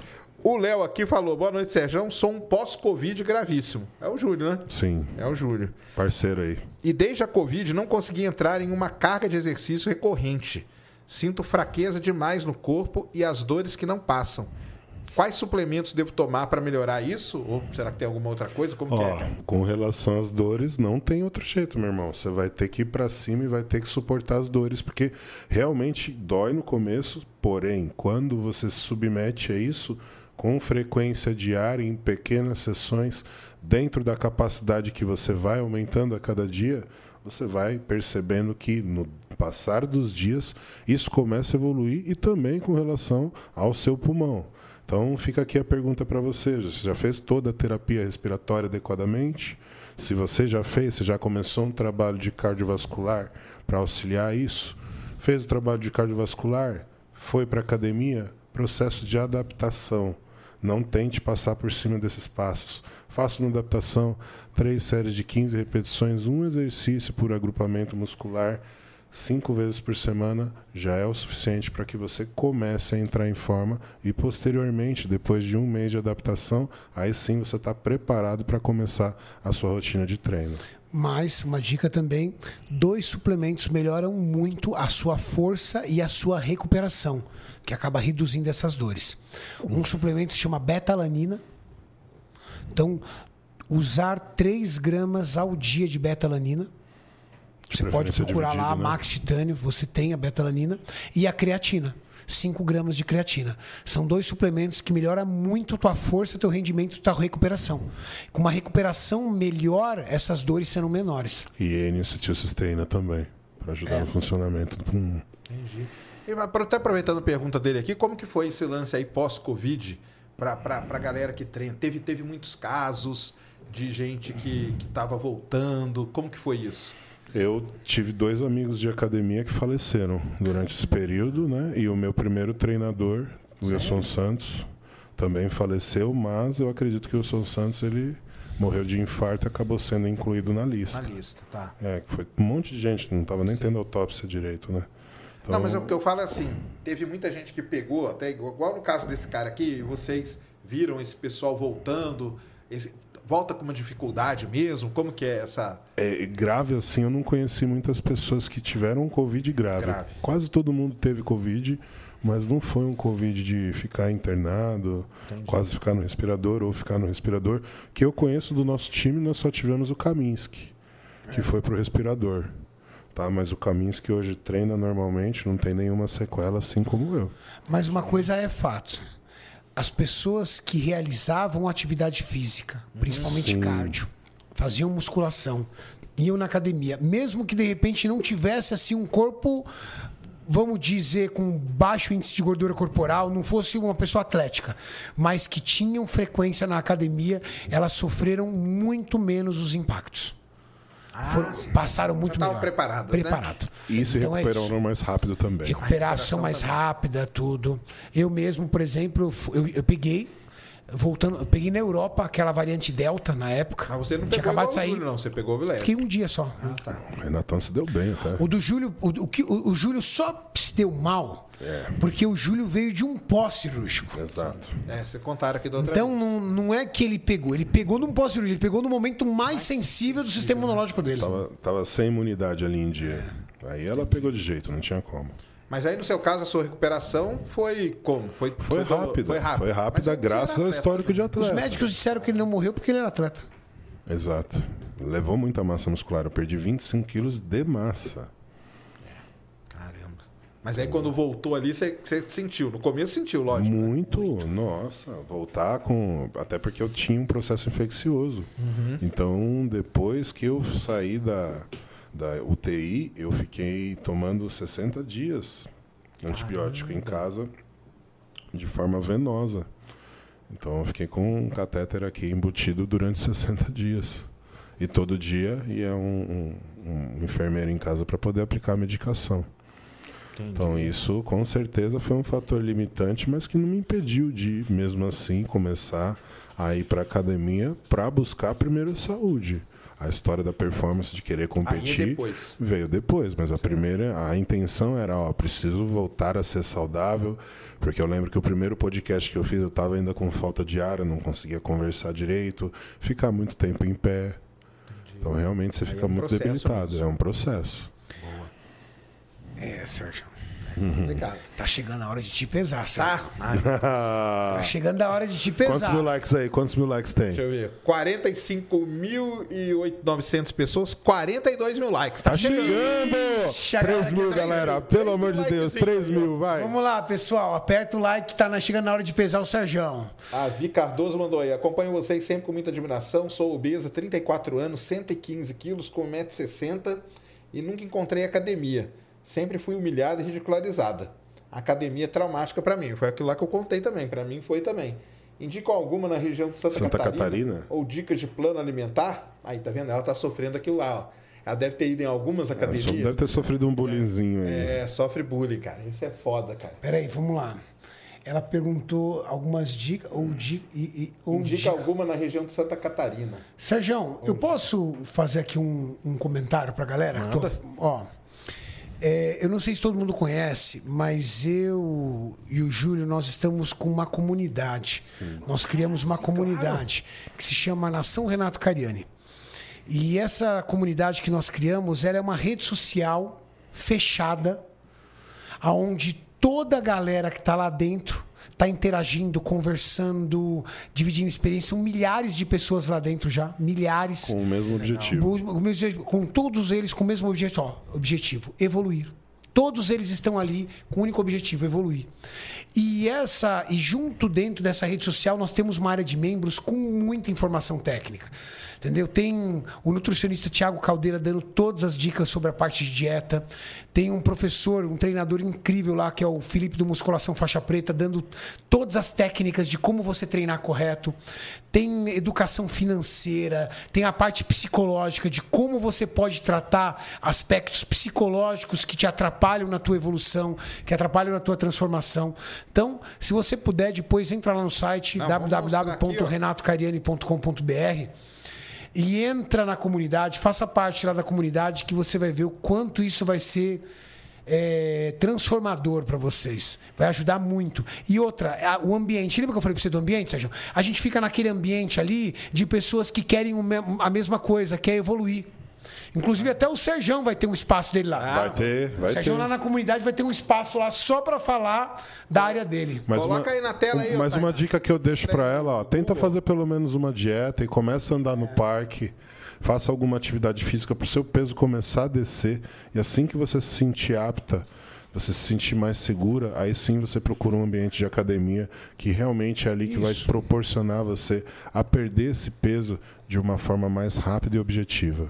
A: O Léo aqui falou: boa noite, Sérgio. Sou um pós-Covid gravíssimo. É o Júlio, né?
C: Sim,
A: É o Júlio.
C: parceiro aí.
A: E desde a Covid não consegui entrar em uma carga de exercício recorrente. Sinto fraqueza demais no corpo e as dores que não passam. Quais suplementos devo tomar para melhorar isso? Ou será que tem alguma outra coisa? Como é?
C: com relação às dores, não tem outro jeito, meu irmão. Você vai ter que ir pra cima e vai ter que suportar as dores, porque realmente dói no começo, porém, quando você se submete a isso com frequência diária, em pequenas sessões, dentro da capacidade que você vai aumentando a cada dia, você vai percebendo que no passar dos dias isso começa a evoluir e também com relação ao seu pulmão. Então fica aqui a pergunta para você: você já fez toda a terapia respiratória adequadamente? Se você já fez, você já começou um trabalho de cardiovascular para auxiliar isso? Fez o trabalho de cardiovascular? Foi para academia? Processo de adaptação. Não tente passar por cima desses passos. Faça uma adaptação, três séries de 15 repetições, um exercício por agrupamento muscular, cinco vezes por semana, já é o suficiente para que você comece a entrar em forma e, posteriormente, depois de um mês de adaptação, aí sim você está preparado para começar a sua rotina de treino.
B: Mas uma dica também: dois suplementos melhoram muito a sua força e a sua recuperação, que acaba reduzindo essas dores. Um suplemento se chama betalanina. Então, usar 3 gramas ao dia de betalanina. Você pode procurar lá a
C: né?
B: Max Titânio, você tem a betalanina e a creatina. 5 gramas de creatina. São dois suplementos que melhoram muito a tua força, teu rendimento e tua recuperação. Com uma recuperação melhor, essas dores serão menores.
C: E N-acetilcisteína também, para ajudar no funcionamento do pulmão.
A: Entendi. E, Até aproveitando a pergunta dele aqui, como que foi esse lance aí pós-Covid para a galera que treina? Teve, teve muitos casos de gente que estava voltando. Como que foi isso?
C: Eu tive dois amigos de academia que faleceram durante esse período, né? E o meu primeiro treinador, Wilson Santos, também faleceu, mas eu acredito que o Wilson Santos ele morreu de infarto e acabou sendo incluído na
A: Na
C: lista.
A: lista, tá.
C: É, que foi um monte de gente, não estava nem tendo autópsia direito, né? Então,
A: Não, mas é o que eu falo é assim, teve muita gente que pegou, até igual, no caso desse cara aqui, vocês viram esse pessoal voltando, esse- volta com uma dificuldade mesmo? Como que é essa...
C: É, grave assim, eu não conheci muitas pessoas que tiveram um Covid grave.
A: Grave.
C: Quase todo mundo teve Covid, mas não foi um Covid de ficar internado, quase ficar no respirador ou ficar no respirador. Que eu conheço do nosso time, nós só tivemos o Kaminski, que foi pro respirador. Voltar, mas o Caminhos que hoje treina normalmente não tem nenhuma sequela, assim como eu.
B: Mas uma coisa é fato. As pessoas que realizavam atividade física, principalmente
C: Sim.
B: cardio, faziam musculação, iam na academia, mesmo que de repente não tivesse assim um corpo, vamos dizer, com baixo índice de gordura corporal, não fosse uma pessoa atlética, mas que tinham frequência na academia, elas sofreram muito menos os impactos. Foram- passaram muito
A: estavam
B: melhor.
A: preparadas, né?
B: Preparado.
C: E se
B: Então é isso.
C: recuperaram mais rápido também.
B: recuperação mais rápida, tudo. Eu mesmo, por exemplo, eu, eu peguei, voltando, eu peguei na Europa aquela variante Delta na época.
A: Mas você não
B: Tinha
A: pegou
B: acabado de
A: o
B: sair.
A: Júlio, não. Você pegou o leve.
B: Fiquei um dia só.
A: Ah, tá.
C: O Renatão se deu bem até.
B: O do Júlio, o, o que, o, o Júlio só se deu mal porque o Júlio veio de um pós-cirúrgico.
C: Exato.
A: É, você contaram aqui da outra
B: Então
A: vez.
B: não, não é que ele pegou, ele pegou num pós-cirúrgico, ele pegou no momento mais sensível do sistema imunológico dele.
C: Tava, tava sem imunidade ali em dia. Aí ela pegou de jeito, não tinha como.
A: Mas aí, no seu caso, a sua recuperação foi como? Foi,
C: Foi
A: do-
C: rápida.
A: Foi rápida.
C: Foi rápida graças ao histórico de
B: Os
C: atleta.
B: médicos disseram que ele não morreu porque ele era atleta.
C: Exato. Levou muita massa muscular. Eu perdi 25 quilos de massa.
A: Caramba. Mas aí, quando voltou ali, você, você sentiu. No começo sentiu, lógico. né?
C: Muito, nossa, voltar com. Até porque eu tinha um processo infeccioso. Então, depois que eu saí da, da UTI, eu fiquei tomando 60 dias antibiótico em casa de forma venosa. Então, eu fiquei com um catéter aqui embutido durante 60 dias. E todo dia ia um, um, um enfermeiro em casa para poder aplicar a medicação. Então isso com certeza foi um fator limitante, mas que não me impediu de, mesmo assim, começar a ir para academia para buscar primeiro saúde. A história da performance de querer competir
A: depois.
C: veio depois, mas a primeira, a intenção era, ó, preciso voltar a ser saudável, porque eu lembro que o primeiro podcast que eu fiz eu estava ainda com falta de ar, eu não conseguia conversar direito, ficar muito tempo em pé. Então realmente você
A: Aí
C: fica
A: é um
C: muito
A: processo
C: debilitado, é um processo.
B: É, Sérgio.
A: Complicado.
B: Tá chegando a hora de te pesar, Sérgio.
A: Tá?
B: Tá chegando a hora de te pesar.
C: Quantos mil likes aí? Quantos mil likes tem?
A: Deixa eu ver. 45.900 pessoas, 42 mil likes. Tá,
C: Tá
A: chegando.
C: chegando!
B: Chegando
C: 3 mil,
A: três
C: galera.
A: mil.
C: Pelo
A: Três
C: amor de Deus,
A: likezinho
C: 3
A: aí,
C: mil, vai.
B: Vamos lá, pessoal. Aperta o like que tá na- chegando na hora de pesar o Sérgio.
A: A Vi Cardoso mandou aí. Acompanho vocês sempre com muita admiração. Sou obesa, 34 anos, 115 quilos, com 1,60m e nunca encontrei academia. Sempre fui humilhada e ridicularizada. A academia é traumática pra mim. Foi aquilo lá que eu contei também. Pra mim foi também. Indico alguma na região de Santa,
C: Santa
A: Catarina,
C: Catarina?
A: Ou dicas de plano alimentar? Aí, tá vendo? Ela tá sofrendo aquilo lá, ó. Ela deve ter ido em algumas academias.
C: Deve ter sofrido um bullyingzinho aí.
A: É, sofre bullying, cara. Isso é foda, cara.
B: Peraí, vamos lá. Ela perguntou algumas dicas ou, di, e, e- ou
A: Indica
B: dica-
A: alguma na região de Santa Catarina.
B: Sérgio, eu posso fazer aqui um, um comentário pra galera? Tô- ó, é, eu não sei se todo mundo conhece, mas eu e o Júlio, nós estamos com uma comunidade. Nós criamos uma comunidade que se chama Nação Renato Cariani. E essa comunidade que nós criamos, ela é uma rede social fechada, aonde toda a galera que está lá dentro está interagindo, conversando, dividindo experiência. São milhares de pessoas lá dentro já, milhares.
C: Com o mesmo objetivo.
B: O- o mesmo- com todos eles com o mesmo objetivo, ó, objetivo, evoluir. Todos eles estão ali com o único objetivo, evoluir. E essa e junto dentro dessa rede social nós temos uma área de membros com muita informação técnica. Entendeu? Tem o nutricionista Tiago Caldeira dando todas as dicas sobre a parte de dieta. Tem um professor, um treinador incrível lá, que é o Felipe do Musculação Faixa Preta, dando todas as técnicas de como você treinar correto. Tem educação financeira, tem a parte psicológica de como você pode tratar aspectos psicológicos que te atrapalham na tua evolução, que atrapalham na tua transformação. Então, se você puder, depois entra lá no site www.renatocariani.com.br e entra na comunidade, faça parte lá da comunidade que você vai ver o quanto isso vai ser é, transformador para vocês. Vai ajudar muito. E outra, a- o ambiente. Lembra que eu falei para você do ambiente, Sérgio? A gente fica naquele ambiente ali de pessoas que querem a mesma coisa, quer evoluir. Inclusive, até o Serjão vai ter um espaço dele lá.
C: Vai ter,
B: o
C: vai
B: Serjão
C: ter.
B: lá na comunidade vai ter um espaço lá só para falar da área dele.
C: Mas
A: Coloca aí na tela aí, ó,
C: Mas uma dica que eu deixo pra ela, ó, tenta fazer pelo menos uma dieta e começa a andar no parque. faça alguma atividade física para o seu peso começar a descer. E assim que você se sentir apta, você se sentir mais segura, aí sim você procura um ambiente de academia que realmente é ali que vai proporcionar você a perder esse peso de uma forma mais rápida e objetiva.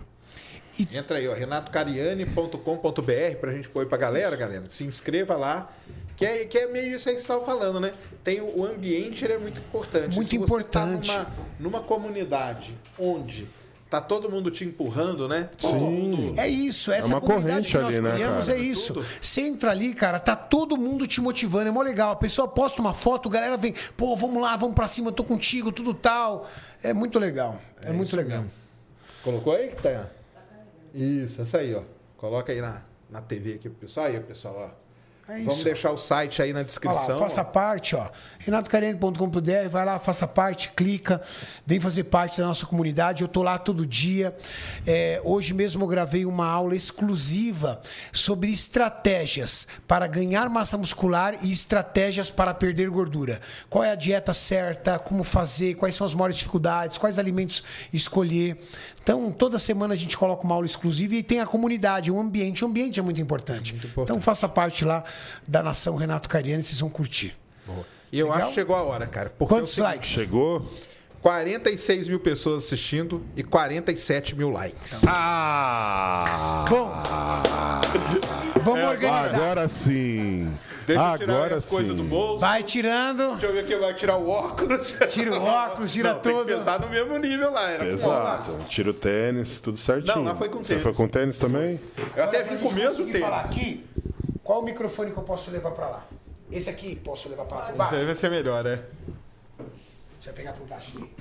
A: Entra aí, ó, renatocariani.com.br pra gente pôr pra galera, galera. Se inscreva lá. Que é, que é meio isso aí que você estava falando, né? Tem o, o ambiente, ele é muito importante.
B: Muito
A: Se você
B: importante.
A: Tá numa, numa comunidade onde tá todo mundo te empurrando, né?
C: Sim.
B: É isso, essa
C: uma
B: comunidade
C: corrente
B: que nós
C: ali, né,
B: criamos
C: cara?
B: é isso.
A: Tudo.
B: Você entra ali, cara, tá todo mundo te motivando, é mó legal. A pessoa posta uma foto, a galera vem, pô, vamos lá, vamos pra cima, eu tô contigo, tudo tal. É muito legal, é, muito legal.
A: Colocou aí que tá? Isso, essa aí, ó. Coloca aí na, na TV aqui pro pessoal. Aí, pessoal, ó.
B: É
A: Vamos deixar o site aí na descrição.
B: lá, faça
A: ó.
B: parte, ó. renatocariani.com.br, vai lá, faça parte, clica, vem fazer parte da nossa comunidade. Eu tô lá todo dia. É, hoje mesmo eu gravei uma aula exclusiva sobre estratégias para ganhar massa muscular e estratégias para perder gordura. Qual é a dieta certa, como fazer, quais são as maiores dificuldades, quais alimentos escolher. Então, toda semana a gente coloca uma aula exclusiva e tem a comunidade, o ambiente. O ambiente é muito importante.
A: importante.
B: Então, faça parte lá da Nação Renato Cariani, vocês vão curtir.
A: E eu
B: Legal?
A: acho que chegou a hora, cara. Porque
B: Quantos
A: é
B: likes?
C: Chegou?
A: 46 mil pessoas assistindo e 47 mil likes.
C: Ah!
B: Bom, vamos organizar.
C: Agora sim.
A: Deixa eu tirar
C: Agora
A: as coisas do
C: sim.
A: bolso.
B: Vai tirando.
A: Deixa eu ver aqui, vai tirar o óculos.
B: Tira o óculos, tira
A: Não, Tem
B: tudo.
A: que pensar no mesmo nível lá. Era.
C: Exato. Tira o tênis, tudo certinho.
A: Não, lá foi com
C: Você
A: tênis.
C: foi com tênis também?
A: Eu até vim com o mesmo
B: conseguir falar
A: tênis.
B: aqui, qual o microfone que eu posso levar pra lá? Esse aqui posso levar pra lá por baixo?
A: Aí vai ser melhor, né?
B: Você vai pegar por baixo aqui.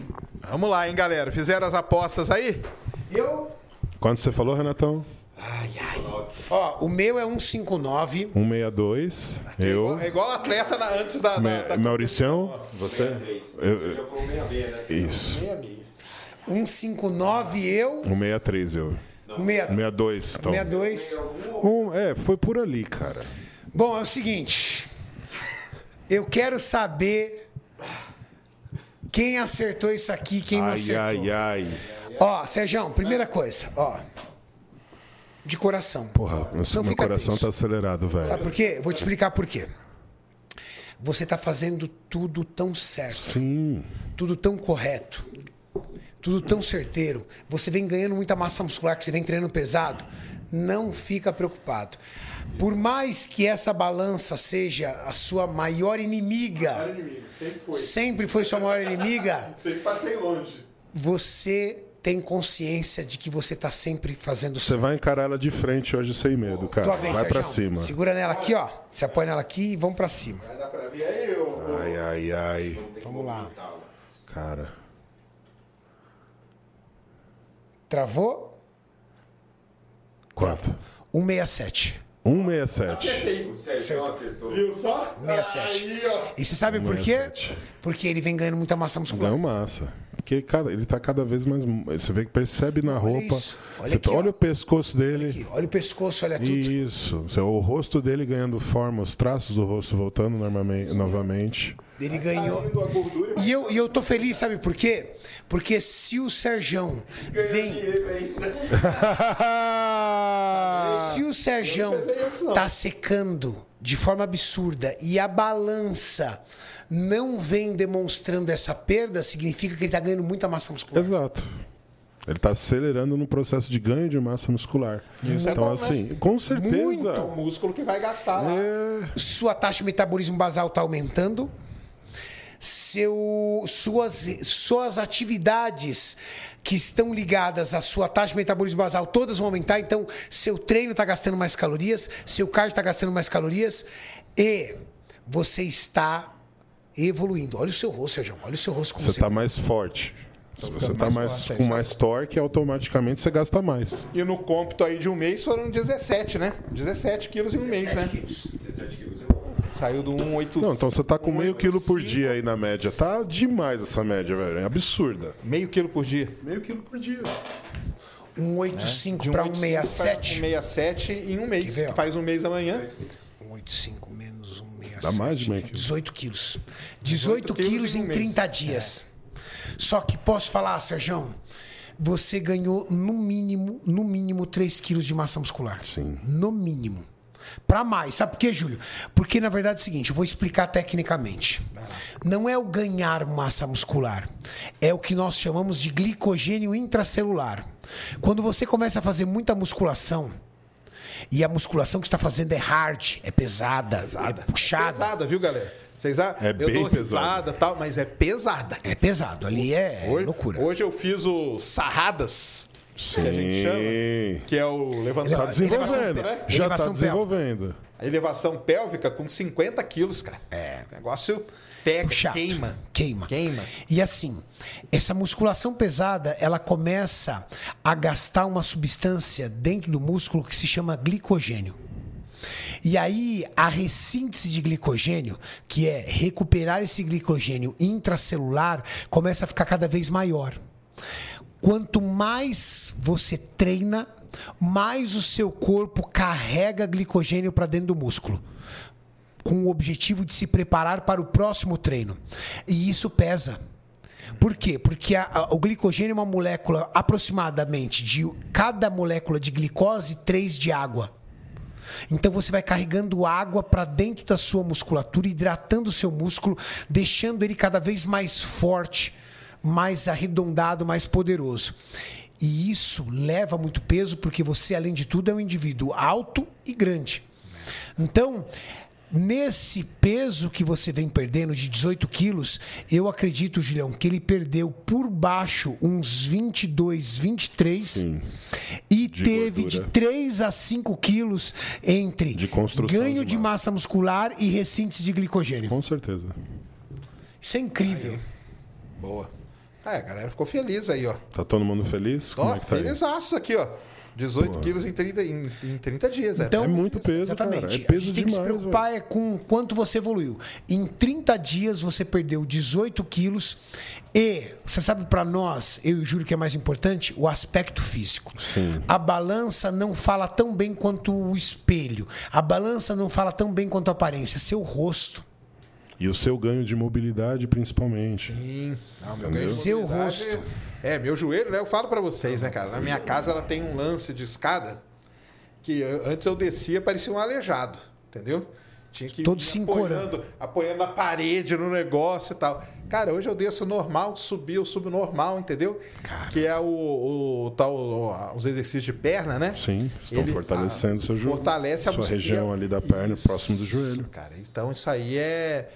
A: Vamos lá, hein, galera. Fizeram as apostas aí?
B: Eu.
C: Quanto você falou, Renatão?
B: Ó, o meu é 159.
C: 162.
A: É igual,
C: Eu.
A: é igual atleta na- antes da. da,
C: Me-
A: da
C: Mauricião, você? Eu-
F: meia, né?
C: Isso.
A: meia meia.
B: 159 eu.
C: 163 eu. 62, então.
B: 62.
C: Um, é, foi por ali, cara.
B: Bom, é o seguinte. Eu quero saber quem acertou isso aqui, quem não
C: Ai,
B: acertou.
C: ai, ai.
B: Ó, Sérgio, primeira coisa, ó. De coração.
C: Porra, meu, meu coração
B: tenso.
C: tá acelerado, velho.
B: Sabe por quê? Vou te explicar por quê. Você tá fazendo tudo tão certo,
C: Sim.
B: tudo tão correto, tudo tão certeiro. Você vem ganhando muita massa muscular, que você vem treinando pesado. Não fica preocupado. Por mais que essa balança seja a sua maior inimiga,
A: Sempre foi.
B: sempre foi sua maior inimiga,
A: Sempre passei longe.
B: você tem consciência de que você está sempre fazendo
C: Você vai encarar ela de frente hoje sem medo, cara.
B: Tua vez,
C: Vai pra
B: Sérgio.
C: cima.
B: Segura nela aqui, ó. Se apoia nela aqui e vamos pra cima.
A: Vai dar pra ver aí, ô.
C: Ai, ai, ai.
B: Vamos lá.
C: Cara.
B: Travou?
C: Quanto?
B: 167.
C: 167.
F: O Sérgio acertou.
A: Viu só?
B: 67.
A: Aí, ó.
B: E você sabe por quê?
C: 167.
B: Porque ele vem ganhando muita massa muscular.
C: Ganhou massa. Porque cada, ele tá cada vez mais. Você vê que percebe na roupa.
B: isso. Olha
C: Você
B: aqui,
C: olha o pescoço dele.
B: Aqui, olha o pescoço, olha tudo.
C: Isso. O rosto dele ganhando forma, os traços do rosto voltando normalmente, novamente.
B: Ele ganhou. E eu, e eu tô feliz, sabe por quê? Porque se o Serjão vem. Se o Serjão tá secando de forma absurda e a balança não vem demonstrando essa perda, significa que ele tá ganhando muita massa muscular.
C: Exato. Ele está acelerando no processo de ganho de massa muscular.
A: é
C: então,
A: bom, né?
C: assim, com certeza.
B: Muito.
A: É o músculo que vai gastar lá.
C: É,
B: Sua taxa de metabolismo basal está aumentando. Seu, suas, suas atividades que estão ligadas à sua taxa de metabolismo basal, todas vão aumentar. Então, seu treino está gastando mais calorias, seu cardio está gastando mais calorias e você está evoluindo. Olha o seu rosto, Sérgio. Olha o seu rosto como
C: você
B: você
C: está mais forte. Se você está
A: mais
C: mais,
A: forte, é
C: com
A: isso
C: mais torque, automaticamente você gasta mais.
A: E no cômpito aí de um mês foram 17, né? 17 quilos em um mês, né?
F: 17 quilos é bom.
A: Saiu do 1,8...
C: Não, então você tá com meio quilo por
A: 1,85.
C: dia aí na média. Tá demais essa média, velho. É absurda.
A: Meio quilo por dia.
C: Meio quilo por dia.
B: 185
A: De
B: para
A: 1,85
B: 167.
A: 1,67 em um mês. Que faz um mês amanhã.
B: 185 menos 167.
C: Dá mais de meio quilo.
B: 18 quilos. 18
A: quilos
B: quilos
A: em um
B: em
A: mês.
B: 30 dias. Só que posso falar, Sérgio, você ganhou no mínimo, no mínimo 3 quilos de massa muscular.
C: Sim.
B: No mínimo. Pra mais. Sabe por quê, Júlio? Porque, na verdade, é o seguinte, eu vou explicar tecnicamente. Não é o ganhar massa muscular. É o que nós chamamos de glicogênio intracelular. Quando você começa a fazer muita musculação, e a musculação que você está fazendo é hard, é pesada, é puxada.
A: Pesada, viu, galera? Vocês ah,
C: É
A: eu
C: bem
A: dou
C: pesada.
A: risada e tal, mas é pesada.
B: É pesado. Ali é
A: Hoje,
B: loucura.
A: hoje eu fiz o sarradas, que a gente chama,
C: Sim.
A: que é o levantar
C: Tá desenvolvendo.
A: né?
C: Já tá
B: Elevação
C: desenvolvendo.
A: A elevação pélvica com 50 quilos, cara. É. Negócio pega,
B: Chato.
A: queima.
B: Queima.
A: Queima.
B: E assim, essa musculação pesada, ela começa a gastar uma substância dentro do músculo que se chama glicogênio. E aí, a ressíntese de glicogênio, que é recuperar esse glicogênio intracelular, começa a ficar cada vez maior. Quanto mais você treina, mais o seu corpo carrega glicogênio para dentro do músculo com o objetivo de se preparar para o próximo treino. E isso pesa. Por quê? Porque a- a- o glicogênio é uma molécula aproximadamente de cada molécula de glicose, três de água. Então você vai carregando água para dentro da sua musculatura, hidratando o seu músculo, deixando ele cada vez mais forte, mais arredondado, mais poderoso. E isso leva muito peso porque você, além de tudo, é um indivíduo alto e grande. Então, nesse peso que você vem perdendo de 18 quilos, eu acredito, Julião, que ele perdeu por baixo uns 22, 23
C: Sim.
B: e
C: De
B: teve
C: gordura.
B: de 3 a 5 quilos entre
C: De construção
B: ganho
C: de
B: de massa muscular e ressíntese de glicogênio.
C: Com certeza.
B: Isso é incrível.
A: Boa. Ah, a galera ficou feliz aí, ó.
C: Tá todo mundo feliz? Como
A: Ó,
C: é que tá aí?
A: felizaço aqui, ó. 18 quilos em 30, em, em 30 dias.
B: Então,
C: É muito peso,
B: Exatamente.
C: cara. É
B: a
C: peso
B: gente tem que se preocupar é com quanto você evoluiu. Em 30 dias você perdeu 18 quilos e, você sabe para nós, eu e o Júlio que é mais importante, o aspecto físico.
C: Sim.
B: A balança não fala tão bem quanto o espelho. A balança não fala tão bem quanto a aparência. Seu rosto.
C: E o seu ganho de mobilidade, principalmente.
A: Sim. Não, meu ganho de
B: Seu
A: mobilidade-
B: rosto.
A: É, meu joelho, né? Eu falo pra vocês, né, cara? Na minha casa ela tem um lance de escada que eh, antes eu descia, parecia um aleijado, entendeu? Tinha que
B: Todo
A: ir
B: se
A: apoiando, apoiando a parede no negócio e tal. Cara, hoje eu desço normal, subi, eu subo normal, entendeu? Que é o, o tal, o- os exercícios de perna, né?
C: Sim, estão
A: Ele-
C: fortalecendo
A: ah,
C: seu joelho.
A: fortalece a
C: Sua região ali da perna,
A: Isso.
C: próximo do joelho.
A: Cara, então isso aí é,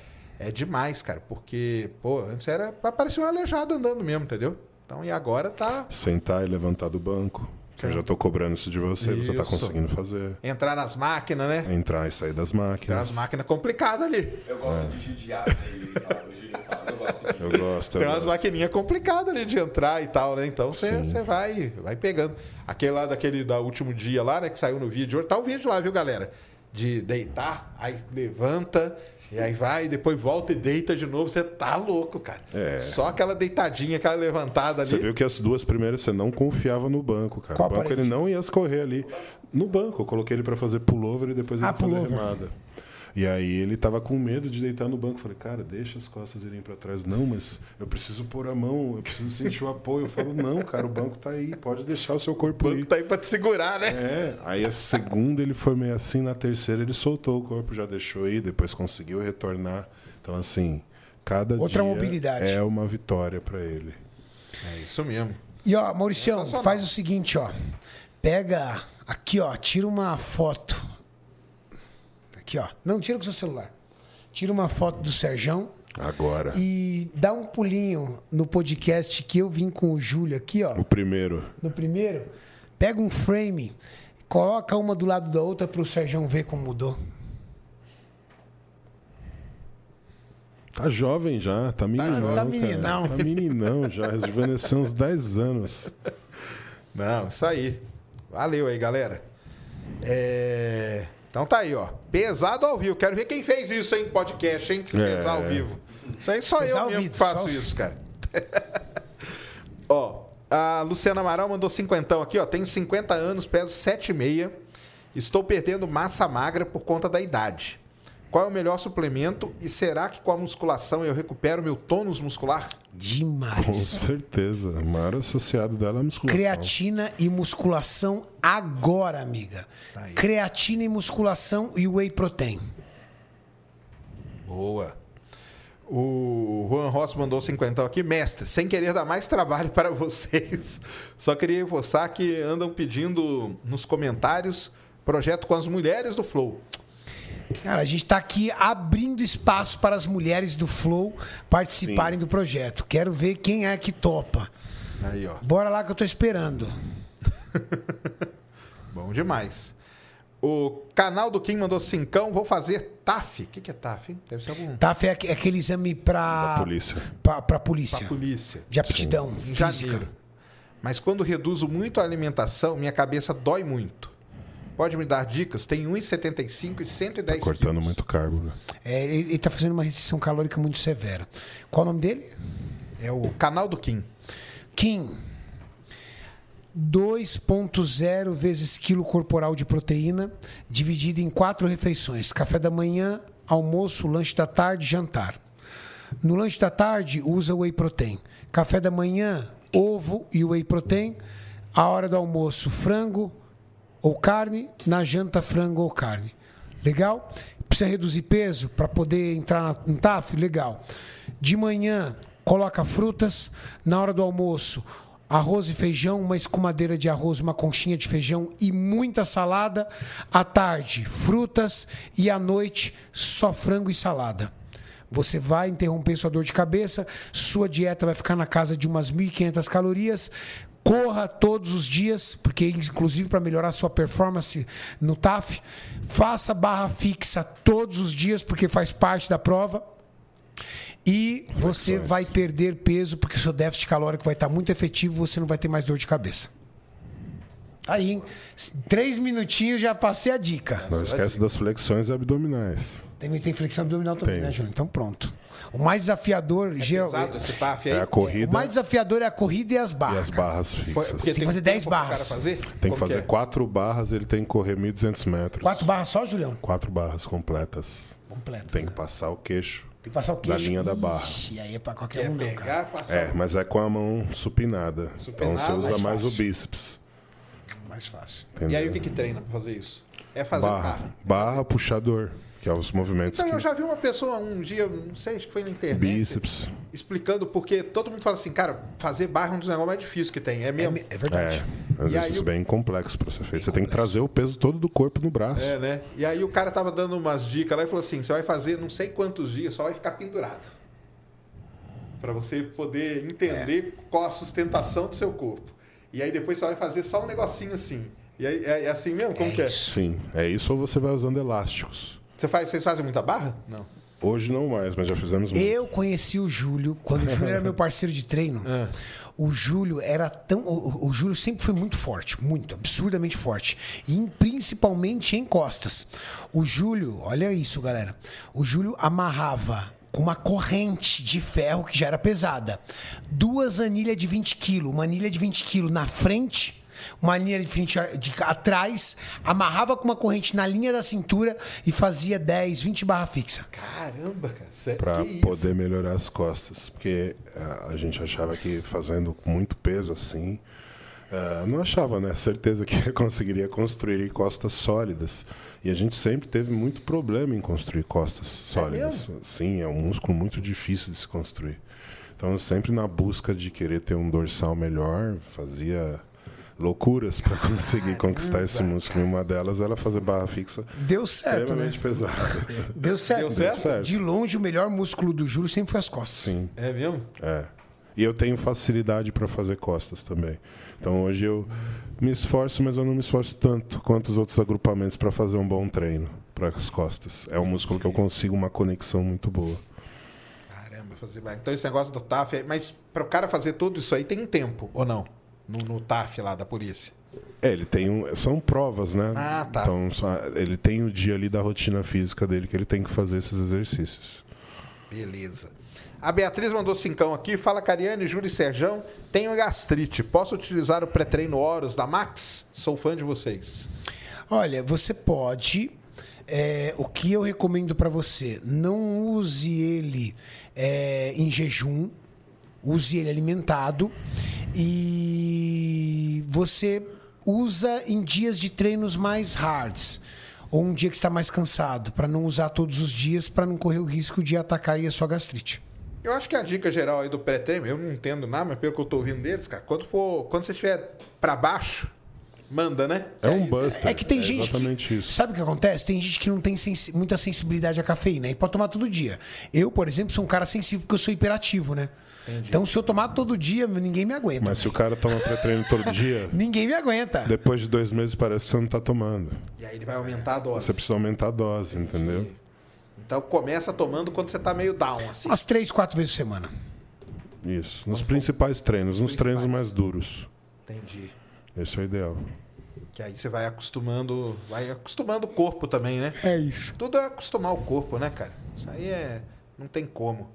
A: é demais, cara. Porque, pô, antes era pra parecer um aleijado andando mesmo, entendeu? Então, e agora tá
C: Sentar e levantar do banco. Eu já tô cobrando isso de você, você tá
A: Isso.
C: conseguindo fazer.
A: entrar nas máquinas, né?
C: Entrar e sair das
A: Tem
C: máquinas.
A: umas máquinas complicadas ali.
F: Eu gosto de judiar dele. eu gosto de
C: Eu gosto.
A: Tem umas maquininhas complicadas ali de entrar e tal, né? Então você
C: Sim.
A: você vai, vai pegando. Aquele lá daquele da último dia lá, né? Que saiu no vídeo hoje. Tá o vídeo lá, viu, galera? De deitar, aí levanta, e aí vai, depois volta e deita de novo. Você tá louco, cara.
C: É.
A: Só aquela deitadinha, aquela levantada ali.
C: Você viu que as duas primeiras você não confiava no banco, cara.
B: Qual
C: o banco ele não ia escorrer ali. No banco, eu coloquei ele pra fazer pullover e depois ele
B: Ah,
C: fazer
B: pullover.
C: remada. E aí ele tava com medo de deitar no banco. Falei, cara, deixa as costas irem pra trás. Não, mas eu preciso pôr a mão, eu preciso sentir o apoio. Eu falo, não, cara, o banco tá aí, pode deixar o seu corpo
A: O
C: aí.
A: banco tá aí pra te segurar, né?
C: É, aí a segunda ele foi meio assim, na terceira ele soltou o corpo, já deixou aí, depois conseguiu retornar. Então, assim, cada
B: Outra
C: dia
B: mobilidade.
C: é uma vitória pra ele.
A: É isso mesmo.
B: E ó, Mauricião, faz o seguinte, ó. Pega aqui, ó, tira uma foto. Aqui, ó. Não, tira com seu celular. Tira uma foto do Serjão
C: Agora,
B: e dá um pulinho no podcast que eu vim com o Júlio aqui, ó.
C: o primeiro.
B: No primeiro, pega um frame, coloca uma do lado da outra pro Serjão ver como mudou.
C: Tá jovem já, tá meninão.
B: tá
C: cara.
B: meninão.
C: Tá meninão já, rejuvenesceu uns 10 anos.
A: Não, isso aí. Valeu aí, galera. É, Então tá aí, ó. Pesado ao vivo. Quero ver quem fez isso, hein? Podcast, hein? Se
C: É.
A: pesar ao vivo. Isso aí só
B: Pesar
A: eu mesmo
B: vivo,
A: que faço isso, cara. ó, a Luciana Amaral mandou cinquentão aqui, ó. Tenho 50 anos, peso 7,6. Estou perdendo massa magra por conta da idade. Qual é o melhor suplemento? E será que com a musculação eu recupero meu tônus muscular?
C: Com
B: Demais.
C: certeza. O maior associado dela é a musculação.
B: Creatina e musculação agora, amiga.
A: aí.
B: Creatina e musculação e whey protein.
A: Boa. O Juan Ross mandou 50 aqui. Mestre, sem querer dar mais trabalho para vocês, só queria reforçar que andam pedindo nos comentários projeto com as mulheres do Flow.
B: Cara, a gente tá aqui abrindo espaço para as mulheres do Flow participarem do projeto. Quero ver quem é que topa.
A: Aí, ó.
B: Bora lá que eu tô esperando.
A: Bom demais. O canal do Kim mandou cincão. Vou fazer TAF. O que, que é TAF? hein? Deve ser algum.
B: TAF é é aquele exame pra.
C: Da polícia.
B: Pra polícia.
A: Pra polícia.
B: De aptidão
A: Em
B: física.
A: janeiro. Mas quando reduzo muito a alimentação, minha cabeça dói muito. Pode me dar dicas? Tem 1,75 e 110
C: Tá Cortando
A: quilos.
C: muito carbo, né?
B: É, ele, ele tá fazendo uma restrição calórica muito severa. Qual o nome dele?
A: É o canal do Kim.
B: Kim. 2,0 vezes quilo corporal de proteína, dividido em quatro refeições: café da manhã, almoço, lanche da tarde, jantar. No lanche da tarde, usa whey protein. Café da manhã, ovo e whey protein. A hora do almoço, frango ou carne. Na janta, frango ou carne. Legal? Precisa reduzir peso para poder entrar no TAF? Legal. De manhã, coloca frutas. Na hora do almoço, arroz e feijão, uma escumadeira de arroz, uma conchinha de feijão e muita salada. À tarde, frutas. E à noite, só frango e salada. Você vai interromper sua dor de cabeça, sua dieta vai ficar na casa de umas 1.500 calorias. Corra todos os dias, porque inclusive para melhorar sua performance no TAF, faça barra fixa todos os dias, porque faz parte da prova. E você vai perder peso, porque o seu déficit calórico vai estar muito efetivo, você não vai ter mais dor de cabeça. Aí, em três minutinhos já passei a dica.
C: Não esquece das flexões abdominais.
B: Tem, tem flexão abdominal também,
C: Tem.
B: né, Júnior? Então pronto. O mais desafiador, geral-
A: Pesado esse TAF aí.
C: É a corrida
B: o mais desafiador é a corrida e as
C: e
B: barras.
C: as barras fixas.
A: Porque
B: que fazer 10
A: tempo pro
B: barras.
A: cara fazer?
C: Tem
A: Como
C: que fazer
A: é?
C: quatro barras, ele tem que correr 1.200 metros.
B: Quatro barras só, Julião?
C: Quatro barras completas.
B: Completo.
C: Tem que passar o queixo.
B: Tem que passar o queixo.
C: Da linha da barra.
B: Ixi, aí é pra qualquer
A: Quer
B: um, não, cara.
A: pegar, passar.
C: É, mas é com a mão supinada.
A: Supinada,
C: então você usa
A: mais
C: mais, o
A: fácil.
C: bíceps.
B: Mais fácil.
A: E aí
C: entendeu?
A: o que, que treina pra fazer isso? É fazer barra.
C: Barra. Barra, puxador, que é os movimentos
A: Então, eu
C: que...
A: já vi uma pessoa um dia, não sei, acho que foi na internet,
C: Bíceps.
A: explicando porque todo mundo fala assim, cara, fazer barra é um dos negócios mais difíceis que tem. É
B: É,
A: mesmo?
B: me- é verdade.
C: É,
A: aí
C: exercício
A: o-
C: bem complexo pra ser feito. Você tem que trazer o peso todo do corpo no braço.
A: É, né? E aí o cara tava dando umas dicas lá e falou assim: você vai fazer não sei quantos dias, só vai ficar pendurado. Pra você poder entender qual a sustentação do seu corpo. E aí depois você vai fazer só um negocinho assim. E aí é, é assim mesmo? Como
B: É
A: que é?
C: Sim, é isso ou você vai usando elásticos.
A: Você faz, vocês fazem muita barra? Não.
C: Hoje não mais, mas já fizemos muito.
B: Eu conheci o Júlio quando o Júlio era meu parceiro de treino.
A: É.
B: O Júlio era tão. O, o Júlio sempre foi muito forte, muito, absurdamente forte. E em- principalmente em costas. O Júlio, olha isso, galera. O Júlio amarrava com uma corrente de ferro que já era pesada. Duas anilhas de 20 quilos, uma anilha de 20 quilos na frente. Uma linha de frente a- de atrás, amarrava com uma corrente na linha da cintura e fazia 10, 20 barra fixa.
A: Caramba, cara. Sério,
C: Pra
A: que isso?
C: poder melhorar as costas. Porque ah, a gente achava que fazendo muito peso assim. ah, não achava, né? Certeza que conseguiria construir costas sólidas. E a gente sempre teve muito problema em construir costas sólidas. Sim, é um músculo muito difícil de se construir. Então, sempre na busca de querer ter um dorsal melhor, fazia loucuras para conseguir conquistar esse músculo. E uma delas era fazer barra fixa
B: Deu certo, né?
C: extremamente pesada.
B: Deu certo.
A: Deu certo?
C: certo.
B: De longe, o melhor músculo do Júlio sempre foi as costas.
C: Sim.
A: É mesmo?
C: É. E eu tenho facilidade para fazer costas também. Então hoje eu me esforço, mas eu não me esforço tanto quanto os outros agrupamentos para fazer um bom treino para as costas. É um músculo que eu consigo uma conexão muito boa.
A: Caramba, fazer barra. Então esse negócio do TAF, é- mas para o cara fazer tudo isso aí tem um tempo, ou não? No, no TAF lá da polícia.
C: É, ele tem um, são provas, né?
A: Ah, tá.
C: Então ele tem o dia ali da rotina física dele que ele tem que fazer esses exercícios.
A: Beleza. A Beatriz mandou cincão aqui. Fala, Cariane, Júlio e Serjão. Tenho gastrite. Posso utilizar o pré-treino Horus da Max? Sou fã de vocês.
B: Olha, você pode. é, o que eu recomendo para você? Não use ele é, em jejum, use ele alimentado e você usa em dias de treinos mais hards ou um dia que está mais cansado, para não usar todos os dias, para não correr o risco de atacar aí a sua gastrite.
A: Eu acho que a dica geral aí do pré-treino, eu não entendo nada, mas pelo que eu tô ouvindo deles, cara, quando for, quando você estiver para baixo, manda, né?
C: É um
A: isso.
C: buster.
B: É que tem gente
C: exatamente
B: que.
C: isso.
B: Sabe o que acontece? Tem gente que não tem sensi- muita sensibilidade à cafeína e pode tomar todo dia. Eu, por exemplo, sou um cara sensível porque eu sou hiperativo, né? Então, se eu tomar todo dia, ninguém me aguenta.
C: Mas se o cara toma pré-treino todo dia,
B: Ninguém me aguenta.
C: depois de dois meses parece que você não tá tomando.
A: E aí ele vai aumentar a dose.
C: Você precisa aumentar a dose, entendeu?
A: Então começa tomando quando você tá meio down, assim.
B: Umas três, quatro vezes por semana.
C: Isso. Nos principais treinos, nos treinos mais duros.
A: Entendi.
C: Esse é o ideal.
A: Que aí você vai acostumando, vai acostumando o corpo também, né?
B: É isso.
A: Tudo é acostumar o corpo, né, cara? Isso aí é. Não tem como.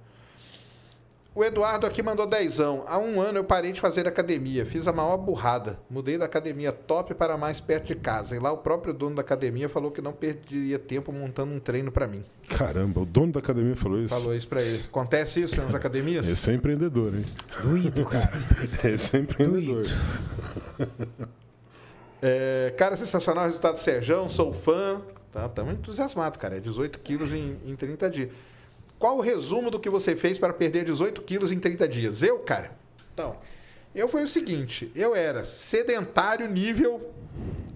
A: O Eduardo aqui mandou dezão. Há um ano eu parei de fazer academia. Fiz a maior burrada. Mudei da academia top para mais perto de casa. E lá o próprio dono da academia falou que não perderia tempo montando um treino para mim.
C: Caramba, o dono da academia falou isso.
A: Falou isso pra ele. Acontece isso nas academias?
C: Esse é empreendedor, hein?
B: Doído, cara.
C: Esse é empreendedor.
B: Doído.
A: É, cara, sensacional o resultado do Serjão, sou fã. Tá, tamo entusiasmado, cara. É 18 quilos em, em 30 dias. Qual o resumo do que você fez para perder 18 quilos em 30 dias? Eu, cara? Então, eu foi o seguinte: eu era sedentário nível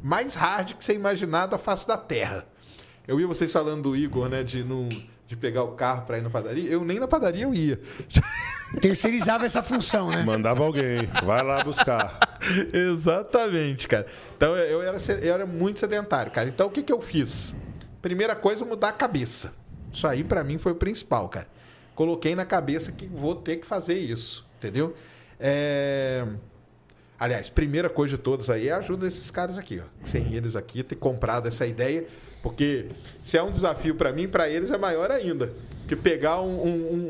A: mais hard que você imaginar da face da terra. Eu ia vocês falando do Igor, né, de, não, de pegar o carro para ir na padaria. Eu nem na padaria eu ia.
B: Terceirizava essa função, né?
C: Mandava alguém, vai lá buscar.
A: Exatamente, cara. Então eu era, eu era muito sedentário, cara. Então o que, que eu fiz? Primeira coisa, mudar a cabeça. Isso aí pra mim foi o principal, cara. Coloquei na cabeça que vou ter que fazer isso, entendeu? É... Aliás, primeira coisa de todas aí é ajuda desses caras aqui, ó. Sem eles aqui ter comprado essa ideia, porque se é um desafio pra mim, pra eles é maior ainda. Que pegar um, um-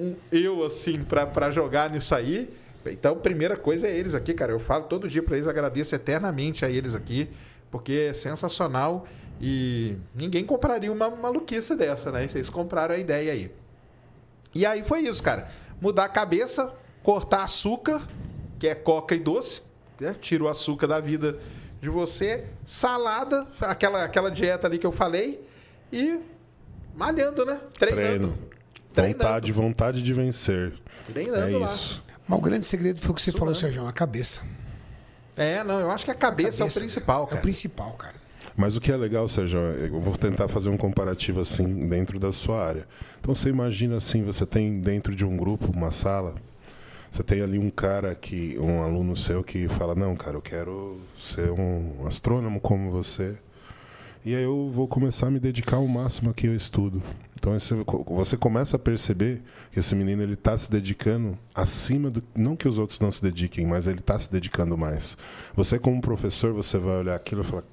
A: um- eu assim pra jogar nisso aí. Então, primeira coisa é eles aqui, cara. Eu falo todo dia pra eles, agradeço eternamente a eles aqui, porque é sensacional e ninguém compraria uma maluquice dessa, né? Vocês compraram a ideia aí. E aí foi isso, cara. Mudar a cabeça, cortar açúcar, que é coca e doce, né? tira o açúcar da vida de você, salada, aquela, aquela dieta ali que eu falei, e malhando, né? Treinando.
C: Treino.
A: Treinando.
C: Vontade, vontade de vencer.
A: Treinando
C: é
A: lá.
C: isso.
B: Mas o grande segredo foi o que você falou, Sérgio, a cabeça.
A: É, não, eu acho que a cabeça, é o principal,
B: É
A: cara.
B: o principal, cara.
C: Mas o que é legal, Sérgio, eu vou tentar fazer um comparativo assim dentro da sua área. Então você imagina assim, você tem dentro de um grupo, uma sala, você tem ali um cara que, um aluno seu que fala, não, cara, eu quero ser um astrônomo como você. E aí eu vou começar a me dedicar ao máximo aqui ao estudo. Então você começa a perceber que esse menino ele está se dedicando acima do não que os outros não se dediquem, mas ele está se dedicando mais. Você como professor você vai olhar aquilo e falar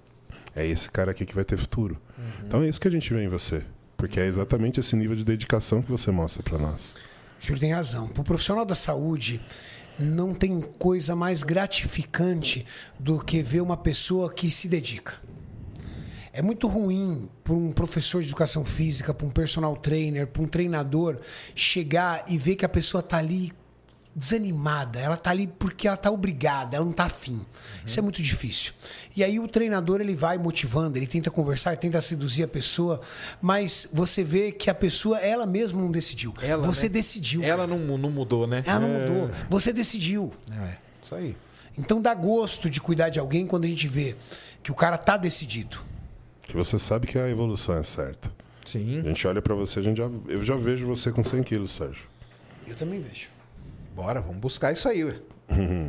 C: é esse cara aqui que vai ter futuro. Então é isso que a gente vê em você, porque é exatamente esse nível de dedicação que você mostra para nós.
B: Júlio tem razão. Para o profissional da saúde, não tem coisa mais gratificante do que ver uma pessoa que se dedica. É muito ruim para um professor de educação física, para um personal trainer, para um treinador chegar e ver que a pessoa está ali desanimada, ela está ali porque ela está obrigada, ela não está afim. Isso é muito difícil. E aí o treinador ele vai motivando, ele tenta conversar, ele tenta seduzir a pessoa, mas você vê que a pessoa ela mesma não decidiu.
A: Ela,
B: você
A: né?
B: decidiu.
A: Ela não, não mudou, né?
B: Ela não mudou. Você decidiu.
A: É, isso aí.
B: Então dá gosto de cuidar de alguém quando a gente vê que o cara tá decidido.
C: Que você sabe que a evolução é certa.
A: Sim.
C: A gente olha para você, a gente já, eu já vejo você com 100 quilos, Sérgio.
B: Eu também vejo.
A: Bora, vamos buscar isso aí, ué.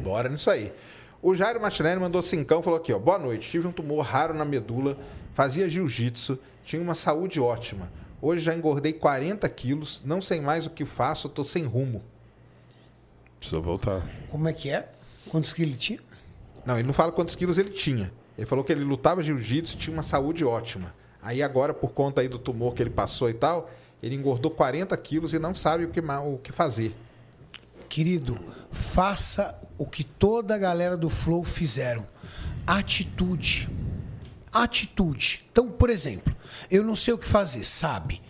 A: Bora nisso aí. O Jairo Martinelli mandou cincão, falou aqui, ó. Boa noite, tive um tumor raro na medula, fazia jiu-jitsu, tinha uma saúde ótima. Hoje já engordei 40 quilos, não sei mais o que faço, tô sem rumo.
C: Precisa voltar.
B: Como é que é? Quantos quilos ele tinha?
A: Não, ele não fala quantos quilos ele tinha. Ele falou que ele lutava jiu-jitsu, tinha uma saúde ótima. Aí agora, por conta aí do tumor que ele passou e tal, ele engordou 40 quilos e não sabe o que, o que fazer.
B: Querido, faça o que toda a galera do Flow fizeram. Atitude. Atitude. Então, por exemplo, eu não sei o que fazer, sabe?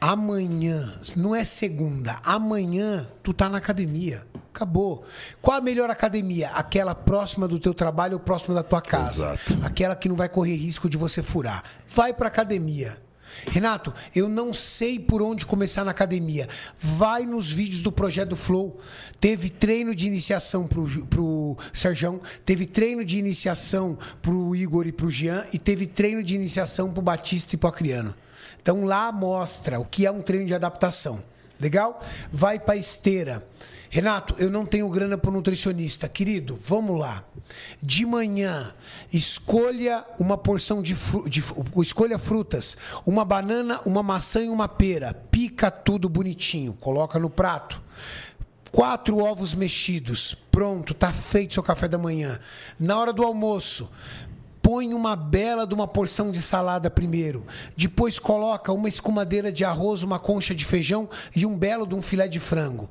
B: Amanhã, não é segunda, amanhã tu tá na academia. Acabou. Qual a melhor academia? Aquela próxima do teu trabalho ou próxima da tua casa.
C: Exato.
B: Aquela que não vai correr risco de você furar. Vai pra academia. Renato, eu não sei por onde começar na academia. Vai nos vídeos do Projeto Flow. Teve treino de iniciação pro, pro Serjão, teve treino de iniciação pro Igor e pro Jean, e teve treino de iniciação pro Batista e pro Acriano. Então lá mostra o que é um treino de adaptação. Legal? Vai pra esteira. Renato, eu não tenho grana para nutricionista. Querido, vamos lá. De manhã, escolha uma porção de, fru de escolha frutas, uma banana, uma maçã e uma pera. Pica tudo bonitinho, coloca no prato. Quatro ovos mexidos. Pronto, tá feito seu café da manhã. Na hora do almoço, põe uma bela de uma porção de salada primeiro. Depois coloca uma escumadeira de arroz, uma concha de feijão e um belo de um filé de frango.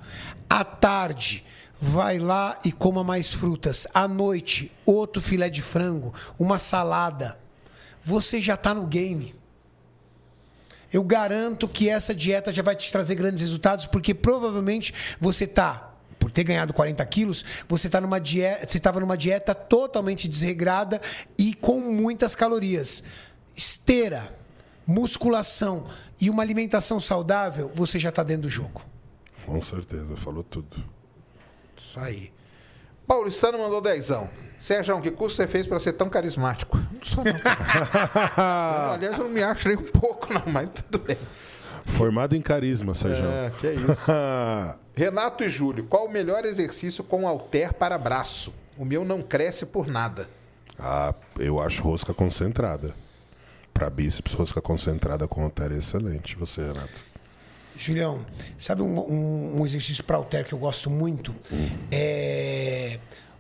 B: À tarde, vai lá e coma mais frutas. À noite, outro filé de frango, uma salada. Você já está no game. Eu garanto que essa dieta já vai te trazer grandes resultados, porque provavelmente você está, por ter ganhado 40 quilos, você tá numa dieta, você estava numa dieta totalmente desregrada e com muitas calorias. Esteira, musculação e uma alimentação saudável, você já está dentro do jogo.
C: Com certeza, falou tudo.
A: Isso aí. Paulistano mandou dezão. Sérgio, que curso você fez para ser tão carismático? Não sou não. Eu, aliás, eu não me acho nem um pouco, não, mas tudo bem.
C: Formado em carisma, Sérgio.
A: É, que é isso. Renato e Júlio, qual o melhor exercício com halter para braço? O meu não cresce por nada.
C: ah, eu acho rosca concentrada. Para bíceps, rosca concentrada com halter é excelente. Você, Renato.
B: Julião, sabe um, um- um exercício para halter que eu gosto muito? É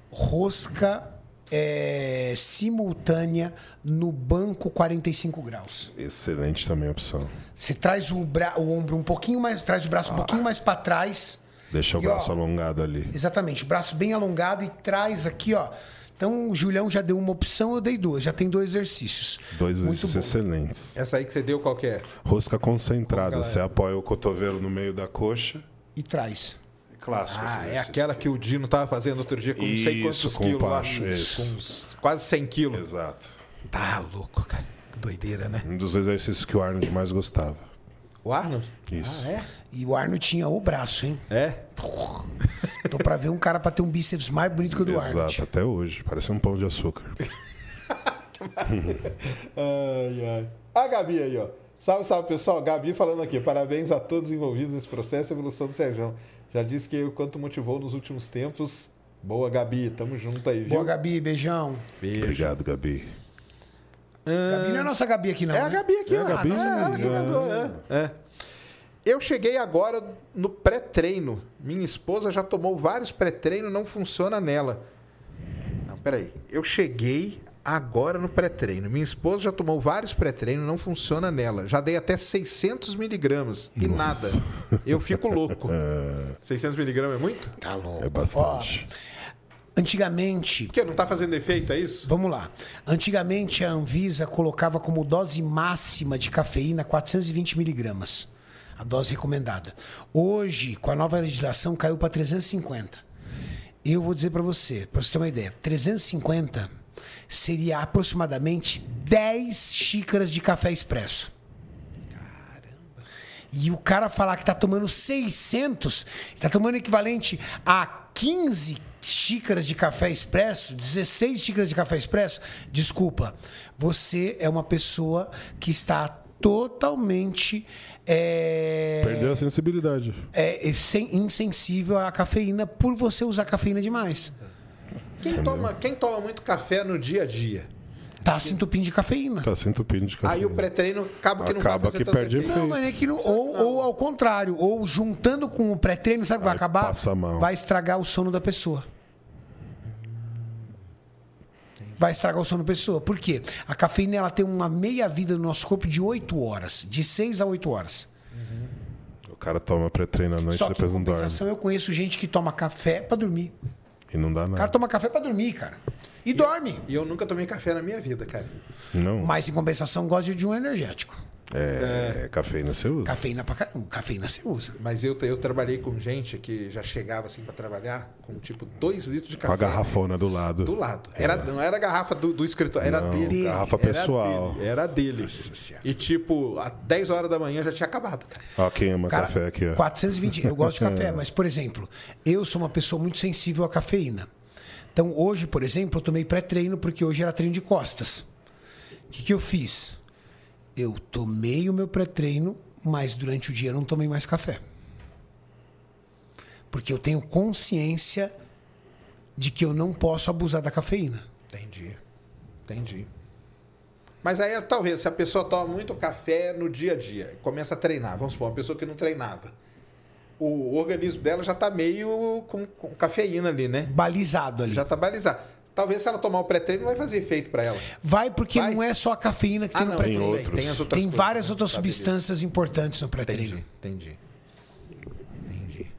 B: rosca é, simultânea no banco 45 graus.
C: Excelente também a opção.
B: Você traz o, bra- o ombro um pouquinho mais, traz o braço um pouquinho mais para trás.
C: Deixa o
B: E, ó,
C: braço alongado ali.
B: Exatamente, o braço bem alongado e traz aqui, ó. Então o Julião já deu uma opção, eu dei duas. Já tem dois exercícios.
C: Dois
B: Muito
C: exercícios
B: bom.
C: excelentes.
A: Essa aí que você deu, qual que é?
C: Rosca concentrada. Você
A: é?
C: apoia o cotovelo no meio da coxa.
B: E traz.
C: Clássico.
A: Ah,
C: esse
A: é aquela que o Dino tava fazendo outro dia com não sei
C: Isso,
A: quantos
C: com
A: quilos. lá.
C: isso.
A: Com uns quase 100 quilos.
C: Exato.
A: Tá louco, cara. Que doideira, né?
C: Um dos exercícios que o Arnold mais gostava.
A: O Arnold?
C: Isso.
A: Ah, é?
B: E o Arno tinha o braço, hein?
A: É?
B: Tô pra ver um cara pra ter um bíceps mais bonito que o do
C: Exato,
B: Arnold.
C: até hoje. Parece um pão de açúcar.
A: Ai, ai. A Gabi aí, ó. Salve, salve, pessoal. Gabi falando aqui. Parabéns a todos envolvidos nesse processo e evolução do Sérgio. Já disse que o quanto motivou nos últimos tempos. Boa, Gabi. Tamo junto aí, viu?
B: Boa, Gabi, beijão.
A: Beijo.
C: Obrigado, Gabi.
B: Gabi não é a nossa Gabi aqui, não.
A: É a
B: né?
A: Gabi aqui,
C: É a
A: ó.
C: Gabi,
A: nossa, ela que
C: é.
A: mandou, é. É. Eu cheguei agora no pré-treino. Minha esposa já tomou vários pré-treinos, não funciona nela. Não, peraí. Eu cheguei agora no pré-treino. Minha esposa já tomou vários pré-treinos, não funciona nela. Já dei até 600 miligramas e nada. Eu fico louco. 600 miligramas é muito?
B: Tá louco.
C: É bastante.
B: Antigamente,
A: Porque não tá fazendo efeito, é isso?
B: vamos lá. Antigamente a Anvisa colocava como dose máxima de cafeína 420 miligramas. A dose recomendada. Hoje, com a nova legislação, caiu para 350. Eu vou dizer para você, para você ter uma ideia, 350 seria aproximadamente 10 xícaras de café expresso. E o cara falar que tá tomando 600, tá tomando equivalente a 15 xícaras de café expresso, 16 xícaras de café expresso, desculpa, você é uma pessoa que está totalmente é,
C: Perdeu a sensibilidade.
B: é, sem- insensível à cafeína por você usar cafeína demais.
A: Quem toma, quem toma muito café no dia a dia?
B: Tá se entupindo de cafeína.
C: Tá se entupindo de café.
A: Aí o pré-treino acaba que não vai
C: Acaba
A: fazer
C: que
A: tanto
C: perde
A: efeito.
B: Não, mas é que não, ou, ou ao contrário, ou juntando com o pré-treino, sabe o que vai
C: Aí
B: acabar?
C: passa mal.
B: Vai estragar o sono da pessoa. Vai estragar o sono da pessoa. Por quê? A cafeína ela tem uma meia vida no nosso corpo de 8 horas, de 6 a 8 horas.
C: O cara toma pré-treino à noite
B: Só
C: e
B: em
C: depois não dorme.
B: compensação eu conheço gente que toma café pra dormir.
C: E não dá
B: O cara
C: nada.
B: toma café pra dormir, cara. E dorme.
A: E eu nunca tomei café na minha vida, cara.
C: Não.
B: Mas em compensação, gosta de um energético.
C: É, cafeína você usa.
B: Cafeína pra caramba. Cafeína você usa.
A: Mas eu, eu trabalhei com gente que já chegava assim pra trabalhar com tipo dois litros de
C: Com a
A: café.
C: garrafona do lado.
A: Do lado. Era, não era a garrafa do, do escritório, era
C: Não,
A: dele.
C: garrafa
A: Era
C: pessoal.
A: dele, Era dele. E tipo, às 10 horas da manhã já tinha acabado, cara.
C: Ó, quem ama
B: Cara,
C: café aqui, ó.
B: 420. Eu gosto de café, mas, por exemplo, eu sou uma pessoa muito sensível à cafeína. Então, hoje, por exemplo, eu tomei pré-treino porque hoje era treino de costas. O que, que eu fiz? Eu tomei o meu pré-treino, mas durante o dia eu não tomei mais café. Porque eu tenho consciência de que eu não posso abusar da cafeína.
A: Entendi. Entendi. Mas aí, talvez, se a pessoa toma muito café no dia a dia, começa a treinar, vamos supor, uma pessoa que não treinava, o organismo dela já tá meio com, com cafeína ali, né?
B: Balizado ali.
A: Já tá balizado. Talvez se ela tomar o pré-treino, não vai fazer efeito para ela.
B: Vai porque
A: Vai?
B: não é só a cafeína que
A: Ah,
B: tem no pré-treino.
C: outros.
A: tem as outras
B: Tem
A: coisas,
B: várias
A: né?
B: outras
A: Tá,
B: substâncias importantes no pré-treino.
A: Entendi, entendi. Entendi.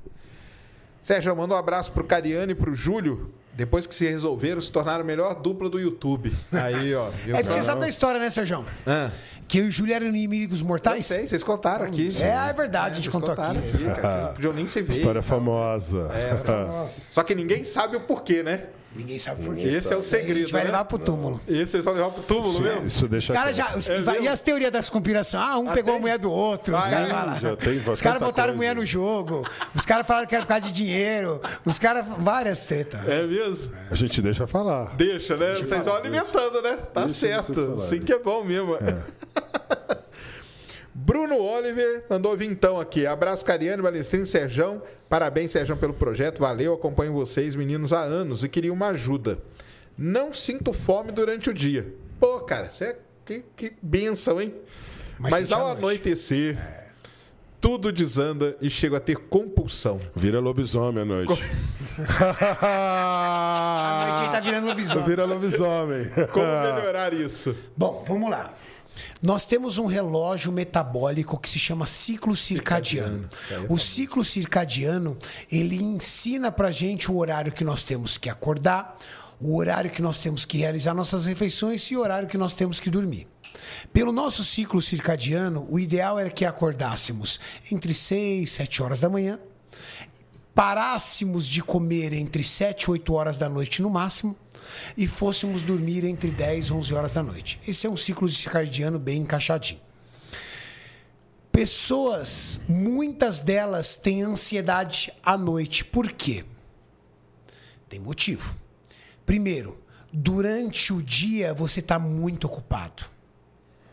A: Sérgio, manda um abraço pro Cariano e pro Júlio. Depois que se resolveram, se tornaram a melhor dupla do YouTube. Aí, ó. viu
B: É porque você sabe da história, né, Sérgio?
A: Ah,
B: Que eu e o Júlio eram inimigos
A: eu
B: mortais?
A: sei, vocês contaram aqui. gente.
B: É, é verdade, a gente contou
A: contaram
B: aqui.
A: cara. Vocês não podiam nem se ver.
C: História famosa.
A: É, Só que ninguém sabe o porquê, né?
B: Ninguém sabe por quê.
A: Esse é o
B: A
A: segredo,
B: gente vai
A: né?
B: levar pro túmulo.
A: Esse vocês vão levar pro túmulo mesmo?
C: Isso deixa
B: Os
C: quieto.
B: já. os-
A: É
B: e e as teorias das conspirações? Ah, um
A: Ah,
B: pegou
A: tem?
B: a mulher do outro. Os
A: Ah,
B: caras
A: é?
B: falam.
C: Já tem
B: Os caras
C: tanta
B: botaram
C: coisa.
B: mulher no jogo. Os caras falaram que era por causa de dinheiro. Os caras. Várias tretas.
A: É mesmo?
C: A gente deixa falar.
A: Deixa, né? vocês vão alimentando, né? Tá
C: Deixa
A: certo. Sim que é bom mesmo. Bruno Oliver mandou vintão aqui. Abraço, Cariano, Balestrinho, Serjão. Parabéns, Serjão, pelo projeto. Valeu, acompanho vocês, meninos, há anos e queria uma ajuda. Não sinto fome durante o dia. Pô, cara, você é... que, que benção, hein?
B: Mas
A: Mas, ao
B: noite.
A: anoitecer, tudo desanda e chego a ter compulsão.
C: Vira lobisomem à noite.
B: A noite aí tá virando lobisomem.
C: Vira lobisomem.
A: Como melhorar isso?
B: Bom, vamos lá. Nós temos um relógio metabólico que se chama ciclo circadiano. O ciclo circadiano, ele ensina pra gente o horário que nós temos que acordar, o horário que nós temos que realizar nossas refeições e o horário que nós temos que dormir. Pelo nosso ciclo circadiano, o ideal era que acordássemos entre 6 e 7 horas da manhã, parássemos de comer entre 7 e 8 horas da noite no máximo e fôssemos dormir entre 10 e 11 horas da noite. Esse é um ciclo circadiano bem encaixadinho. Pessoas, muitas delas têm ansiedade à noite. Por quê? Tem motivo. Primeiro, durante o dia você está muito ocupado.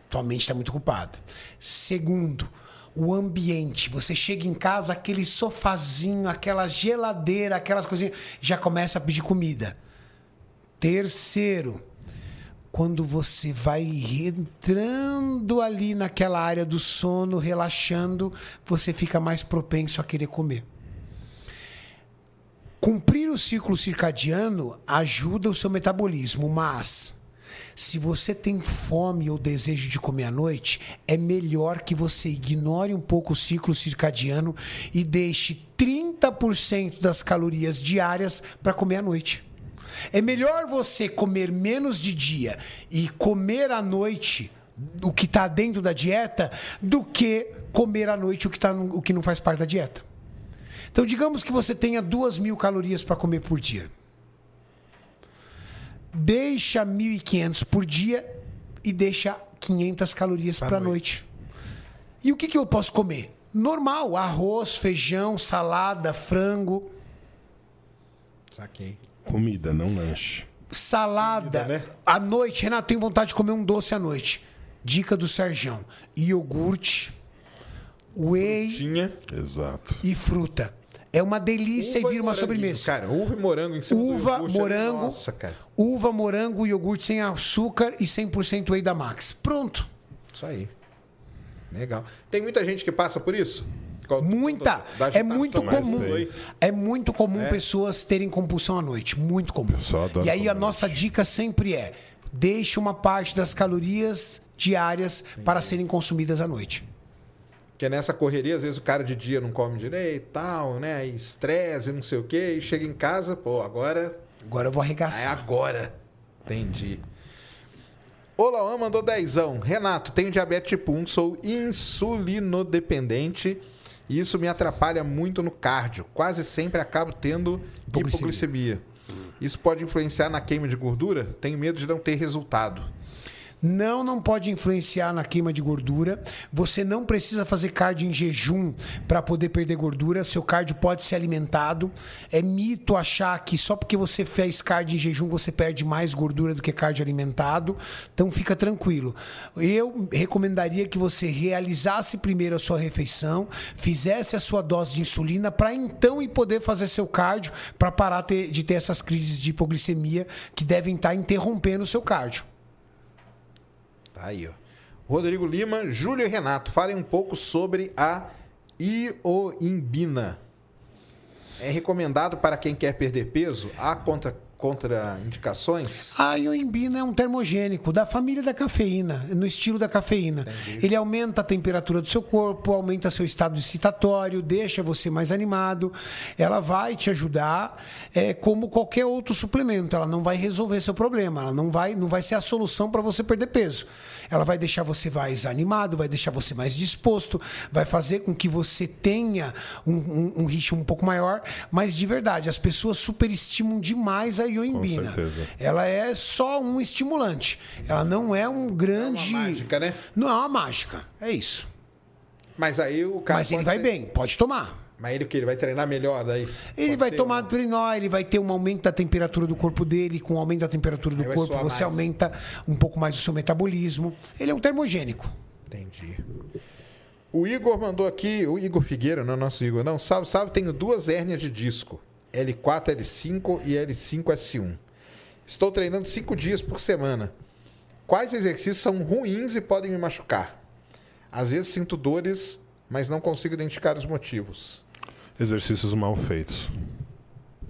B: Tua mente está muito ocupada. Segundo, o ambiente. Você chega em casa, aquele sofazinho, aquela geladeira, aquelas coisinhas, já começa a pedir comida. Terceiro, quando você vai entrando ali naquela área do sono, relaxando, você fica mais propenso a querer comer. Cumprir o ciclo circadiano ajuda o seu metabolismo, mas se você tem fome ou desejo de comer à noite, é melhor que você ignore um pouco o ciclo circadiano e deixe 30% das calorias diárias para comer à noite. É melhor você comer menos de dia e comer à noite o que está dentro da dieta do que comer à noite o que, tá, o que não faz parte da dieta. Então, digamos que você tenha duas mil calorias para comer por dia. Deixa 1.500 por dia e deixa 500 calorias para a noite. E o que, que eu posso comer? Normal, arroz, feijão, salada, frango,
A: Saquei.
C: Comida, não lanche.
B: salada.
A: Comida, né?
B: À noite, Renato, tenho vontade de comer um doce à noite. Dica do Serjão: iogurte, whey
A: Tinha.
C: Exato.
B: e fruta. É uma delícia
A: Uva
B: e vira uma
A: moranguinho,
B: sobremesa.
A: Cara, uva e morango em cima
B: Uva,
A: iogurte ali,
B: morango,
A: Nossa, cara.
B: uva, morango, iogurte sem açúcar e 100% whey da Max. Pronto.
A: Isso aí. Legal. Tem muita gente que passa por isso?
B: Muita.
A: da
B: É muito comum. É muito comum
A: É.
B: pessoas terem compulsão à noite. Muito comum. E aí a nossa dica sempre é: deixe uma parte das calorias diárias para serem consumidas à noite.
A: Porque nessa correria, às vezes o cara de dia não come direito e tal, né? E estresse, não sei o quê. E chega em casa, pô, agora
B: Agora eu vou
A: é
B: arregaçar.
A: agora. Entendi. O Lauan mandou dezão. Renato, tenho diabetes tipo 1, sou insulinodependente e isso me atrapalha muito no cardio. Quase sempre acabo tendo
B: Hipoglicemia.
A: hipoglicemia. Isso pode influenciar na queima de gordura? Tenho medo de não ter resultado.
B: Não, não pode influenciar na queima de gordura. Você não precisa fazer cardio em jejum para poder perder gordura. Seu cardio pode ser alimentado. É mito achar que só porque você fez cardio em jejum você perde mais gordura do que cardio alimentado. Então fica tranquilo. Eu recomendaria que você realizasse primeiro a sua refeição, fizesse a sua dose de insulina para então ir poder fazer seu cardio para parar de ter essas crises de hipoglicemia que devem estar interrompendo o seu cardio.
A: Tá aí, ó. Rodrigo Lima, Júlio e Renato, falem um pouco sobre a ioimbina. É recomendado para quem quer perder peso? Há contra, contraindicações?
B: A ioimbina é um termogênico da família da cafeína, no estilo da cafeína. Ele aumenta a temperatura do seu corpo, aumenta seu estado excitatório, deixa você mais animado. Ela vai te ajudar é, como qualquer outro suplemento. Ela não vai resolver seu problema, ela não vai, não vai ser a solução para você perder peso. Ela vai deixar você mais animado, vai deixar você mais disposto, vai fazer com que você tenha um, um- um ritmo um pouco maior. Mas de verdade, as pessoas superestimam demais a ioimbina. Ela é só um estimulante. Ela não é um grande.
A: mágica, né?
B: Não é uma mágica. É isso.
A: Mas aí o cara.
B: Mas ele vai
A: ter-
B: bem, pode tomar.
A: Mas ele o que? Ele vai treinar melhor daí?
B: Ele
A: Pode
B: vai tomar
A: um-
B: Trinó, ele vai ter um aumento da temperatura do corpo dele. Com o aumento da temperatura do corpo, você
A: mais.
B: aumenta um pouco mais o seu metabolismo. Ele é um termogênico.
A: Entendi. O Igor mandou aqui, o Igor Figueira, não é nosso Igor, não. Salve, salve, tenho duas hérnias de disco. L4, L5 e L5, S1. Estou treinando cinco dias por semana. Quais exercícios são ruins e podem me machucar? Às vezes sinto dores, mas não consigo identificar os motivos.
C: Exercícios mal feitos.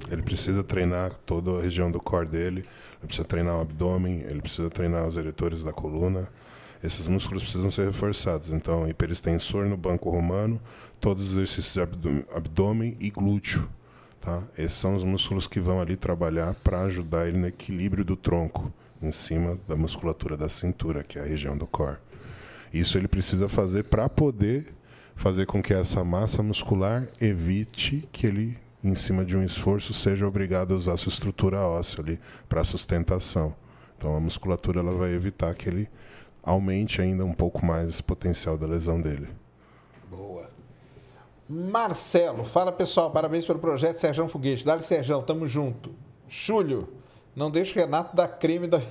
C: Ele precisa treinar toda a região do core dele, ele precisa treinar o abdômen, ele precisa treinar os eretores da coluna. Esses músculos precisam ser reforçados. Então, hiperextensor no banco romano, todos os exercícios de abdô- abdômen e glúteo. Tá? Esses são os músculos que vão ali trabalhar para ajudar ele no equilíbrio do tronco, em cima da musculatura da cintura, que é a região do core. Isso ele precisa fazer para poder fazer com que essa massa muscular evite que ele, em cima de um esforço, seja obrigado a usar sua estrutura óssea ali para sustentação. Então a musculatura ela vai evitar que ele aumente ainda um pouco mais esse potencial da lesão dele.
A: Marcelo, fala pessoal, parabéns pelo projeto Serjão Foguete. Dá-lhe Serjão, tamo junto. Chúlio, não deixa o Renato dar creme da.
B: Né?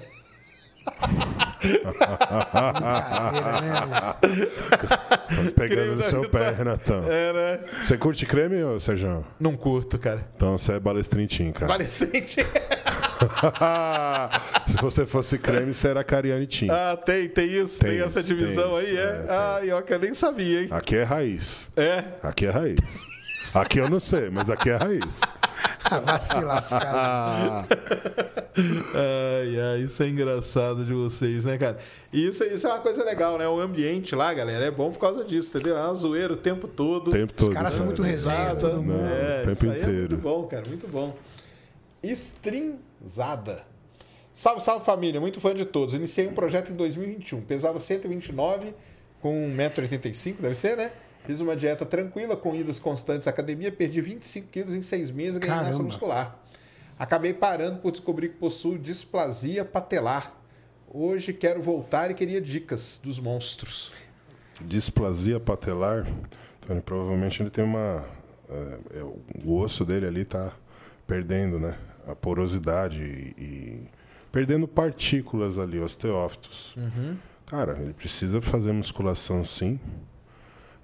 C: Tô pegando no
A: da
C: seu pé, Renatão.
A: É, né?
C: Você curte creme, ô Sérgio?
A: Não curto, cara.
C: Então você é balestrintim, cara.
A: Parecente.
C: Se você fosse creme, você era carianitim.
A: Ah, tem, tem isso, tem,
C: Tem
A: essa
C: isso,
A: divisão
C: tem
A: aí,
C: isso,
A: é?
C: é,
A: ah, eu que eu nem sabia, hein?
C: Aqui é raiz.
A: É.
C: Aqui é raiz. Aqui eu não sei, mas aqui é raiz.
B: Vai se lascar.
A: Ai, ai, isso é engraçado de vocês, né, cara? E isso, isso é uma coisa legal, né? O ambiente lá, galera, é bom por causa disso, entendeu? É uma zoeira o tempo todo.
C: Tempo todo.
B: caras são muito resenha,
A: Exato.
B: todo mundo.
A: É,
C: o tempo
A: isso aí é
C: inteiro.
A: muito bom, cara, muito bom. Strinzada. Salve, salve família, muito fã de todos. Iniciei um projeto em 2021, pesava 129 com 1,85m, deve ser, né? Fiz uma dieta tranquila, com idas constantes à academia, perdi 25 quilos em seis meses e ganhei massa muscular. Acabei parando por descobrir que possuo displasia patelar. Hoje quero voltar e queria dicas dos monstros.
C: Displasia patelar. Então, provavelmente ele tem uma. é, é, o osso dele ali está perdendo, né? A porosidade e, e perdendo partículas ali, osteófitos. Cara, ele precisa fazer musculação sim.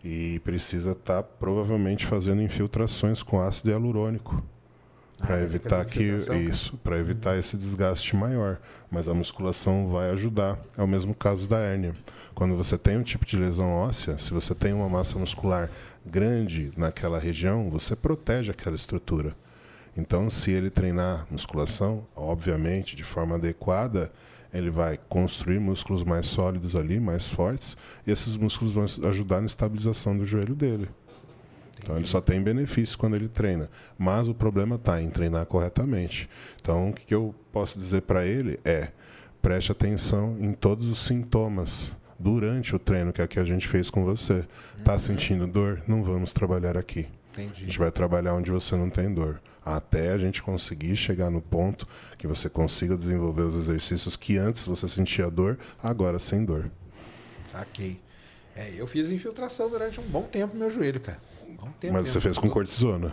C: E precisa estar provavelmente fazendo infiltrações com ácido hialurônico. Para
A: vai ter
C: evitar que isso, para evitar esse desgaste maior. Mas a musculação vai ajudar. É o mesmo caso da hérnia. Quando você tem um tipo de lesão óssea, se você tem uma massa muscular grande naquela região, você protege aquela estrutura. Então, se ele treinar musculação, obviamente, de forma adequada, ele vai construir músculos mais sólidos ali, mais fortes, e esses músculos vão ajudar na estabilização do joelho dele. Então ele só tem benefício quando ele treina. Mas o problema está em treinar corretamente. Então o que, que eu posso dizer para ele é preste atenção em todos os sintomas durante o treino que é que a gente fez com você. Tá sentindo dor? Não vamos trabalhar aqui. A
A: Entendi.
C: gente vai trabalhar onde você não tem dor. Até a gente conseguir chegar no ponto que você consiga desenvolver os exercícios que antes você sentia dor, agora sem dor.
A: Saquei. É, eu fiz infiltração durante um bom tempo no meu joelho, cara. Um bom tempo
C: Mas você fez com cortisona.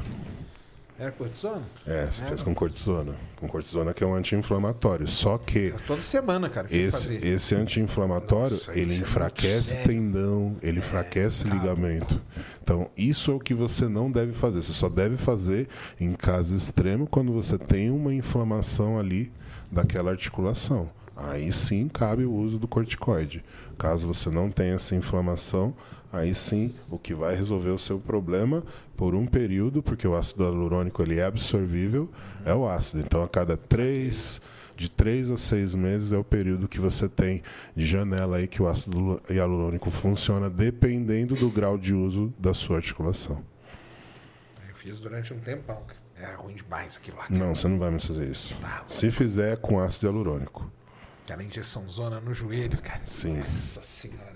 A: Era cortisona?
C: É, você
A: Era.
C: fez com cortisona. Com cortisona que é um anti-inflamatório. Só que
A: Era toda semana, cara, que
C: esse, esse anti-inflamatório, ele
B: é
C: enfraquece
B: sério.
C: tendão, ele enfraquece ligamento. Então, isso é o que você não deve fazer. Você só deve fazer em caso extremo quando você tem uma inflamação ali daquela articulação. Aí sim cabe o uso do corticoide. Caso você não tenha essa inflamação, aí sim o que vai resolver o seu problema por um período, porque o ácido hialurônico ele é absorvível, é o ácido. Então a cada três, de três a seis meses é o período que você tem de janela aí que o ácido hialurônico funciona, dependendo do grau de uso da sua articulação.
A: Eu fiz durante um tempão, cara. Era ruim demais aquilo lá.
C: Não, você não vai mais fazer isso.
A: Tá.
C: Se fizer é com ácido hialurônico.
A: Aquela injeção zona no joelho, cara.
C: Sim.
A: Nossa senhora.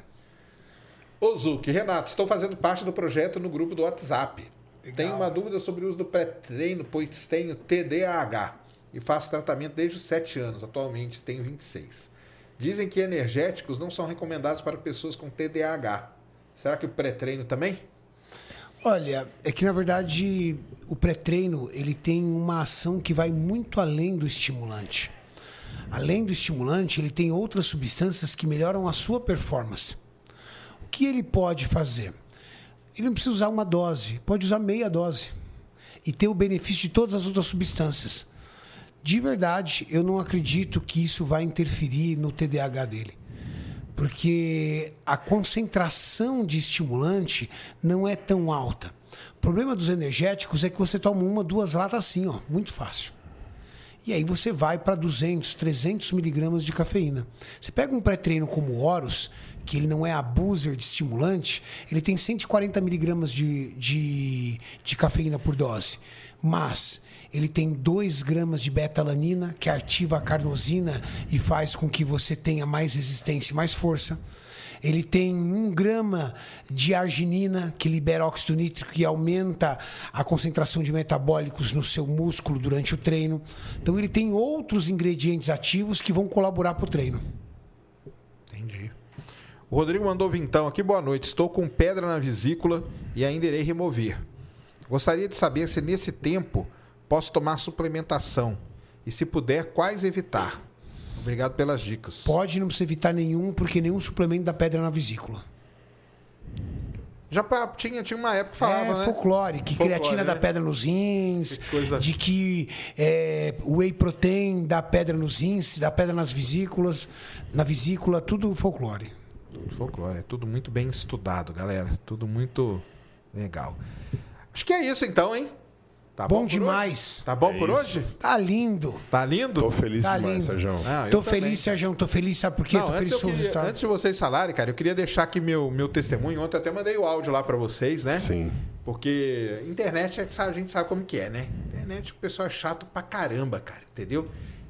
A: Zuc, Renato, estou fazendo parte do projeto no grupo do WhatsApp. Tenho uma dúvida sobre o uso do pré-treino, pois tenho TDAH e faço tratamento desde os 7 anos. Atualmente tenho 26. Dizem que energéticos não são recomendados para pessoas com TDAH. Será que o pré-treino também?
B: Olha, é que na verdade o pré-treino ele tem uma ação que vai muito além do estimulante. Além do estimulante, ele tem outras substâncias que melhoram a sua performance. Que ele pode fazer? Ele não precisa usar uma dose, pode usar meia dose e ter o benefício de todas as outras substâncias. De verdade, eu não acredito que isso vai interferir no TDAH dele porque a concentração de estimulante não é tão alta. O problema dos energéticos é que você toma uma, duas latas assim, ó, muito fácil. E aí você vai para 200, 300 miligramas de cafeína. Você pega um pré-treino como Horus, que ele não é abuser de estimulante, ele tem 140 miligramas de, de, de cafeína por dose. Mas ele tem 2 gramas de beta-alanina, que ativa a carnosina e faz com que você tenha mais resistência e mais força. Ele tem 1 grama de arginina, que libera óxido nítrico e aumenta a concentração de metabólicos no seu músculo durante o treino. Então, ele tem outros ingredientes ativos que vão colaborar para o treino.
A: Entendi. O Rodrigo mandou vintão aqui. Boa noite. Estou com pedra na vesícula e ainda irei remover. Gostaria de saber se nesse tempo posso tomar suplementação e, se puder, quais evitar. Obrigado pelas dicas.
B: Pode não precisa evitar nenhum, porque nenhum suplemento dá pedra na vesícula.
A: Já tinha, tinha uma época que falava,
B: é
A: né?
B: folclore, que
A: Folclore,
B: creatina
A: né?
B: dá pedra nos rins,
A: Que coisa-
B: de que é, whey protein dá pedra nos rins, dá pedra nas vesículas, na vesícula, tudo folclore.
A: Folclore, é tudo muito bem estudado, galera. Tudo muito legal. Acho que é isso então, hein? Tá
B: Bom
A: por
B: demais.
A: hoje? Tá bom
C: É
A: por
C: isso.
A: hoje?
B: Tá lindo.
A: Tá lindo?
C: Tô feliz
B: Tá
C: demais,
B: lindo.
C: Sérgio.
A: Ah,
B: Tô
A: também,
B: feliz. Sérgio. Tô feliz, sabe por quê?
A: Não,
B: tô
A: antes,
B: feliz com o
A: queria-
B: resultado.
A: antes de vocês falarem, cara, eu queria deixar aqui meu, meu testemunho. Ontem até mandei o áudio lá pra vocês, né?
C: Sim.
A: Porque internet é a gente sabe como que é, né? Internet o pessoal é chato pra caramba, cara, entendeu?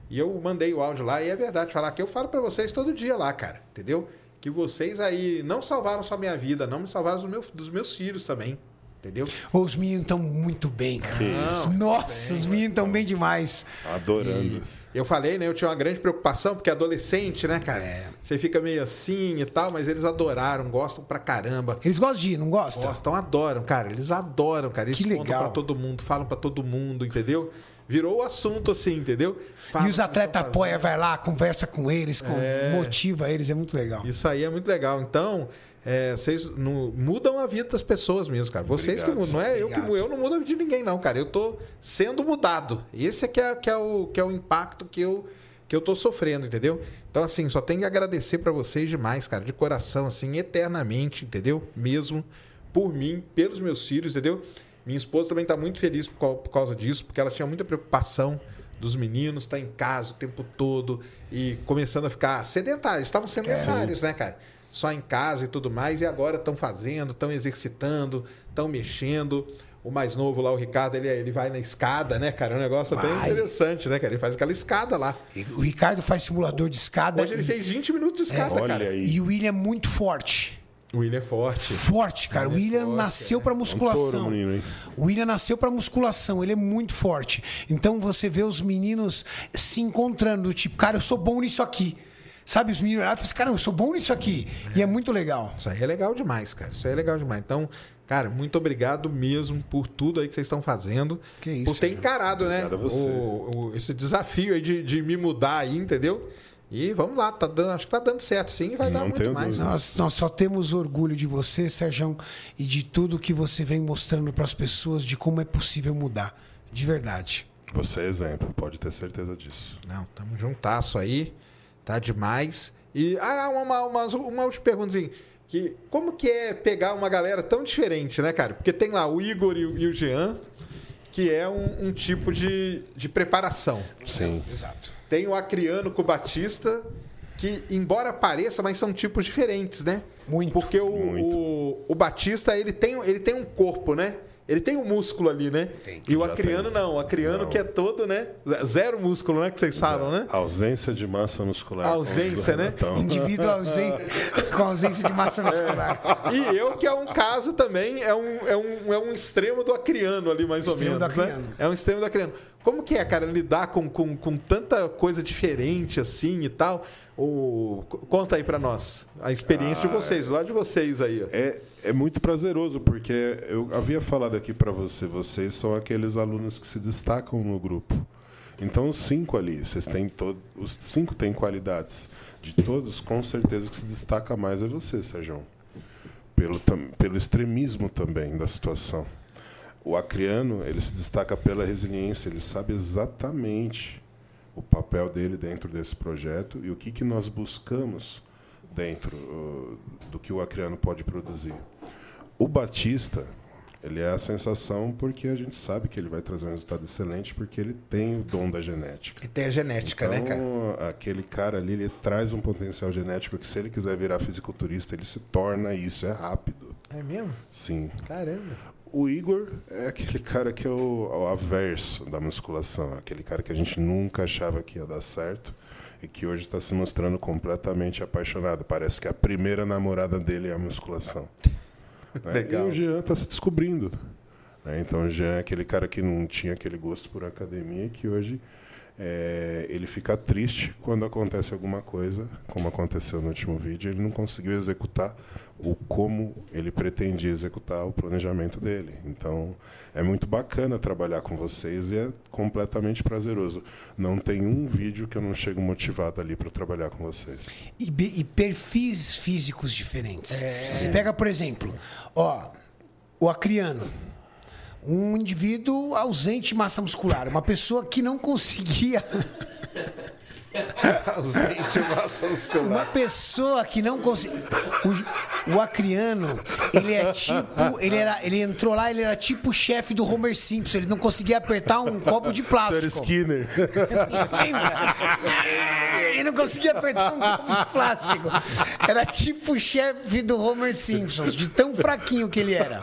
A: E eu mandei o áudio lá e é verdade falar que eu falo pra vocês todo dia lá, cara, entendeu? Que vocês aí não salvaram só minha vida, não me salvaram dos meus, dos meus filhos também, entendeu?
B: Os meninos estão muito bem, cara.
A: Não,
B: Nossa, os meninos estão bem demais.
C: Adorando.
A: E eu falei, né? Eu tinha uma grande preocupação, porque adolescente, né, cara?
B: É.
A: Você fica meio assim e tal, mas eles adoraram, gostam pra caramba.
B: Eles gostam de ir, não gostam?
A: Gostam, adoram, cara. Eles adoram, cara. Eles
B: Que
A: contam
B: legal.
A: pra todo mundo, falam pra todo mundo, entendeu? Virou o assunto assim, entendeu? Falam
B: E os
A: que
B: atletas apoiam, vai lá, conversa com eles, com-
A: É.
B: motiva eles, é muito legal.
A: Isso aí é muito legal. Então, é, vocês não- mudam a vida das pessoas mesmo, cara. Vocês que
C: Obrigado.
A: mudam. Não é eu que
B: Obrigado.
A: eu não mudo a vida de ninguém, não, cara. Eu tô sendo mudado. Esse é que é, que é, o, que é o impacto que eu, que eu tô sofrendo, entendeu? Então, assim, só tenho que agradecer pra vocês demais, cara, de coração, assim, eternamente, entendeu? Mesmo por mim, pelos meus filhos, entendeu? Minha esposa também tá muito feliz por, cau- por causa disso, porque ela tinha muita preocupação dos meninos, tá em casa o tempo todo e começando a ficar sedentários. Estavam sedentários, né, cara? só em casa e tudo mais, e agora estão fazendo, estão exercitando, estão mexendo. O mais novo lá, o Ricardo, ele, ele vai na escada, né, cara? É um negócio até
B: Vai.
A: interessante, né, cara? Ele faz aquela escada lá.
B: O Ricardo faz simulador de escada.
A: Hoje ele
B: e,
A: fez 20 minutos de escada,
C: Olha
A: cara.
C: aí.
B: e o William é muito forte.
A: O William é forte.
B: Forte, cara. O William
A: forte,
B: nasceu
A: é.
B: pra
C: Um
B: musculação.
C: hein?
B: O William nasceu pra musculação, ele é muito forte. Então você vê os meninos se encontrando, do tipo, cara, eu sou bom nisso aqui. Sabe, os meninos olham e falam assim, cara, eu sou bom nisso aqui. E é muito legal.
A: Isso aí é legal demais, cara. Isso aí é legal demais. Então, cara, muito obrigado mesmo por tudo aí que vocês estão fazendo.
B: Que isso,
A: Por ter encarado, né? O- o- esse desafio aí de, de me mudar aí, entendeu? E vamos lá, tá dando, acho que tá dando certo sim e vai
C: Não
A: dar muito mais.
B: Nós, nós só temos orgulho de você, Sérgio, e de tudo que você vem mostrando para as pessoas de como é possível mudar. De verdade.
C: Você é exemplo, pode ter certeza disso.
A: Não, tamo juntasso aí. Tá demais. E ah, uma, uma, uma última perguntinha. Que, como que é pegar uma galera tão diferente, né, cara? Porque tem lá o Igor e, o- e o Jean, que é um, um tipo de, de preparação.
C: Sim.
B: Exato.
A: Tem o Acriano com o Batista, que, embora pareça, mas são tipos diferentes, né?
B: Muito.
A: Porque o,
C: Muito.
A: o, o Batista, ele tem, ele tem um corpo, né? Ele tem um músculo ali, né?
B: Tem.
A: E o Acriano
C: tem.
A: não. O Acriano
C: Não.
A: que é todo, né? Zero músculo, né? Que vocês falam, né?
C: Ausência de massa muscular.
A: Ausência, né?
B: Indivíduo ausente, com ausência de massa muscular.
A: E eu, que é um caso também, é um, é um, é um extremo do acriano ali, mais ou
B: Extremo
A: menos.
B: do
A: Né?
B: acriano.
A: É um extremo do acriano. Como que é, cara, lidar com, com, com tanta coisa diferente assim e tal? O, conta aí pra nós a experiência de vocês, lá de vocês aí.
C: É, é muito prazeroso, porque eu havia falado aqui para você, vocês são aqueles alunos que se destacam no grupo. Então, os cinco ali, vocês têm todos, os cinco têm qualidades. De todos, com certeza o que se destaca mais é você, Sérgio. Pelo, pelo extremismo também da situação. O acriano, ele se destaca pela resiliência, ele sabe exatamente o papel dele dentro desse projeto e o que, que nós buscamos dentro uh, do que o acriano pode produzir. O Batista, ele é a sensação porque a gente sabe que ele vai trazer um resultado excelente porque ele tem o dom da genética.
A: E tem a genética, né, cara?
C: Então, aquele cara ali, ele traz um potencial genético que se ele quiser virar fisiculturista, ele se torna isso, é rápido.
A: É mesmo?
C: Sim.
A: Caramba.
C: O Igor é aquele cara que é o, o averso da musculação, aquele cara que a gente nunca achava que ia dar certo e que hoje está se mostrando completamente apaixonado. Parece que a primeira namorada dele é a musculação. Né?
A: Legal.
C: E o Jean está se descobrindo. né? Então o Jean é aquele cara que não tinha aquele gosto por academia e que hoje é, ele fica triste quando acontece alguma coisa, como aconteceu no último vídeo, ele não conseguiu executar o como ele pretendia executar o planejamento dele. Então, é muito bacana trabalhar com vocês e é completamente prazeroso. Não tem um vídeo que eu não chego motivado ali para trabalhar com vocês.
B: E, e perfis físicos diferentes. Você pega, por exemplo, ó, o acriano. Um indivíduo ausente de massa muscular. Uma pessoa que não conseguia.
A: Ausente massa muscular.
B: Uma pessoa que não conseguia. O, o acriano, ele é tipo. Ele, era, ele entrou lá, ele era tipo o chefe do Homer Simpson. Ele não conseguia apertar um copo de plástico.
C: Skinner.
B: Lembra? Ele não conseguia apertar um copo de plástico. Era tipo o chefe do Homer Simpsons, de tão fraquinho que ele era.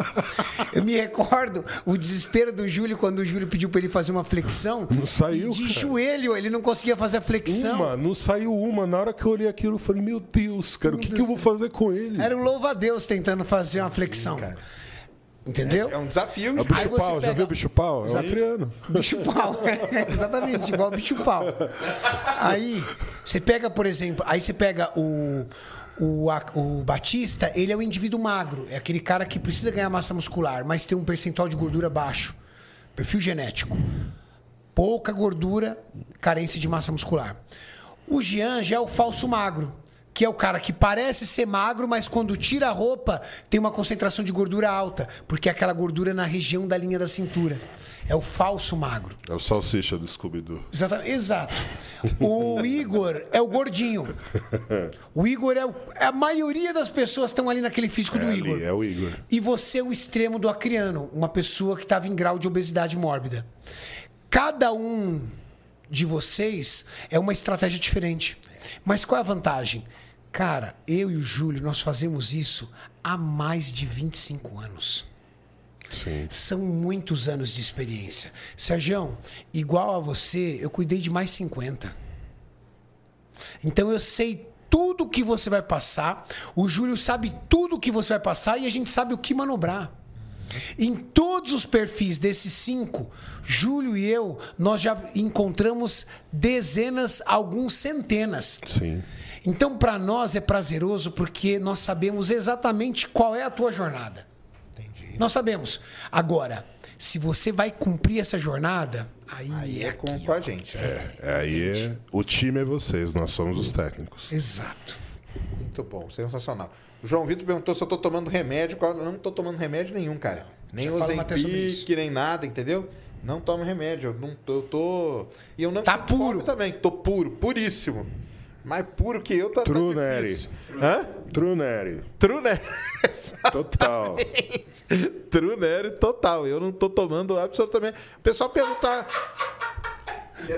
B: Eu me recordo o desespero do Júlio quando o Júlio pediu pra ele fazer uma flexão.
C: Não saiu,
B: de
C: cara.
B: joelho, ele não conseguia fazer a flexão.
C: Uma, não saiu uma. Na hora que eu olhei aquilo, eu falei, meu Deus, cara, o que, que eu vou fazer com ele?
B: Era um louva-a-Deus tentando fazer uma flexão. Entendeu?
A: É um desafio.
C: É o bicho pau, já
B: pega-
C: viu o bicho pau? É o
B: Exato.
C: acriano.
B: Bicho pau. Exatamente, igual bicho pau. Aí, você pega, por exemplo, aí você pega o, o, a- o Batista, ele é um indivíduo magro. É aquele cara que precisa ganhar massa muscular, mas tem um percentual de gordura baixo. Perfil genético. Pouca gordura, carência de massa muscular. O Jean já é o falso magro. Que é o cara que parece ser magro, mas quando tira a roupa tem uma concentração de gordura alta, porque é aquela gordura na região da linha da cintura. É o falso magro.
C: É o salsicha do Scooby-Doo.
B: Exato. O Igor é o gordinho. O Igor é, o- a maioria das pessoas estão ali naquele físico do
C: É
B: Igor.
C: ali, é o Igor.
B: E você é o extremo do acriano, uma pessoa que estava em grau de obesidade mórbida. Cada um de vocês é uma estratégia diferente. Mas qual é a vantagem? Cara, eu e o Júlio, nós fazemos isso há mais de 25 anos.
C: Sim.
B: São muitos anos de experiência. Sergião, igual a você, eu cuidei de mais 50. Então eu sei tudo que você vai passar, o Júlio sabe tudo que você vai passar e a gente sabe o que manobrar. Em todos os perfis desses cinco, Júlio e eu, nós já encontramos dezenas, alguns centenas.
C: Sim.
B: Então, para nós é prazeroso porque nós sabemos exatamente qual é a tua jornada.
A: Entendi.
B: Nós sabemos. Agora, se você vai cumprir essa jornada, aí,
A: Aí é
B: aqui,
A: com,
B: ó.
A: com a gente.
C: É, aí é, o time é vocês, nós somos os técnicos.
B: Exato.
A: Muito bom, sensacional. João Vitor perguntou se eu tô tomando remédio. Eu não tô tomando remédio nenhum, cara. Nem. Ozempic, nem nada, entendeu? Não tomo remédio. Eu, não, tô- eu tô. E eu não
B: Tá puro.
A: também. Tô puro, puríssimo. Mais puro que eu tá, tá
C: True,
A: difícil. Hã?
C: True Nery.
A: True, né?
C: Total.
A: True Nery total. Eu não tô tomando absolutamente. O pessoal pergunta.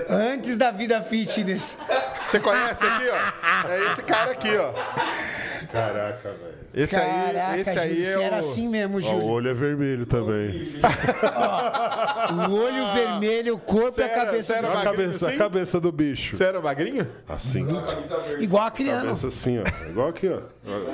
B: Antes da vida fitness.
A: Você conhece aqui, ó? É esse cara aqui, ó.
C: Caraca, velho.
A: Esse
B: Caraca,
A: aí, esse aí
B: Júlio,
A: é
B: você
A: o.
B: era assim mesmo,
C: Ó, o
B: Júlio.
C: olho é vermelho também.
B: O olho vermelho, o corpo e a cabeça
A: era
B: do-
C: A
A: magrinho
C: cabeça, a
A: assim?
C: cabeça do bicho.
A: Você era magrinho?
C: Assim.
B: Igual a criança.
C: Cabeça assim, ó. Igual aqui, ó.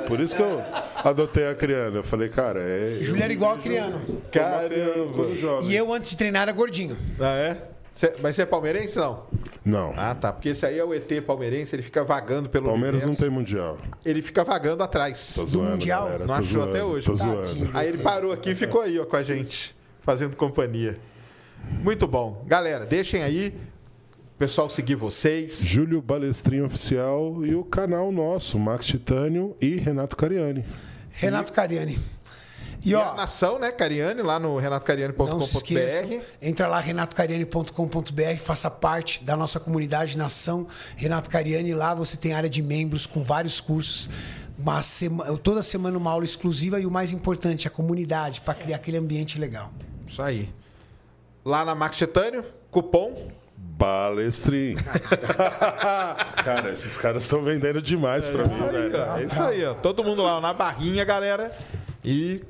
C: Por isso que eu adotei a criança. Eu falei, cara, é.
B: Júlio era igual a criança.
A: Caramba.
B: E eu, antes de treinar, era gordinho.
A: Ah, é? Cê- mas você é palmeirense, não?
C: Não.
A: Ah, tá. Porque esse aí é o ET palmeirense, ele fica vagando pelo
C: Palmeiras não
A: universo.
C: tem mundial.
A: Ele fica vagando atrás.
C: Tô zoando,
B: Mundial?
C: galera.
A: Não
C: tô
A: achou
C: zoando,
A: até hoje.
C: Tô
B: Tadinho.
C: zoando.
A: Aí ele parou aqui e ficou aí, ó, com a gente, fazendo companhia. Muito bom. Galera, deixem aí o pessoal seguir vocês.
C: Júlio Balestrinho Oficial e o canal nosso, Max Titânio e Renato Cariani.
B: Renato Cariani. E
A: E a
B: ó,
A: nação, né, Cariani, lá no renatocariani.com.br.
B: entra lá renatocariani.com.br, faça parte da nossa comunidade Nação Renato Cariani. Lá você tem área de membros com vários cursos. Uma sema- toda semana uma aula exclusiva e o mais importante, a comunidade, para criar aquele ambiente legal.
A: Isso aí. Lá na Max Titânio, cupom.
C: Balestrinho. cara, esses caras estão vendendo demais pra mim, velho.
A: É isso aí, ó. Todo mundo lá na barrinha, galera. E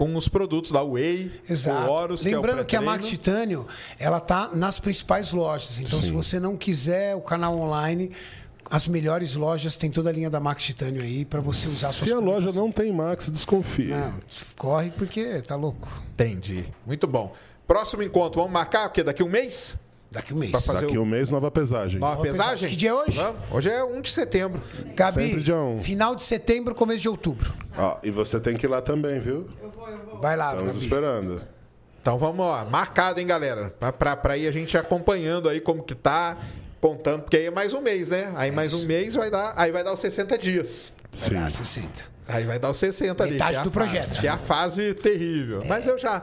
A: com os produtos da Whey,
B: Exato.
A: o Horus,
B: Lembrando que,
A: que, é
B: a
A: o
B: Max Titânio, ela tá nas principais lojas. Então, se você não quiser o canal online, as melhores lojas tem toda a linha da Max Titânio aí para você usar suas
C: Se a loja
B: coisas.
C: não tem Max, desconfia.
B: Não, corre porque tá louco.
A: Entendi. Muito bom. Próximo encontro, vamos marcar o quê? Daqui um mês?
B: Daqui um mês.
A: Pra fazer
C: Daqui
A: o-
C: um mês, nova pesagem.
A: Nova
B: Nova pesagem.
A: pesagem?
B: Que dia é hoje?
A: Vamos. Hoje é 1 de setembro.
B: Gabi,
C: um.
B: final de setembro, começo de outubro.
C: Ó, e você tem que ir lá também, viu?
B: Vai lá,
C: Estamos
B: Gabi.
C: esperando.
A: Então vamos, ó, marcado, hein, galera? Pra, pra, pra ir a gente acompanhando aí como que tá, contando, porque aí é mais um mês, né? Aí mais um mês vai dar, aí vai dar os 60 dias.
C: Sim.
B: Ah, 60.
A: Aí vai dar os 60 ali.
B: Metade
A: é
B: do
A: fase,
B: projeto.
A: Que é a fase terrível. Mas eu já.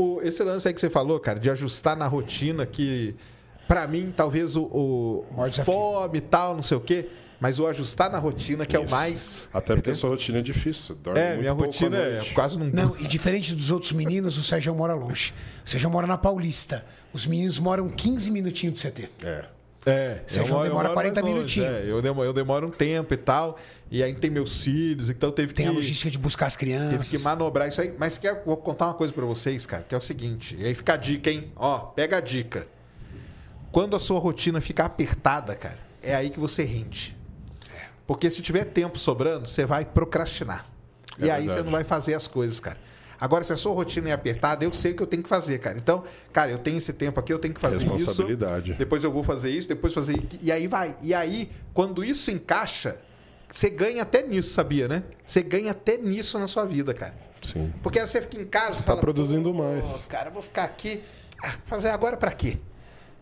A: O- esse lance aí que você falou, cara, de ajustar na rotina, que pra mim, talvez o, o fome e tal, não sei o quê, mas o ajustar na rotina, que é o mais.
C: Até porque a sua rotina é difícil. Dorme
A: É,
C: muito
A: minha
C: pouco
A: rotina é quase não.
B: Não, e diferente dos outros meninos, o Sérgio mora longe. O Sérgio mora na Paulista. Os meninos moram 15 minutinhos do CT.
C: É.
A: É, moro- eu
B: demora
A: moro
B: 40
A: mais longe,
B: minutinhos.
A: é, eu, demoro, eu demoro um tempo e tal. E aí tem meus filhos, então teve
B: Tem
A: que.
B: a logística de buscar as
A: Teve
B: crianças.
A: que manobrar isso aí. Mas quer, vou contar uma coisa pra vocês, cara, que é o seguinte. E aí fica a dica, hein? Ó, pega a dica. Quando a sua rotina ficar apertada, cara, é aí que você rende. Porque se tiver tempo sobrando, você vai procrastinar.
C: É
A: e aí
C: verdade.
A: você não vai fazer as coisas, cara. Agora, se a sua rotina é apertada, eu sei o que eu tenho que fazer, cara. Então, cara, eu tenho esse tempo aqui, eu tenho que fazer isso.
C: Responsabilidade.
A: Depois eu vou fazer isso, depois fazer. E aí vai. E aí, quando isso encaixa, você ganha até nisso, sabia, né? Você ganha até nisso na sua vida, cara.
C: Sim.
A: Porque aí você fica em casa. Você
C: tá produzindo mais.
A: Cara, eu vou ficar aqui. Ah, fazer agora pra quê?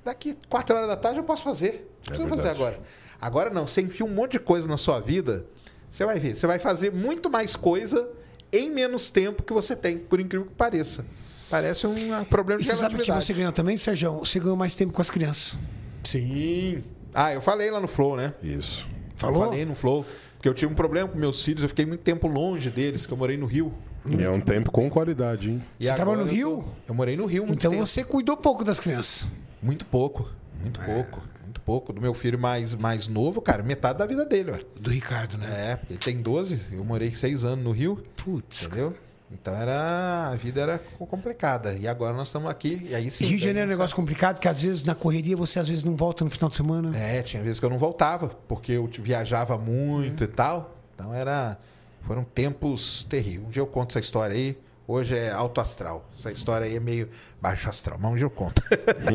A: Daqui quatro horas da tarde eu posso fazer. Não precisa fazer
C: verdade.
A: agora. Agora não, você enfia um monte de coisa na sua vida, você vai ver. Você vai fazer muito mais coisa em menos tempo que você tem, por incrível que pareça. Parece um ah, problema
B: E
A: de
B: você sabe o que você ganhou também, Sérgio? Você ganhou mais tempo com as crianças.
A: Sim. Ah, eu falei lá no Flow, né?
C: Isso.
B: Falou?
A: Eu falei no Flow. Porque eu tive um problema com meus filhos, eu fiquei muito tempo longe deles, que eu morei no Rio.
C: E é um tempo com qualidade, hein?
A: E
B: Você trabalhou no
A: eu
B: Rio?
A: tô- Eu morei no Rio muito
B: Então
A: tempo.
B: você cuidou pouco das crianças.
A: Muito pouco, muito pouco, muito pouco. Do meu filho mais, mais novo, cara, metade da vida dele, ué.
B: Do Ricardo, né?
A: É, ele tem 12, eu morei seis anos no Rio.
B: Putz.
A: Entendeu? Então era. A vida era complicada. E agora nós estamos aqui. E aí sim.
B: Rio de Janeiro é um negócio complicado, que às vezes na correria você às vezes não volta no final de semana.
A: É, tinha vezes que eu não voltava, porque eu viajava muito e tal. Então era. Foram tempos terríveis. Um dia eu conto essa história aí. Hoje é alto astral. Essa história aí é meio baixo astral, mas dia eu conto.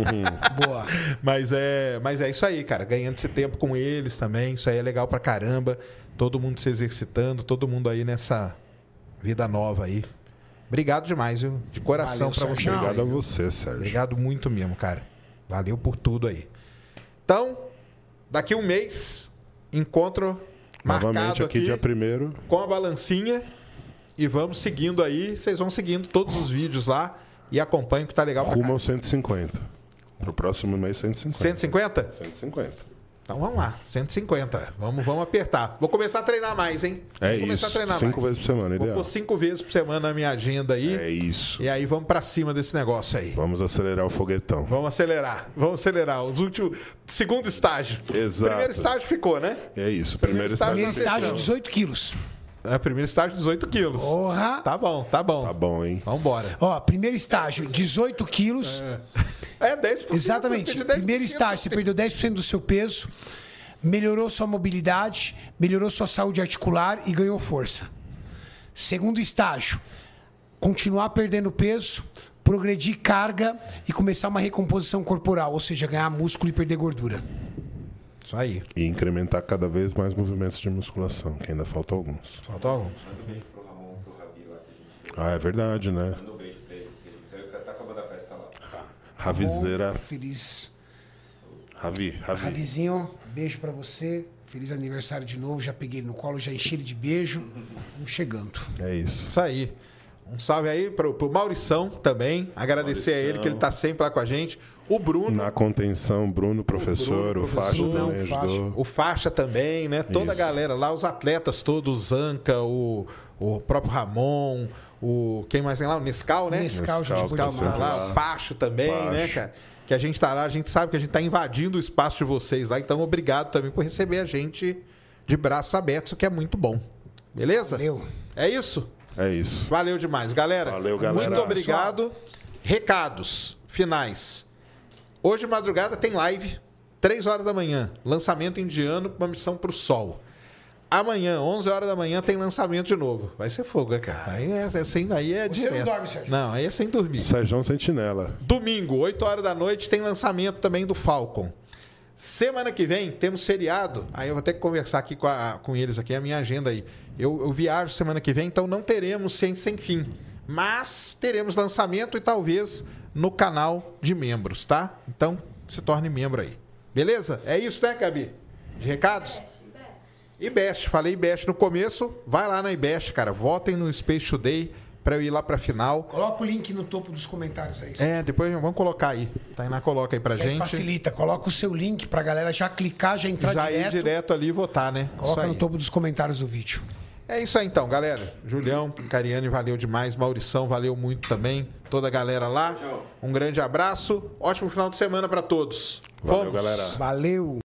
B: Boa.
A: mas, é, mas é isso aí, cara. Ganhando esse tempo com eles também. Isso aí é legal pra caramba. Todo mundo se exercitando, todo mundo aí nessa vida nova aí. Obrigado demais, viu? De coração
B: Valeu,
A: pra vocês.
B: Sérgio.
C: Obrigado a você, Sérgio.
A: Obrigado muito mesmo, cara. Valeu por tudo aí. Então, daqui um mês, encontro
C: Novamente
A: marcado
C: aqui,
A: aqui,
C: dia primeiro.
A: com a balancinha e vamos seguindo aí. Vocês vão seguindo todos os vídeos lá e acompanhem que tá legal
C: Rumo aos 150. Pro próximo mês, 150.
A: 150?
C: 150.
A: Então vamos lá, 150. Vamos, vamos apertar. Vou começar a treinar mais, hein?
C: É
A: Vou começar
C: isso.
A: a treinar
C: Cinco
A: mais.
C: vezes por semana,
A: Vou
C: ideal.
A: pôr cinco vezes por semana na minha agenda aí.
C: É isso.
A: E aí vamos pra cima desse negócio aí.
C: Vamos acelerar o foguetão.
A: Vamos acelerar, vamos acelerar. Os últimos. Segundo estágio.
C: Exato.
A: Primeiro estágio ficou, né?
C: É isso.
A: Primeiro
C: Primeiro
A: estágio
B: Primeiro
C: estágio.
B: estágio,
A: atenção.
B: 18 quilos.
A: É, primeiro estágio, 18 quilos.
B: Porra!
A: Tá bom, tá bom.
C: Tá bom, hein?
A: Vambora.
B: Ó, primeiro estágio, 18 quilos.
A: É 10%.
B: Exatamente.
A: eu pedi 10%.
B: Primeiro estágio, você perdeu 10% do seu peso, melhorou sua mobilidade, melhorou sua saúde articular e ganhou força. Segundo estágio, continuar perdendo peso, progredir carga e começar uma recomposição corporal, ou seja, ganhar músculo e perder gordura.
A: Isso aí.
C: E incrementar cada vez mais movimentos de musculação, que ainda faltam alguns.
A: Faltou algum?
F: Manda um beijo pro Ramon, pro Ravi lá que a gente.
C: Ah, é verdade, né?
F: Manda um beijo pra eles, que a gente saiu, tá acabando a festa lá.
C: Ravizeira.
B: Feliz.
C: Ravi, Ravi.
B: Ravizinho, beijo pra você. Feliz aniversário de novo. Já peguei ele no colo, já enchi ele de beijo. Vamos chegando.
C: É isso.
A: Isso aí. Um salve aí pro, pro Maurição também. Agradecer a ele que ele tá sempre lá com a gente. O Bruno.
C: Na contenção, Bruno, professor,
A: Bruno,
C: o Faixa
A: professor,
C: também
B: o Faixa.
C: ajudou.
A: O Faixa também, né? Toda a
C: Isso.
A: galera lá, os atletas todos, o Zanca, o, o próprio Ramon, o. Quem mais tem lá? O Nescau, né?
B: Nescau, gente
C: Nescau,
B: boa
A: Nescau tá lá, o Pacho também, né,
C: Pacho.
A: cara? Que a gente tá lá, a gente sabe que a gente tá invadindo o espaço de vocês lá, então obrigado também por receber a gente de braços abertos, o que é muito bom. Beleza?
B: Valeu.
A: É isso?
C: É isso.
A: Valeu demais, galera.
C: Valeu, galera.
A: Muito obrigado. Recados finais. Hoje de madrugada tem live, 3 horas da manhã. Lançamento indiano, uma missão pro sol. Amanhã, 11 horas da manhã, tem lançamento de novo. Vai ser fogo, né, cara. Aí é, assim, aí é
B: Você não dorme, Sérgio?
A: Não, aí é sem dormir.
C: Sérgio Sentinela.
A: Domingo, 8 horas da noite, tem lançamento também do Falcon. Semana que vem temos feriado. Aí eu vou ter que conversar aqui com, a- com eles aqui, a minha agenda aí. Eu, eu viajo semana que vem, então não teremos Ciência Sem Fim. Mas teremos lançamento e talvez no canal de membros, tá? Então se torne membro aí. Beleza? É isso, né, Gabi? De recados? IBEST, falei IBEST no começo. Vai lá na IBEST, cara. Votem no Space Today para eu ir lá pra final.
B: Coloca o link no topo dos comentários aí.
A: É, depois vamos colocar aí. Tainá coloca aí pra
B: aí
A: gente.
B: facilita. Coloca o seu link pra galera já clicar, já entrar
A: já
B: direto.
A: ir direto ali e votar, né?
B: Coloca no
A: aí.
B: topo dos comentários do vídeo.
A: É isso aí então, galera. Julião, Cariane, valeu demais. Maurição, valeu muito também. Toda a galera lá. Um grande abraço. Ótimo final de semana pra todos.
C: Valeu,
A: Fomos.
C: galera.
B: Valeu!